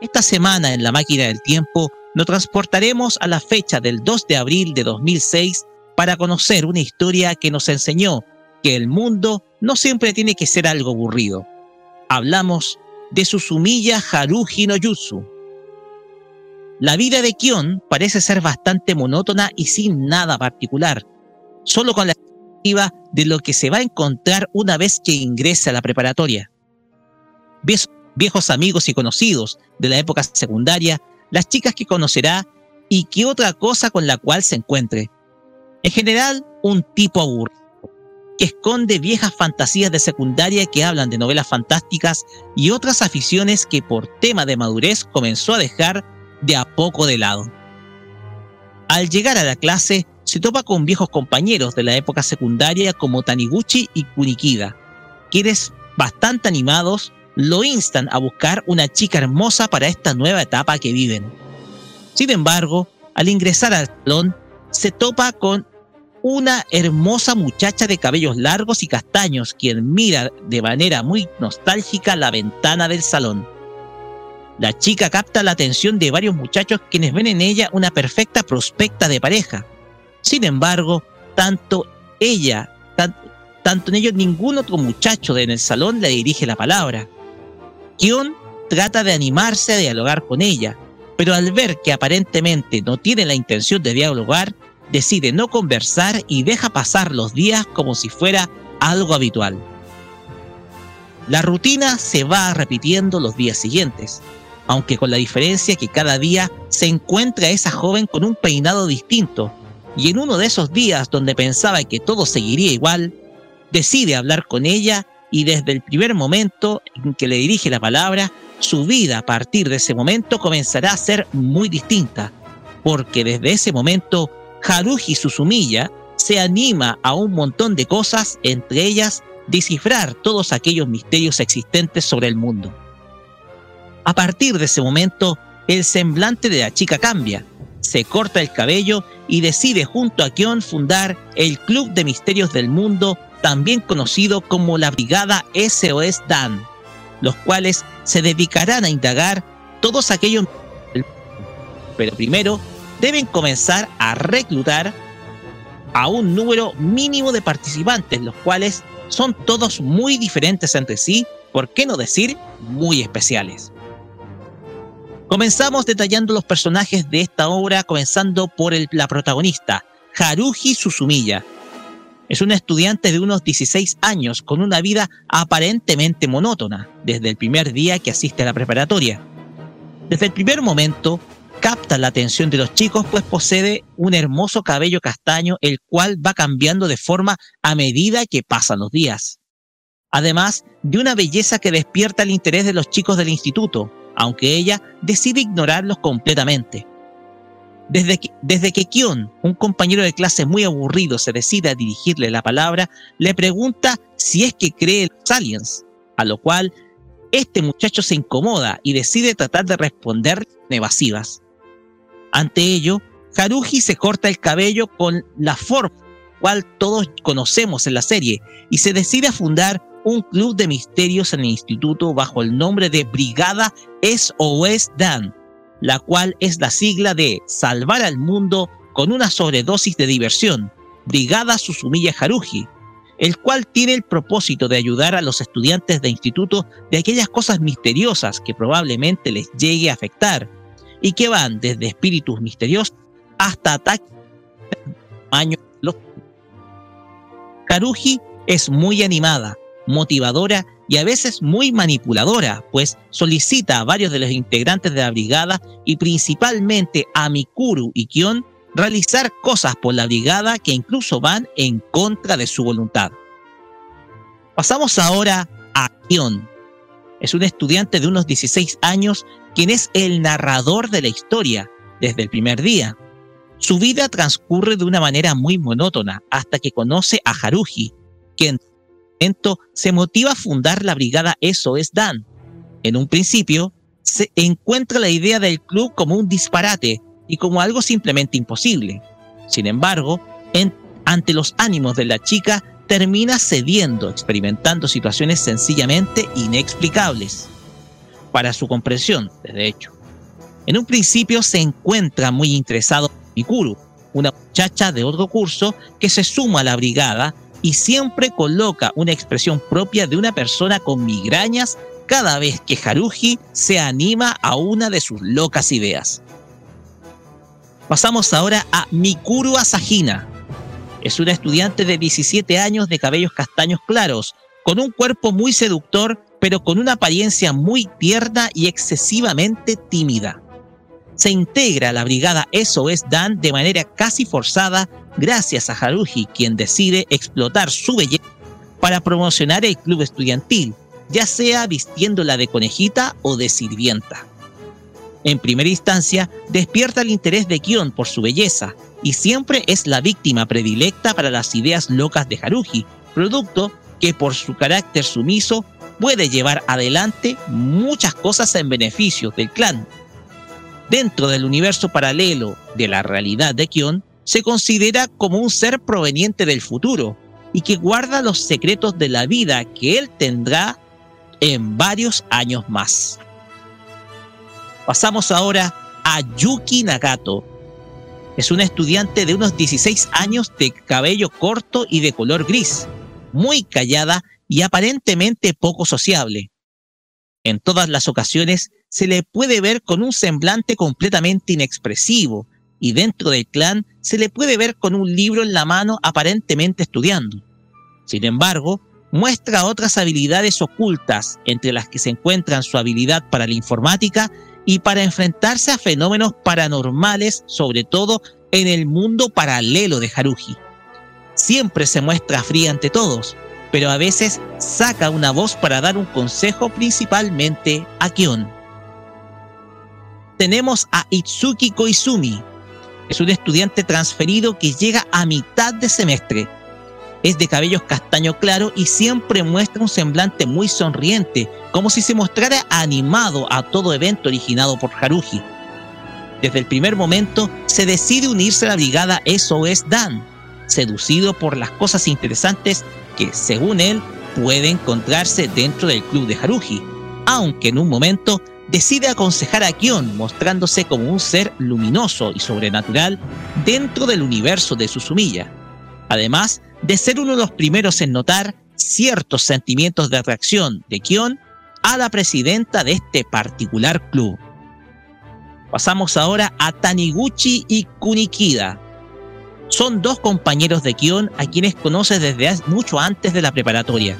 Esta semana en la máquina del tiempo nos transportaremos a la fecha del 2 de abril de 2006 para conocer una historia que nos enseñó que el mundo no siempre tiene que ser algo aburrido. Hablamos de Susumiya Haruhi no Jutsu, la vida de Kion parece ser bastante monótona y sin nada particular, solo con la expectativa de lo que se va a encontrar una vez que ingrese a la preparatoria. Viejos, amigos y conocidos de la época secundaria, las chicas que conocerá y qué otra cosa con la cual se encuentre. En general, un tipo aburrido. que esconde viejas fantasías de secundaria que hablan de novelas fantásticas y otras aficiones que por tema de madurez comenzó a dejar de a poco de lado. Al llegar a la clase, se topa con viejos compañeros de la época secundaria como Taniguchi y Kunikida, quienes, bastante animados, lo instan a buscar una chica hermosa para esta nueva etapa que viven. Sin embargo, al ingresar al salón, se topa con una hermosa muchacha de cabellos largos y castaños, quien mira de manera muy nostálgica la ventana del salón. La chica capta la atención de varios muchachos quienes ven en ella una perfecta prospecta de pareja. Sin embargo, tanto ella, tan- tanto en ellos ningún otro muchacho en el salón le dirige la palabra. Kion trata de animarse a dialogar con ella, pero al ver que aparentemente no tiene la intención de dialogar, decide no conversar y deja pasar los días como si fuera algo habitual. La rutina se va repitiendo los días siguientes, aunque con la diferencia que cada día se encuentra esa joven con un peinado distinto, y en uno de esos días donde pensaba que todo seguiría igual, decide hablar con ella y desde el primer momento en que le dirige la palabra, su vida a partir de ese momento comenzará a ser muy distinta, porque desde ese momento Haruhi Suzumiya se anima a un montón de cosas, entre ellas descifrar todos aquellos misterios existentes sobre el mundo. A partir de ese momento, el semblante de la chica cambia, se corta el cabello y decide junto a Kion fundar el Club de Misterios del Mundo, también conocido como la Brigada SOS Dan, los cuales se dedicarán a indagar todos aquellos... Pero primero deben comenzar a reclutar a un número mínimo de participantes, los cuales son todos muy diferentes entre sí, por qué no decir muy especiales. Comenzamos detallando los personajes de esta obra, comenzando por la protagonista, Haruhi Suzumiya. Es una estudiante de unos 16 años con una vida aparentemente monótona desde el primer día que asiste a la preparatoria. Desde el primer momento, capta la atención de los chicos pues posee un hermoso cabello castaño el cual va cambiando de forma a medida que pasan los días. Además de una belleza que despierta el interés de los chicos del instituto, aunque ella decide ignorarlos completamente. Desde que, desde que Kion, un compañero de clase muy aburrido, se decide a dirigirle la palabra, le pregunta si es que cree en los aliens, a lo cual este muchacho se incomoda y decide tratar de responder evasivas. Ante ello, Haruhi se corta el cabello con la forma cual todos conocemos en la serie y se decide a fundar un club de misterios en el instituto bajo el nombre de Brigada SOS Dan, la cual es la sigla de Salvar al Mundo con una sobredosis de diversión, Brigada Susumiya Haruhi, el cual tiene el propósito de ayudar a los estudiantes de instituto de aquellas cosas misteriosas que probablemente les llegue a afectar y que van desde espíritus misteriosos hasta ataques años. Haruhi es muy animada, motivadora y a veces muy manipuladora, pues solicita a varios de los integrantes de la brigada y principalmente a Mikuru y Kion realizar cosas por la brigada que incluso van en contra de su voluntad. Pasamos ahora a Kion. Es un estudiante de unos 16 años quien es el narrador de la historia desde el primer día. Su vida transcurre de una manera muy monótona hasta que conoce a Haruhi, quien momento se motiva a fundar la brigada SOS Dan. En un principio, se encuentra la idea del club como un disparate y como algo simplemente imposible. Sin embargo, en- ante los ánimos de la chica, termina cediendo, experimentando situaciones sencillamente inexplicables. Para su comprensión, de hecho. En un principio se encuentra muy interesado en Mikuru, una muchacha de otro curso que se suma a la brigada y siempre coloca una expresión propia de una persona con migrañas cada vez que Haruhi se anima a una de sus locas ideas. Pasamos ahora a Mikuru Asahina. Es una estudiante de 17 años de cabellos castaños claros, con un cuerpo muy seductor, pero con una apariencia muy tierna y excesivamente tímida. se integra a la brigada SOS Dan de manera casi forzada gracias a Haruhi, quien decide explotar su belleza para promocionar el club estudiantil, ya sea vistiéndola de conejita o de sirvienta. En primera instancia, despierta el interés de Kion por su belleza, y siempre es la víctima predilecta para las ideas locas de Haruhi, producto que por su carácter sumiso puede llevar adelante muchas cosas en beneficio del clan. Dentro del universo paralelo de la realidad de Kion, se considera como un ser proveniente del futuro y que guarda los secretos de la vida que él tendrá en varios años más. Pasamos ahora a Yuki Nagato. Es una estudiante de unos 16 años de cabello corto y de color gris, muy callada y aparentemente poco sociable. En todas las ocasiones se le puede ver con un semblante completamente inexpresivo y dentro del clan se le puede ver con un libro en la mano aparentemente estudiando. Sin embargo, muestra otras habilidades ocultas, entre las que se encuentran su habilidad para la informática y para enfrentarse a fenómenos paranormales, sobre todo en el mundo paralelo de Haruhi. Siempre se muestra fría ante todos, pero a veces saca una voz para dar un consejo principalmente a Kion. Tenemos a Itsuki Koizumi. Es un estudiante transferido que llega a mitad de semestre. Es de cabellos castaño claro y siempre muestra un semblante muy sonriente, como si se mostrara animado a todo evento originado por Haruhi. Desde el primer momento se decide unirse a la brigada SOS Dan, seducido por las cosas interesantes que, según él, puede encontrarse dentro del club de Haruhi, aunque en un momento decide aconsejar a Kion, mostrándose como un ser luminoso y sobrenatural dentro del universo de Susumiya, además de ser uno de los primeros en notar ciertos sentimientos de atracción de Kion a la presidenta de este particular club. Pasamos ahora a Taniguchi y Kunikida. Son dos compañeros de Kion a quienes conoce desde mucho antes de la preparatoria.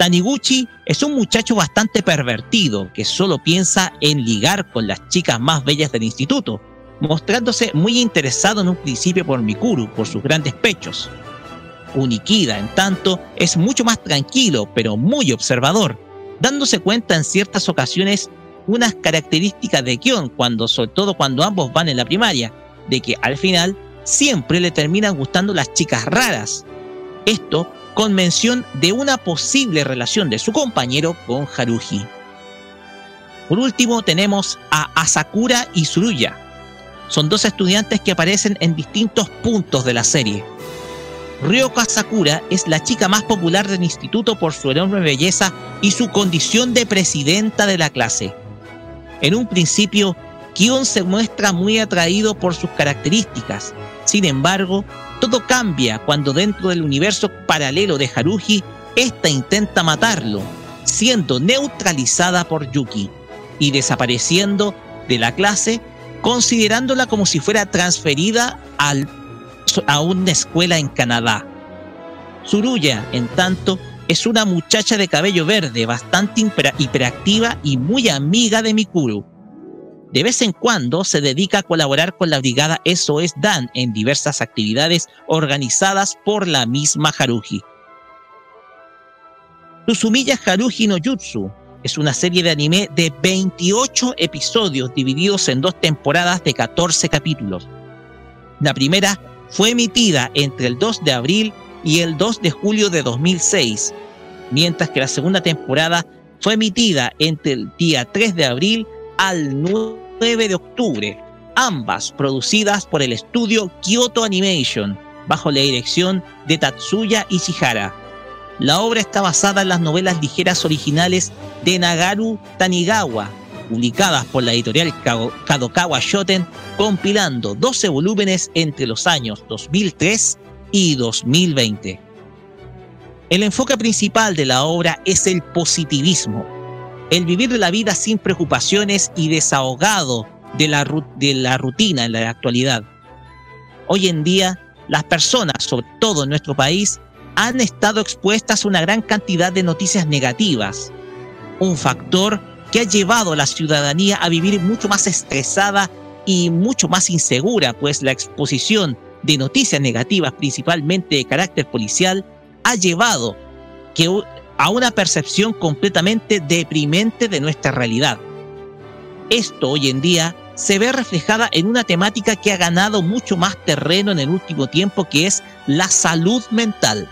Taniguchi es un muchacho bastante pervertido que solo piensa en ligar con las chicas más bellas del instituto, mostrándose muy interesado en un principio por Mikuru por sus grandes pechos. Kunikida, en tanto, es mucho más tranquilo, pero muy observador, dándose cuenta en ciertas ocasiones unas características de Kion, cuando, sobre todo cuando ambos van en la primaria, de que al final siempre le terminan gustando las chicas raras. Esto con mención de una posible relación de su compañero con Haruhi. Por último tenemos a Asakura y Tsuruya. Son dos estudiantes que aparecen en distintos puntos de la serie. Ryoko Asakura es la chica más popular del instituto por su enorme belleza y su condición de presidenta de la clase. En un principio, Kion se muestra muy atraído por sus características. Sin embargo, todo cambia cuando dentro del universo paralelo de Haruhi, ésta intenta matarlo, siendo neutralizada por Yuki y desapareciendo de la clase, considerándola como si fuera transferida a una escuela en Canadá. Tsuruya, en tanto, es una muchacha de cabello verde, bastante hiper- hiperactiva y muy amiga de Mikuru. De vez en cuando se dedica a colaborar con la brigada SOS Dan en diversas actividades organizadas por la misma Haruhi. Susumiya Haruhi no Jutsu es una serie de anime de 28 episodios divididos en dos temporadas de 14 capítulos. La primera fue emitida entre el 2 de abril y el 2 de julio de 2006, mientras que la segunda temporada fue emitida entre el día 3 de abril al 9 de octubre, ambas producidas por el estudio Kyoto Animation, bajo la dirección de Tatsuya Ishihara. La obra está basada en las novelas ligeras originales de Nagaru Tanigawa, publicadas por la editorial Kadokawa Shoten, compilando 12 volúmenes entre los años 2003 y 2020. El enfoque principal de la obra es el positivismo, el vivir la vida sin preocupaciones y desahogado de la, de la rutina en la actualidad. Hoy en día, las personas, sobre todo en nuestro país, han estado expuestas a una gran cantidad de noticias negativas, un factor que ha llevado a la ciudadanía a vivir mucho más estresada y mucho más insegura, pues la exposición de noticias negativas, principalmente de carácter policial, ha llevado que, a una percepción completamente deprimente de nuestra realidad. Esto hoy en día se ve reflejada en una temática que ha ganado mucho más terreno en el último tiempo, que es la salud mental.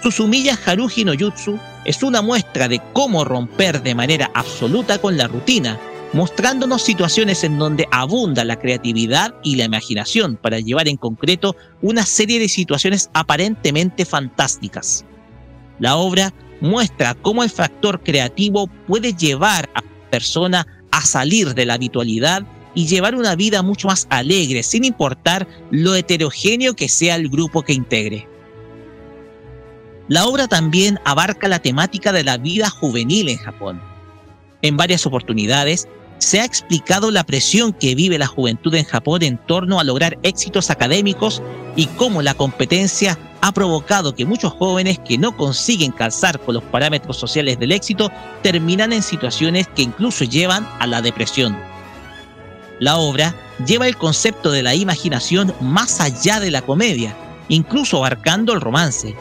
Susumiya Haruhi no Jutsu es una muestra de cómo romper de manera absoluta con la rutina, mostrándonos situaciones en donde abunda la creatividad y la imaginación para llevar en concreto una serie de situaciones aparentemente fantásticas. La obra muestra cómo el factor creativo puede llevar a la persona a salir de la habitualidad y llevar una vida mucho más alegre, sin importar lo heterogéneo que sea el grupo que integre. La obra también abarca la temática de la vida juvenil en Japón. En varias oportunidades se ha explicado la presión que vive la juventud en Japón en torno a lograr éxitos académicos y cómo la competencia ha provocado que muchos jóvenes que no consiguen calzar con los parámetros sociales del éxito terminan en situaciones que incluso llevan a la depresión. La obra lleva el concepto de la imaginación más allá de la comedia, incluso abarcando el romance,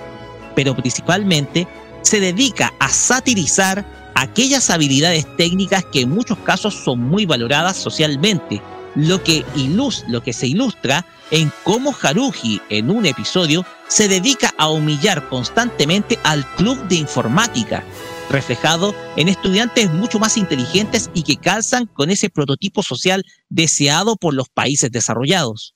pero principalmente se dedica a satirizar aquellas habilidades técnicas que en muchos casos son muy valoradas socialmente, lo que, ilus- lo que se ilustra en cómo Haruhi en un episodio se dedica a humillar constantemente al club de informática, reflejado en estudiantes mucho más inteligentes y que calzan con ese prototipo social deseado por los países desarrollados.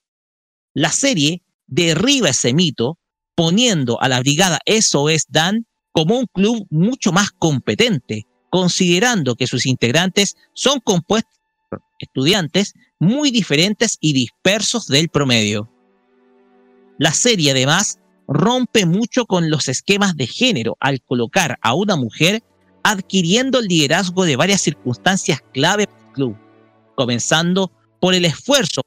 La serie derriba ese mito poniendo a la brigada SOS Dan como un club mucho más competente, considerando que sus integrantes son compuestos por estudiantes muy diferentes y dispersos del promedio. La serie además rompe mucho con los esquemas de género al colocar a una mujer adquiriendo el liderazgo de varias circunstancias clave del club, comenzando por el esfuerzo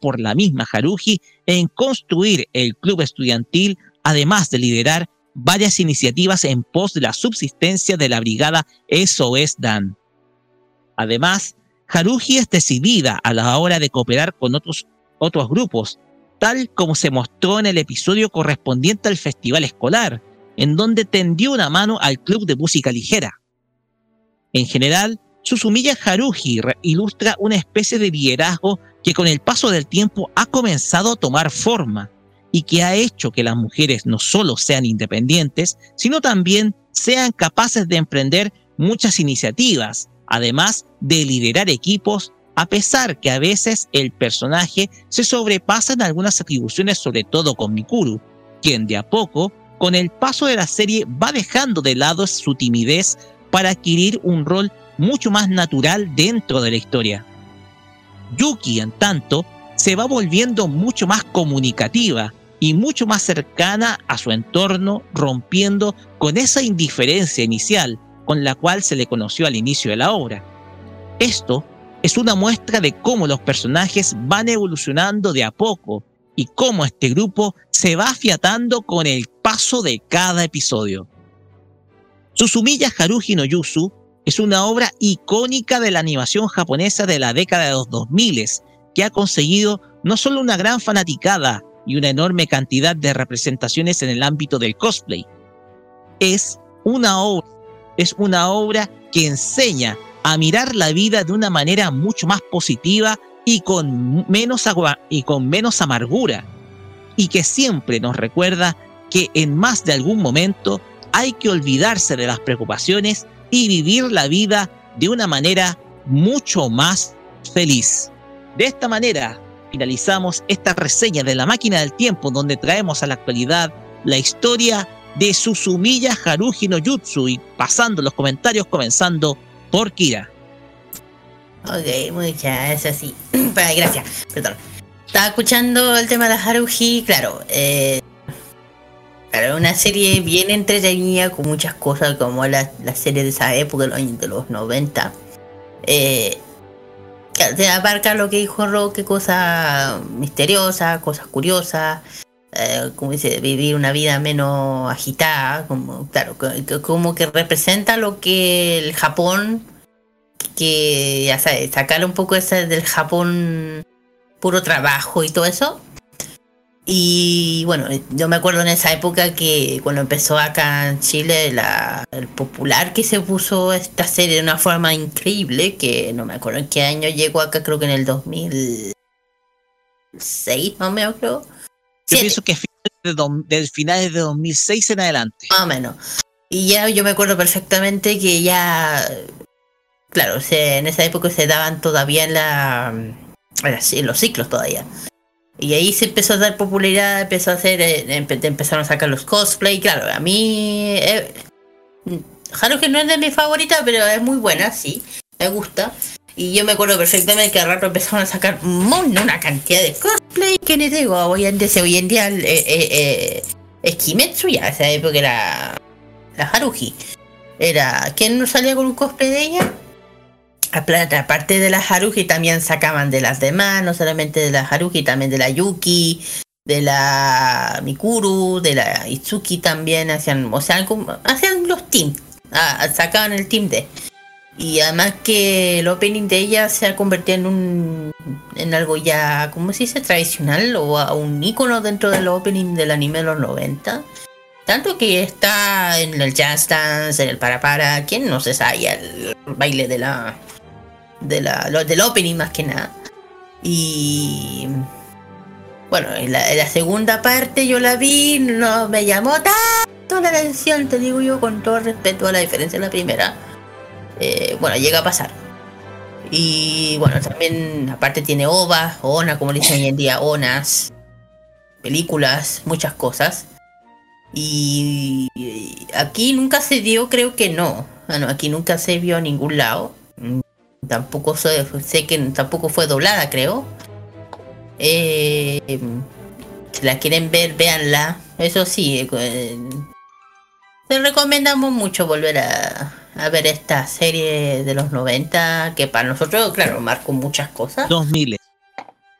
por la misma Haruhi en construir el club estudiantil, además de liderar varias iniciativas en pos de la subsistencia de la brigada SOS Dan. Además, Haruhi es decidida a la hora de cooperar con otros, otros grupos, tal como se mostró en el episodio correspondiente al festival escolar, en donde tendió una mano al club de música ligera. En general, Susumiya Haruhi re- ilustra una especie de liderazgo que con el paso del tiempo ha comenzado a tomar forma y que ha hecho que las mujeres no solo sean independientes, sino también sean capaces de emprender muchas iniciativas, además de liderar equipos, a pesar que a veces el personaje se sobrepasa en algunas atribuciones, sobre todo con Mikuru, quien de a poco, con el paso de la serie, va dejando de lado su timidez para adquirir un rol mucho más natural dentro de la historia. Yuki, en tanto, se va volviendo mucho más comunicativa y mucho más cercana a su entorno, rompiendo con esa indiferencia inicial con la cual se le conoció al inicio de la obra. Esto es una muestra de cómo los personajes van evolucionando de a poco y cómo este grupo se va afiatando con el paso de cada episodio. Susumiya Haruhi no Yusu es una obra icónica de la animación japonesa de la década de los 2000 que ha conseguido no solo una gran fanaticada y una enorme cantidad de representaciones en el ámbito del cosplay, es una obra, es una obra que enseña a mirar la vida de una manera mucho más positiva y con menos agua y con menos amargura y que siempre nos recuerda que en más de algún momento hay que olvidarse de las preocupaciones y vivir la vida de una manera mucho más feliz. De esta manera finalizamos esta reseña de la máquina del tiempo donde traemos a la actualidad la historia de Susumiya Haruhi no Jutsu y pasando los comentarios comenzando por Kira. Ok, muchas gracias, sí. Gracias, perdón. Estaba escuchando el tema de Haruhi, claro. Eh, claro, una serie bien entretenida con muchas cosas como la, la serie de esa época, de los años de los 90. Eh, te abarca lo que dijo Roque, cosas misteriosas, cosas curiosas. eh, como dice, vivir una vida menos agitada, como, claro, co- co- como que representa lo que el Japón que, ya sabes, sacar un poco ese del Japón puro trabajo y todo eso. Y bueno, yo me acuerdo en esa época que cuando empezó acá en Chile la, el popular que se puso esta serie de una forma increíble, que no me acuerdo en qué año llegó acá, creo que en el 2006, más o menos creo. Yo pienso que finales de, del finales de 2006 en adelante. Más o menos. Y ya yo me acuerdo perfectamente que ya, claro, se- en esa época se daban todavía en, la, en los ciclos todavía. Y ahí se empezó a dar popularidad, empezó a hacer, eh, empe- empezaron a sacar los cosplay, claro, a mí... Eh, Haruhi no es de mis favoritas, pero es muy buena, sí, me gusta. Y yo me acuerdo perfectamente que al rato empezaron a sacar mon- una cantidad de cosplay que les digo, hoy en día, hoy en día eh, eh, eh, ya, esa época era la Haruhi. Era, ¿quién no salía con un cosplay de ella? Aparte de la Haruhi también sacaban de las demás, no solamente de la Haruhi, también de la Yuki, de la Mikuru, de la Itsuki también hacían, o sea, hacían los teams, ah, sacaban el team de. Y además que el opening de ella se ha convertido en un en algo ya, ¿cómo se dice? tradicional o a un icono dentro del opening del anime de los 90. Tanto que está en el jazz dance, en el para para, ¿quién no se sabe el baile de la de la lo- del opening más que nada? Y bueno, en la, la segunda parte yo la vi, no me llamó tanto la atención, te digo yo con todo respeto a la diferencia de la primera. Eh, bueno, llega a pasar. Y bueno, también aparte tiene OVA, ONA, como dicen hoy en día, ONAS, películas, muchas cosas. Y aquí nunca se dio, creo que no. Bueno, aquí nunca se vio a ningún lado. Tampoco sé, sé que tampoco fue doblada, creo. Eh, si la quieren ver, véanla. Eso sí, eh, te recomendamos mucho volver a, a ver esta serie de los 90, que para nosotros, claro, marcó muchas cosas. 2000.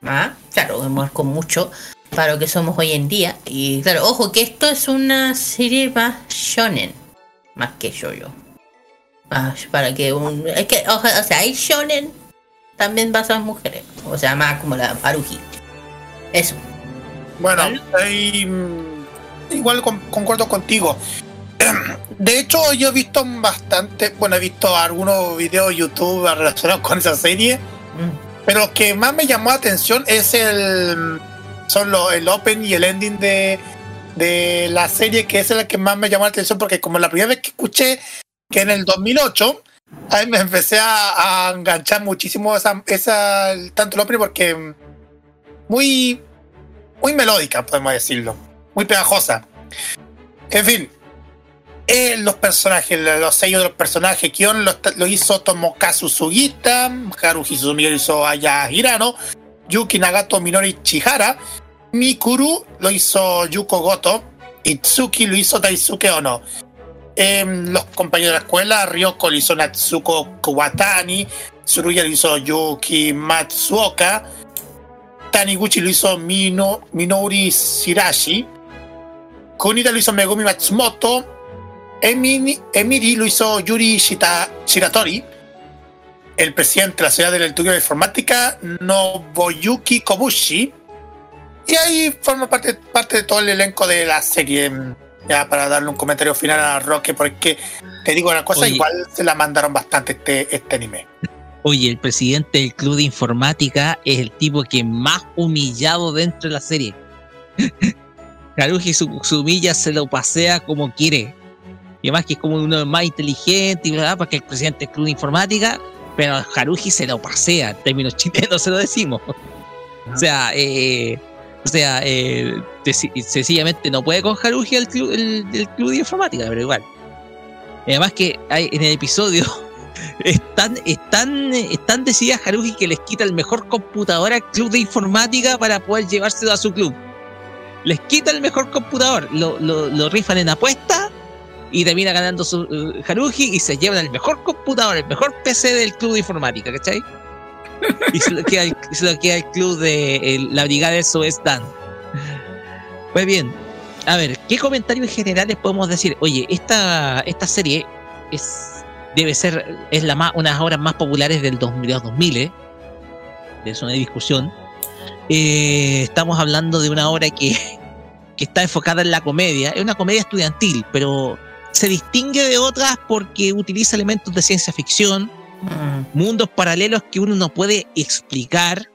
Ah, claro, marcó mucho para lo que somos hoy en día. Y claro, ojo que esto es una serie más shonen, más que yo-yo. Para que un... Es que, o, o sea, hay shonen también basado en mujeres. O sea, más como la Haruhi. Eso. Bueno, ahí, mm, igual con- concuerdo contigo. De hecho, yo he visto bastante, bueno, he visto algunos videos YouTube relacionados con esa serie, pero lo que más me llamó la atención es el son los, el open y el ending de, de la serie, que es el que más me llamó la atención, porque como la primera vez que escuché que en el 2008, ahí me empecé a, enganchar muchísimo esa, tanto el opening porque muy muy melódica, podemos decirlo. Muy pegajosa. En fin. eh, los personajes, los sellos de los personajes, Kion lo, lo hizo Tomokazu Sugita, Haruhi Suzumiya lo hizo Aya Hirano, Yuki Nagato Minori Chihara, Mikuru lo hizo Yuko Goto, Itsuki lo hizo Daisuke Ono. Em, los compañeros de la escuela, Ryoko lo hizo Natsuko Kuwatani, Tsuruya lo hizo Yuki Matsuoka, Taniguchi lo hizo Mino, Minori Shirashi. Kunita lo hizo Megumi Matsumoto. Emini, Emiri lo hizo Yuri Shita- Shiratori. El presidente de la ciudad del estudio de informática, Nobuyuki Kobushi. Y ahí forma parte, parte de todo el elenco de la serie. Ya para darle un comentario final a Roque, porque te digo una cosa, Oye. igual se la mandaron bastante este, este anime. Oye, el presidente del club de informática es el tipo que más humillado dentro de la serie. Haruhi Su- Sumiya se lo pasea como quiere. Y además que es como uno más inteligente y bla, porque el presidente del club de informática, pero Haruhi se lo pasea, en términos chilenos se lo decimos. O sea, eh, o sea, eh, sencillamente no puede con Haruhi el club, el, club de informática, pero igual. Además que hay, en el episodio están, están, están decididas Haruhi que les quita el mejor computador al club de informática para poder llevárselo a su club. Les quita el mejor computador, lo, lo, lo rifan en apuesta y termina ganando su eh, Haruhi y se llevan el mejor computador, el mejor PC del club de informática, ¿cachai? Y se lo queda, el- club de la brigada de SOS Dan. Pues bien, a ver, ¿qué comentarios generales podemos decir? Oye, esta, esta serie es debe ser, es la más, una de las obras más populares del 2000, de los 2000, ¿eh? hay discusión. Eh, estamos hablando de una obra que, que está enfocada en la comedia, es una comedia estudiantil, pero se distingue de otras porque utiliza elementos de ciencia ficción, mundos paralelos que uno no puede explicar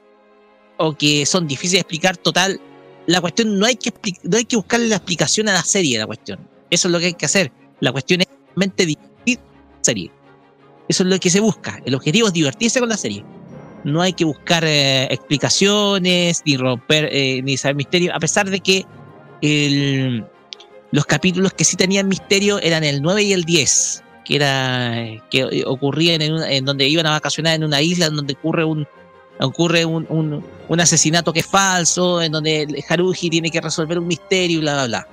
o que son difíciles de explicar total. La cuestión no hay que no hay que buscarle la explicación a la serie, la cuestión. Eso es lo que hay que hacer. La cuestión es realmente divertir serie. Eso es lo que se busca. El objetivo es divertirse con la serie. No hay que buscar eh, explicaciones, ni romper, eh, ni saber misterio, a pesar de que los capítulos que sí tenían misterio eran el 9 y el 10, que era que ocurrían en, una- en donde iban a vacacionar en una isla en donde ocurre un ocurre un, un- asesinato que es falso, en donde Haruji tiene que resolver un misterio y bla bla bla.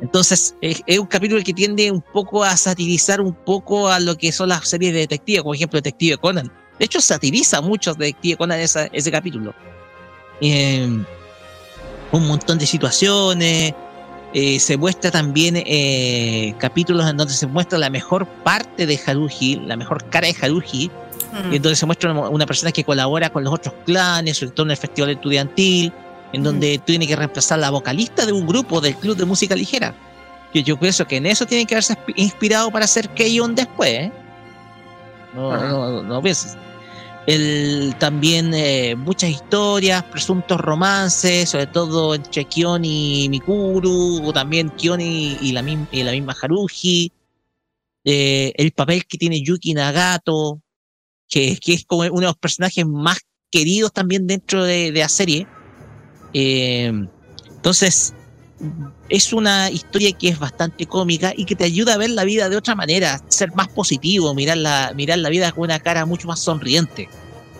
Entonces, es, un capítulo que tiende un poco a satirizar un poco a lo que son las series de detectives, como ejemplo Detective Conan. De hecho, satiriza mucho Detective Conan esa- ese capítulo. Eh, un montón de situaciones. Eh, se muestra también eh, capítulos en donde se muestra la mejor parte de Haruji, la mejor cara de Haruji, y en donde se muestra una, una persona que colabora con los otros clanes, sobre todo en el festival estudiantil, en donde tiene que reemplazar la vocalista de un grupo del club de música ligera. Que yo pienso que en eso tiene que haberse inspi- inspirado para hacer Keion después, ¿eh? No, no, no, no pienses. El, también eh, muchas historias, presuntos romances, sobre todo entre Kion y Mikuru, o también Kion y, la, y la misma Haruji. Eh, el papel que tiene Yuki Nagato, que, que es como uno de los personajes más queridos también dentro de, de la serie. Eh, entonces, es una historia que es bastante cómica y que te ayuda a ver la vida de otra manera, ser más positivo, mirar la, mirar la vida con una cara mucho más sonriente.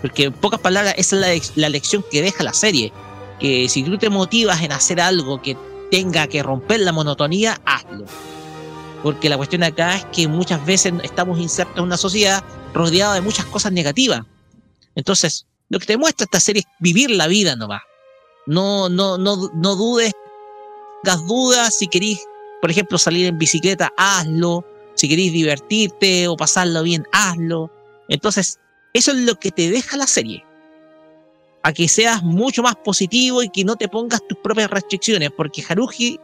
Porque en pocas palabras, esa es la, la lección que deja la serie. Que si tú te motivas en hacer algo que tenga que romper la monotonía, hazlo. Porque la cuestión acá es que muchas veces estamos insertos en una sociedad rodeada de muchas cosas negativas. Entonces, lo que te muestra esta serie es vivir la vida nomás. No, no, no, no dudes, tengas dudas, si querís, por ejemplo, salir en bicicleta, hazlo. Si queréis divertirte o pasarlo bien, hazlo. Entonces, eso es lo que te deja la serie. A que seas mucho más positivo y que no te pongas tus propias restricciones, porque Haruji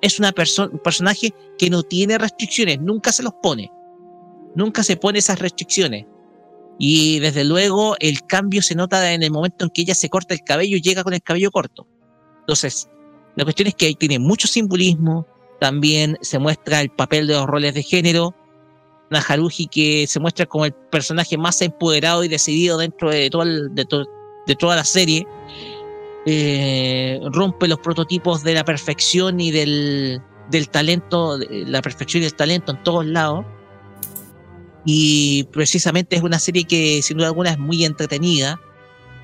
es una perso- un personaje que no tiene restricciones, nunca se los pone. Nunca se pone esas restricciones. Y desde luego el cambio se nota en el momento en que ella se corta el cabello y llega con el cabello corto. Entonces, la cuestión es que ahí tiene mucho simbolismo, también se muestra el papel de los roles de género, una Haruji que se muestra como el personaje más empoderado y decidido dentro de, toda la serie. Eh, rompe los prototipos de la perfección y del, del talento, la perfección y el talento en todos lados. Y precisamente es una serie que sin duda alguna es muy entretenida.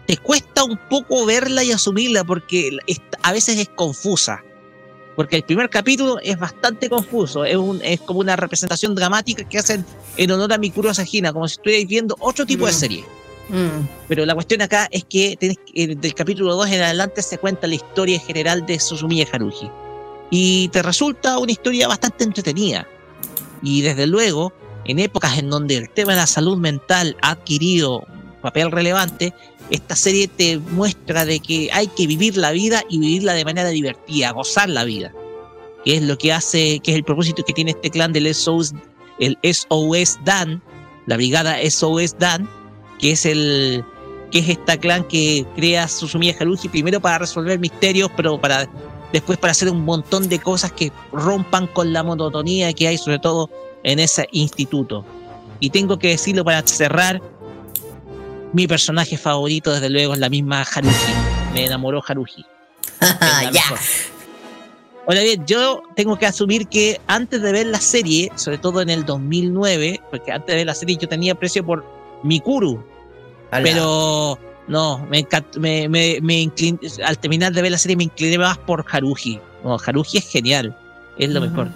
Te cuesta un poco verla y asumirla porque a veces es confusa. Porque el primer capítulo es bastante confuso, es, un, es como una representación dramática que hacen en honor a Mikuro Asahina, como si estuvierais viendo otro tipo de Mm. serie. Pero la cuestión acá es que tenés eh, del capítulo 2 en adelante se cuenta la historia en general de Suzumiya Haruji. Y te resulta una historia bastante entretenida. Y desde luego, en épocas en donde el tema de la salud mental ha adquirido un papel relevante, esta serie te muestra de que hay que vivir la vida y vivirla de manera divertida, gozar la vida. Que es lo que hace, que es el propósito que tiene este clan del SOS, el SOS Dan, la brigada SOS Dan, que es el que es esta clan que crea Susumiya Haruji primero para resolver misterios, pero para después para hacer un montón de cosas que rompan con la monotonía que hay sobre todo en ese instituto. Y tengo que decirlo para cerrar, mi personaje favorito desde luego es la misma Haruji. Me enamoró mejor. Ahora bien, yo tengo que asumir que antes de ver la serie, sobre todo en el 2009, porque antes de ver la serie yo tenía precio por Mikuru, pero no, me, encant- me, me, me inclin- al terminar de ver la serie me incliné más por Haruji. No, Haruji es genial, es lo mejor.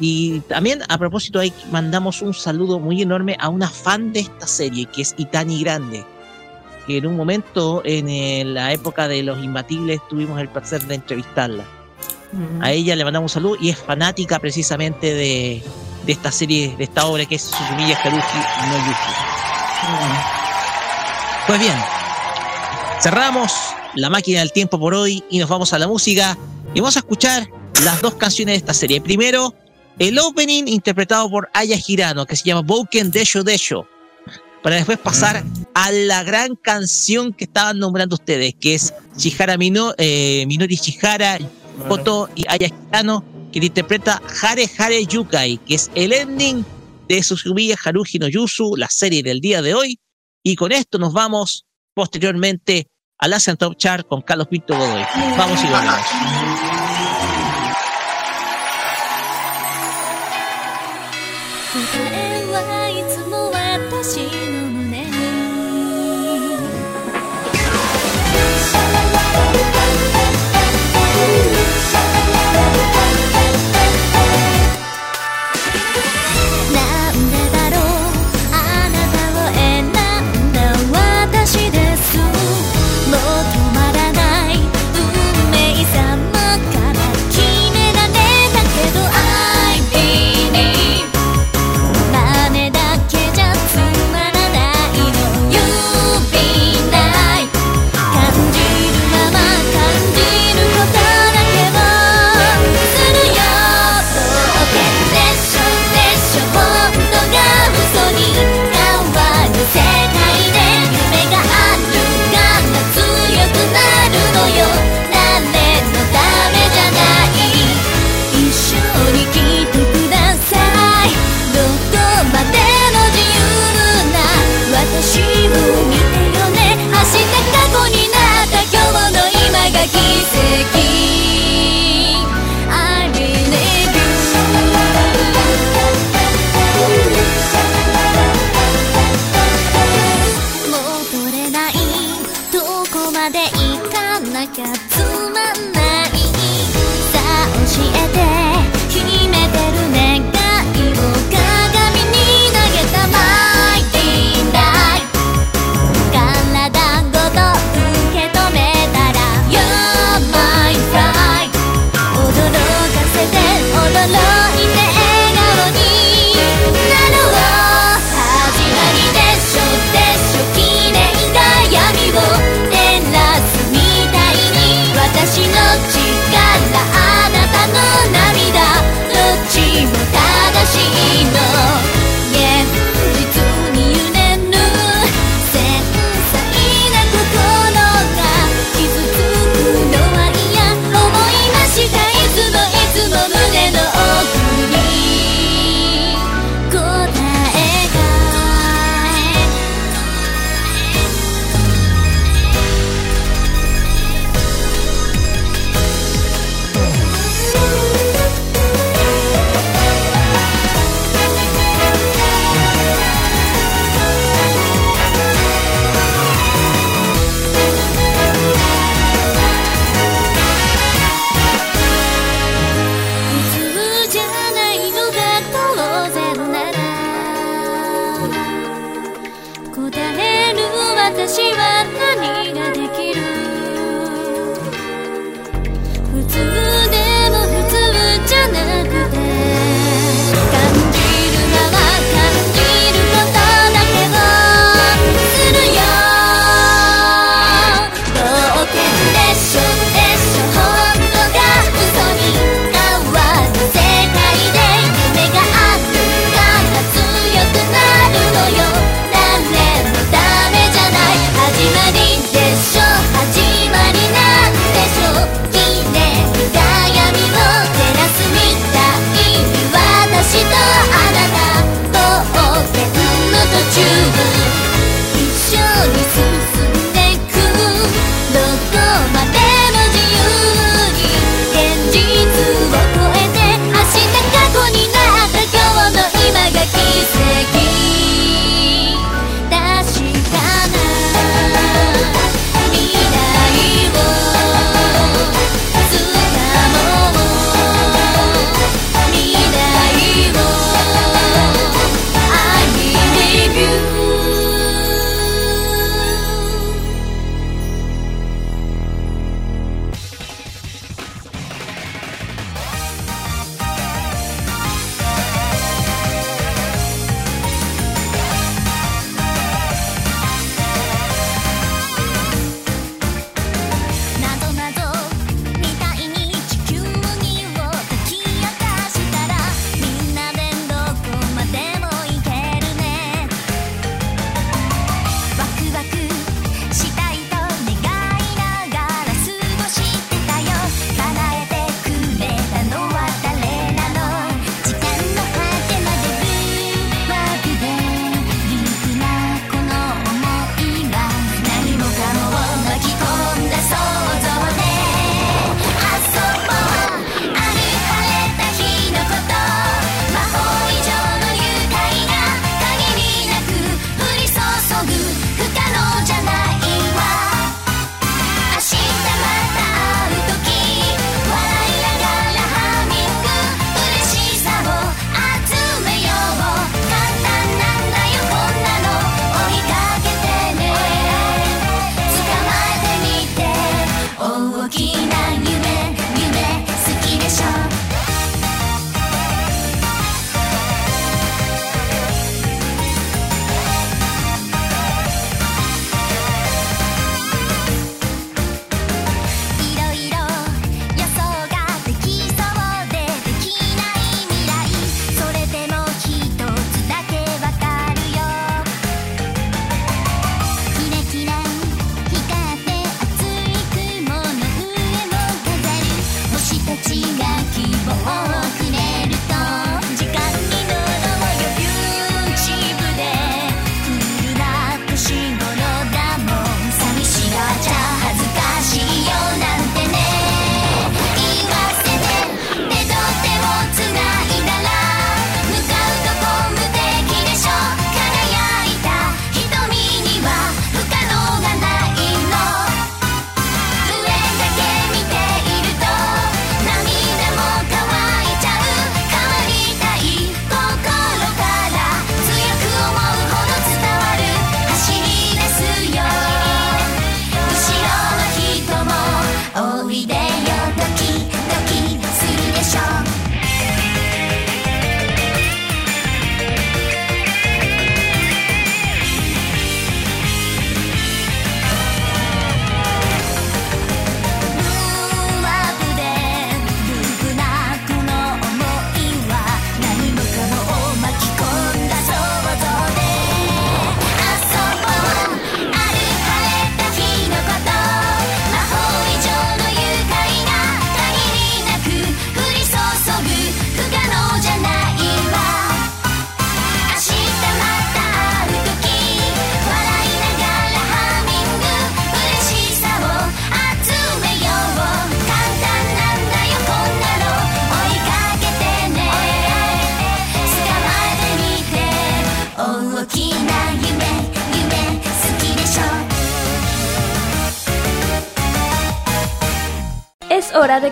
Y también a propósito ahí mandamos un saludo muy enorme a una fan de esta serie, que es Itani Grande, que en un momento, en eh, la época de los imbatibles, tuvimos el placer de entrevistarla. A ella le mandamos un saludo y es fanática precisamente de, de esta serie, de esta obra que es Suzumiya Karuji no Yuki. Pues bien, cerramos la máquina del tiempo por hoy y nos vamos a la música y vamos a escuchar las dos canciones de esta serie. Primero, el opening interpretado por Aya Girano, que se llama Boken Desho Desho, para después pasar a la gran canción que estaban nombrando ustedes, que es Chihara Mino, eh, Minori Chihara, Koto y Aya Girano, que le interpreta Hare Hare Yukai, que es el ending de Susumiya Haruji no Yusu, la serie del día de hoy. Y con esto nos vamos posteriormente a la Top Chart con Carlos Pinto Godoy. Vamos y volvemos. 答えはいつも私の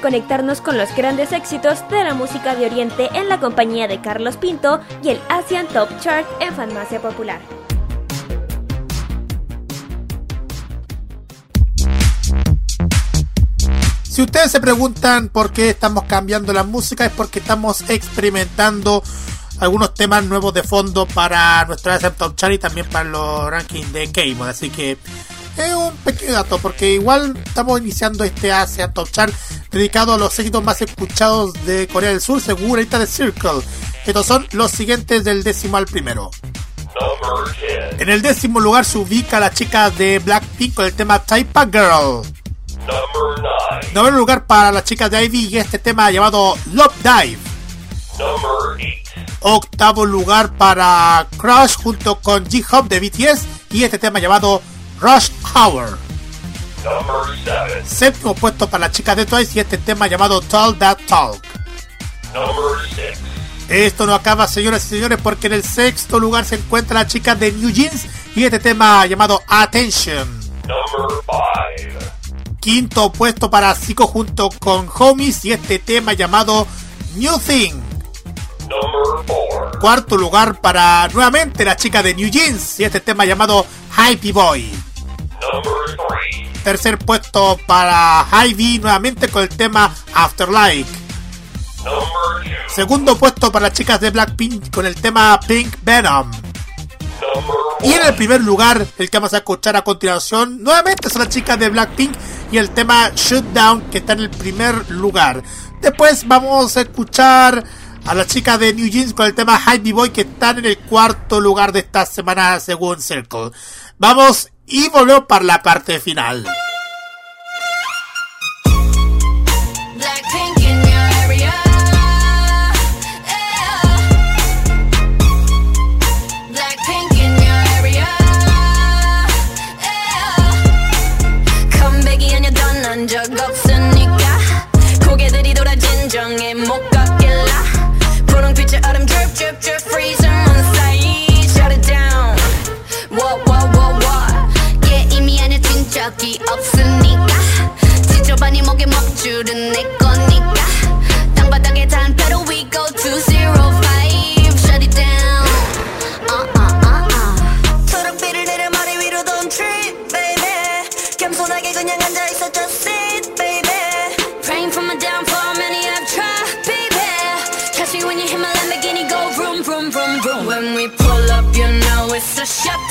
conectarnos con los grandes éxitos de la música de Oriente en la compañía de Carlos Pinto y el Asian Top Chart en Farmacia Popular. Si ustedes se preguntan por qué estamos cambiando la música es porque estamos experimentando algunos temas nuevos de fondo para nuestra SM Top Chart y también para los rankings de K-Mod. Así que es un pequeño dato porque igual estamos iniciando este Asia Top Chart dedicado a los éxitos más escuchados de Corea del Sur según la lista de Circle. Estos son los siguientes del décimo al primero. En el décimo lugar se ubica la chica de Blackpink con el tema of Girl. Noveno lugar para la chica de Ivy y este tema llamado Love Dive. Octavo lugar para Crush junto con J-Hope de BTS y este tema llamado Rush Hour. Séptimo puesto para la chica de Twice y este tema llamado Tall That Talk. Esto no acaba, señoras y señores, porque en el sexto lugar se encuentra la chica de New Jeans y este tema llamado Attention. Quinto puesto para Zico junto con Homies y este tema llamado New Thing. Cuarto lugar para nuevamente la chica de New Jeans y este tema llamado Hype Boy. Tercer puesto para Ivy nuevamente con el tema Afterlife. Segundo puesto para las chicas de Blackpink con el tema Pink Venom. Y en el primer lugar, el que vamos a escuchar a continuación, nuevamente son las chicas de Blackpink y el tema Shoot Down que está en el primer lugar. Después vamos a escuchar a las chicas de New Jeans con el tema Hype Boy que están en el cuarto lugar de esta semana según Circle. Vamos y volvemos para la parte final. 지저분이 목에 먹줄은 내 거니까 땅바닥에 단패로 we go to zero five shut it down uh uh uh uh 초록빛을 내려 머리 위로 don't trip baby 겸손하게 그냥 앉아있어 just sit baby praying for my downfall many have tried baby catch me when you hit my Lamborghini go vroom vroom vroom vroom when we pull up you know it's a shutdown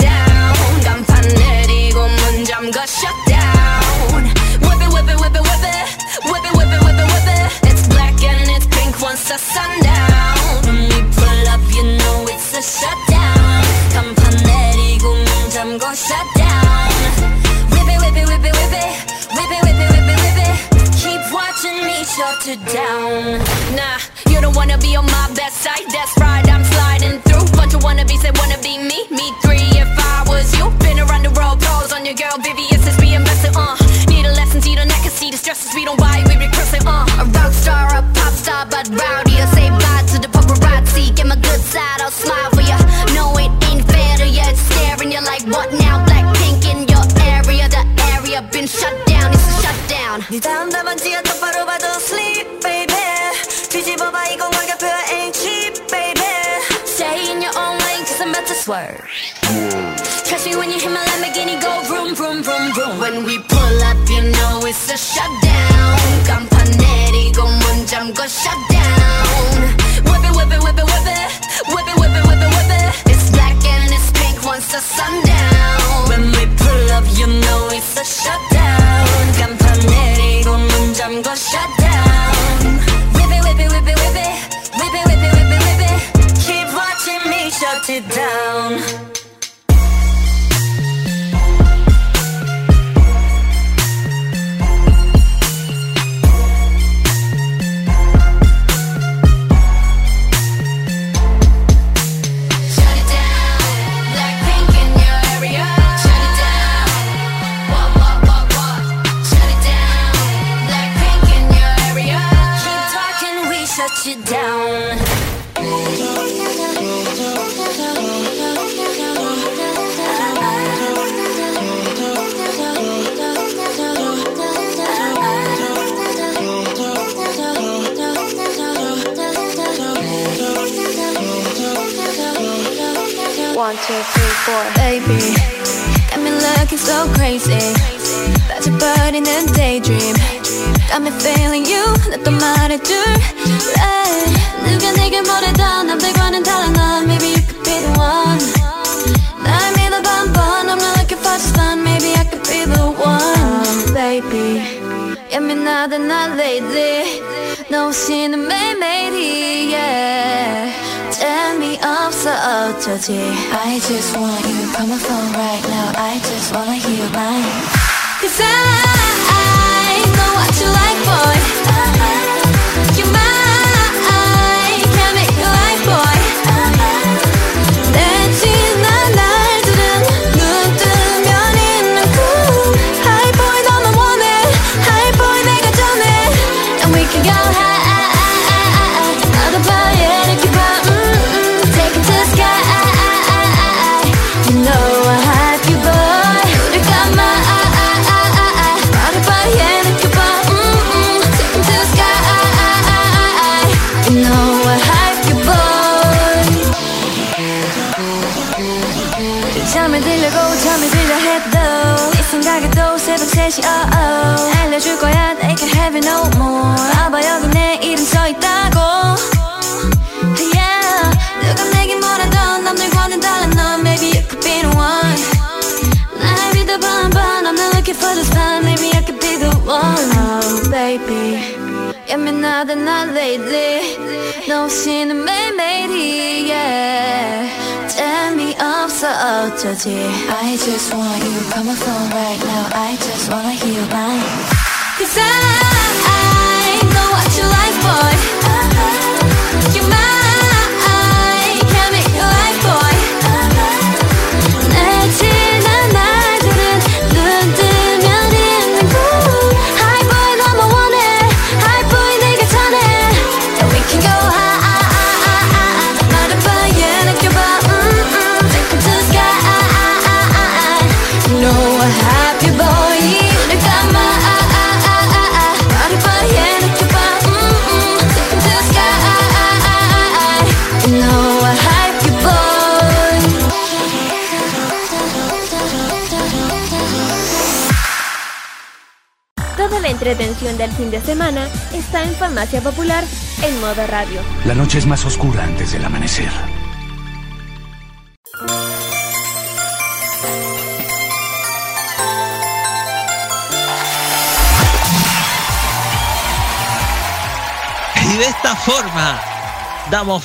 damos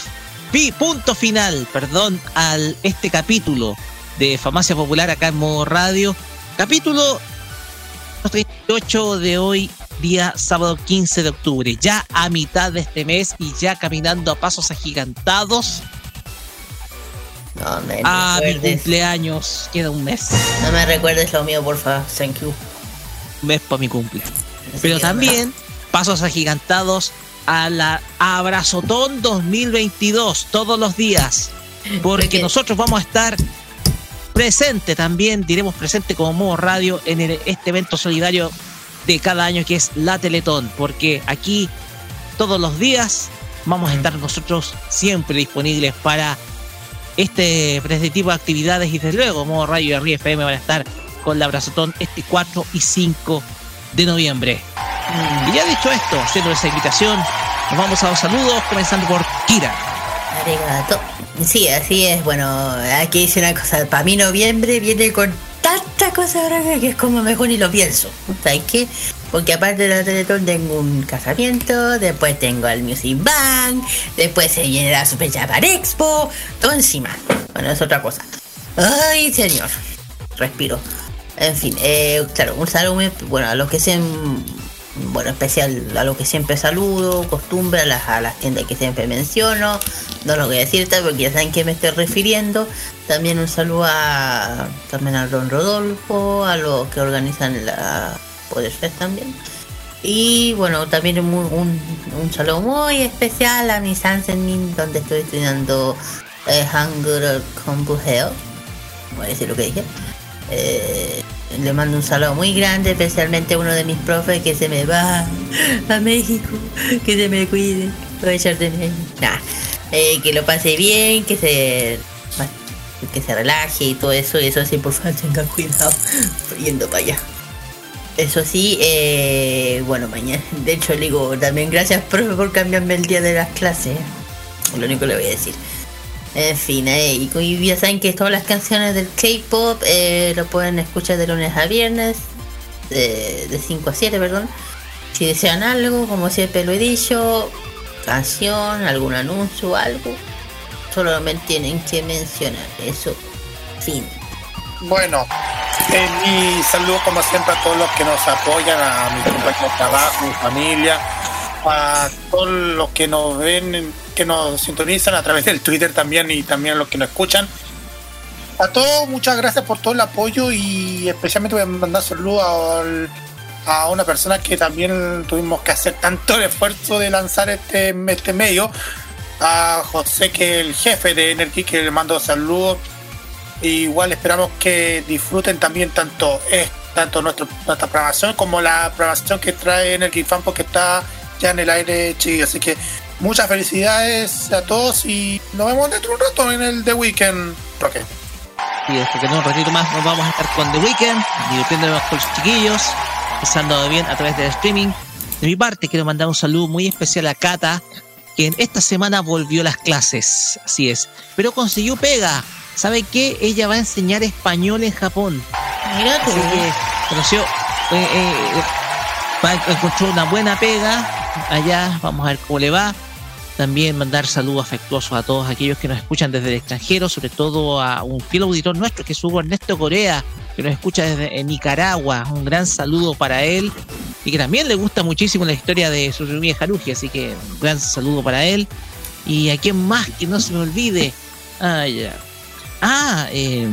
punto final, perdón, al este capítulo de Farmacia Popular acá en modo radio. Capítulo 38 de hoy, día sábado 15 de octubre. Ya a mitad de este mes y ya caminando a pasos agigantados No me a mi cumpleaños. Queda un mes. No me recuerdes lo mío, por favor. Thank you. Un mes para mi cumple. Pero también pasos agigantados a la Abrazotón 2022 todos los días. Porque nosotros vamos a estar presente también, diremos presente como modo radio en el- este evento solidario de cada año que es la Teletón. Porque aquí todos los días vamos a estar nosotros siempre disponibles para este, para este tipo de actividades y desde luego modo radio y FM van a estar con la Abrazotón este 4 y 5 de noviembre. Y ya dicho esto, haciendo esa invitación, nos vamos a los saludos, comenzando por Kira. Sí, así es. Bueno, aquí dice una cosa. Para mí noviembre viene con tanta cosa grande que es como mejor ni lo pienso. ¿Sabes qué? Porque aparte de la Teletón tengo un casamiento, después tengo el Music Bank, después se viene la Super Japan Expo, todo encima. Bueno, es otra cosa. Ay, señor. Respiro. En fin, eh, claro, un saludo bueno, a los que sean, bueno, especial a los que siempre saludo, costumbre, a las, a las tiendas que siempre menciono, no lo voy a decir tal porque ya saben que me estoy refiriendo. También un saludo a, también a Don Rodolfo, a los que organizan la Poder Fest también. Y bueno, también un, un, un saludo muy especial a mi Sansenin, donde estoy estudiando eh, Hangul Compugeo. Voy a decir lo que dije. Eh, le mando un saludo muy grande, especialmente a uno de mis profes que se me va a México, que se me cuide, voy a eh, que lo pase bien, que se que se relaje y todo eso, y eso sí, por favor, tengan cuidado yendo para allá. Eso sí, eh, bueno, mañana, de hecho, le digo también gracias, profe, por cambiarme el día de las clases. Lo único que le voy a decir. En fin, eh, y, y ya saben que todas las canciones del K-pop eh, lo pueden escuchar de lunes a viernes, de, de 5 a 7, perdón. Si desean algo, como siempre lo he dicho, canción, algún anuncio, algo, solo me tienen que mencionar. Eso, fin. Bueno, eh, mi saludo como siempre a todos los que nos apoyan, a mis compañeros de trabajo, mi familia, a todos los que nos ven, que nos sintonizan a través del Twitter también y también a los que nos escuchan. A todos, muchas gracias por todo el apoyo y especialmente voy a mandar saludos al- a una persona que también tuvimos que hacer tanto el esfuerzo de lanzar este, este medio, a José, que es el jefe de Energy, que le mando saludos. Igual esperamos que disfruten también tanto, es, tanto nuestro, nuestra programación como la programación que trae Energy Fan porque está ya en el aire chiquillo. Así que muchas felicidades a todos y nos vemos dentro de un rato en el The Weekend. Roque. Y después que en un ratito más nos vamos a estar con The Weeknd, divirtiéndonos con los chiquillos, pasando bien a través del streaming. De mi parte, quiero mandar un saludo muy especial a Kata, que en esta semana volvió a las clases, así es, pero consiguió pega. ¿Sabe qué? Ella va a enseñar español en Japón. Mira tú. Así que conoció, eh, eh, encontró una buena pega allá, vamos a ver cómo le va. También mandar saludos afectuosos a todos aquellos que nos escuchan desde el extranjero, sobre todo a un fiel auditor nuestro que es Hugo Ernesto Corea, que nos escucha desde Nicaragua. Un gran saludo para él y que también le gusta muchísimo la historia de Surumi Haruji, así que un gran saludo para él. Y a quien más que no se me olvide. Ah, ya. Ah, eh,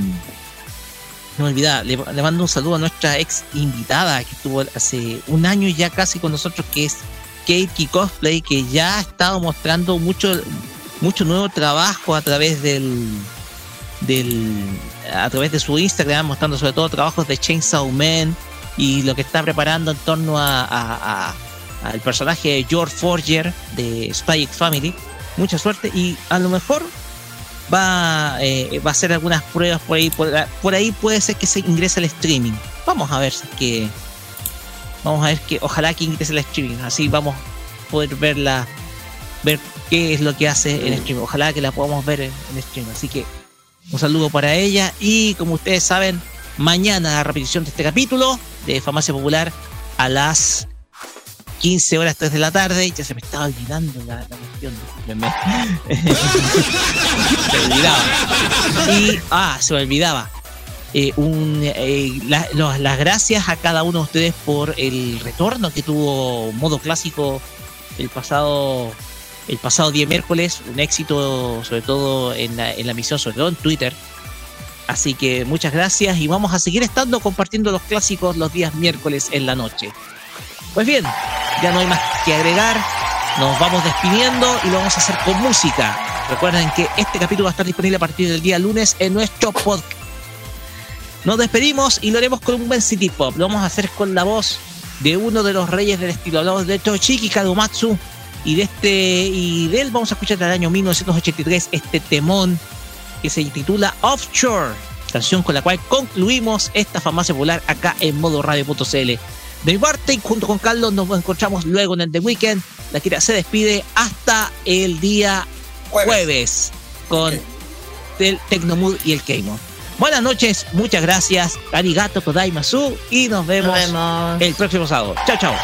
no me olvidaba, le, le mando un saludo a nuestra ex invitada que estuvo hace un año ya casi con nosotros, que es Kate Cosplay, que ya ha estado mostrando mucho, mucho nuevo trabajo a través del, del a través de su Instagram, mostrando sobre todo trabajos de Chainsaw Man y lo que está preparando en torno a, a- al personaje de George Forger de Spy X Family. Mucha suerte y a lo mejor va, eh, va a hacer algunas pruebas por ahí. Por, por ahí puede ser que se ingrese al streaming. Vamos a ver si es que. Vamos a ver que. Ojalá que ingrese al streaming. Así vamos a poder verla. Ver qué es lo que hace en streaming. Ojalá que la podamos ver en, en streaming. Así que un saludo para ella. Y como ustedes saben, mañana la repetición de este capítulo de Farmacia Popular a las 15 horas 3 de la tarde. Ya se me estaba olvidando la, la cuestión. discúlpenme. se me olvidaba. Y, ah, se me olvidaba. Eh, eh, las gracias a cada uno de ustedes por el retorno que tuvo modo clásico el pasado el pasado día miércoles, un éxito sobre todo en la, en la misión, sobre todo en Twitter. Así que muchas gracias y vamos a seguir estando compartiendo los clásicos los días miércoles en la noche. Pues bien, ya no hay más que agregar. Nos vamos despidiendo y lo vamos a hacer con música. Recuerden que este capítulo va a estar disponible a partir del día lunes en nuestro podcast. Nos despedimos y lo haremos con un buen city pop. Lo vamos a hacer con la voz de uno de los reyes del estilo. Hablamos de Toshiki Kadomatsu y de este y de él vamos a escuchar del año 1983 este temón que se titula Offshore, canción con la cual concluimos esta farmacia popular acá en modo radio.cl. De mi parte, junto con Carlos, nos encontramos luego en el The Weekend. La Kira se despide hasta el día jueves, con el Tecnomood y el Keimo. Buenas noches, muchas gracias. Arigato Kodaimasu y nos vemos, el próximo sábado. Chao, chao.「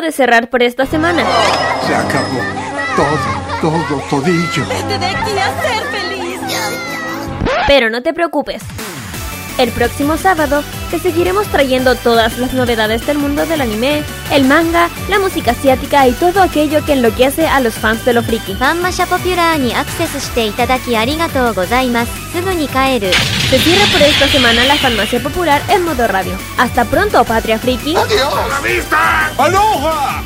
De cerrar por esta semana. Se acabó. Todo, todo, todillo. Vete de aquí a ser feliz. Pero no te preocupes. El próximo sábado te seguiremos trayendo todas las novedades del mundo del anime, el manga, la música asiática y todo aquello que enloquece a los fans de lo friki. Fanmasha Popular ni acceso Se cierra por esta semana la Farmacia Popular en modo radio. Hasta pronto, Patria Friki. ¡Adiós! La vista! ¡Aloha!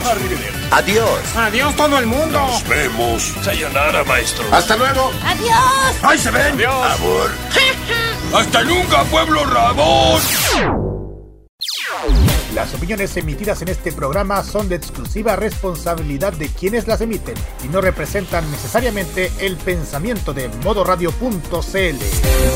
¡Adiós! ¡Adiós todo el mundo! Nos vemos. Sayonara, maestro. ¡Hasta luego! ¡Adiós! ¡Ahí se ven! ¡Adiós! ¡Amor! ¡Hasta nunca, pueblo Rabón! Las opiniones emitidas en este programa son de exclusiva responsabilidad de quienes las emiten y no representan necesariamente el pensamiento de modoradio.cl.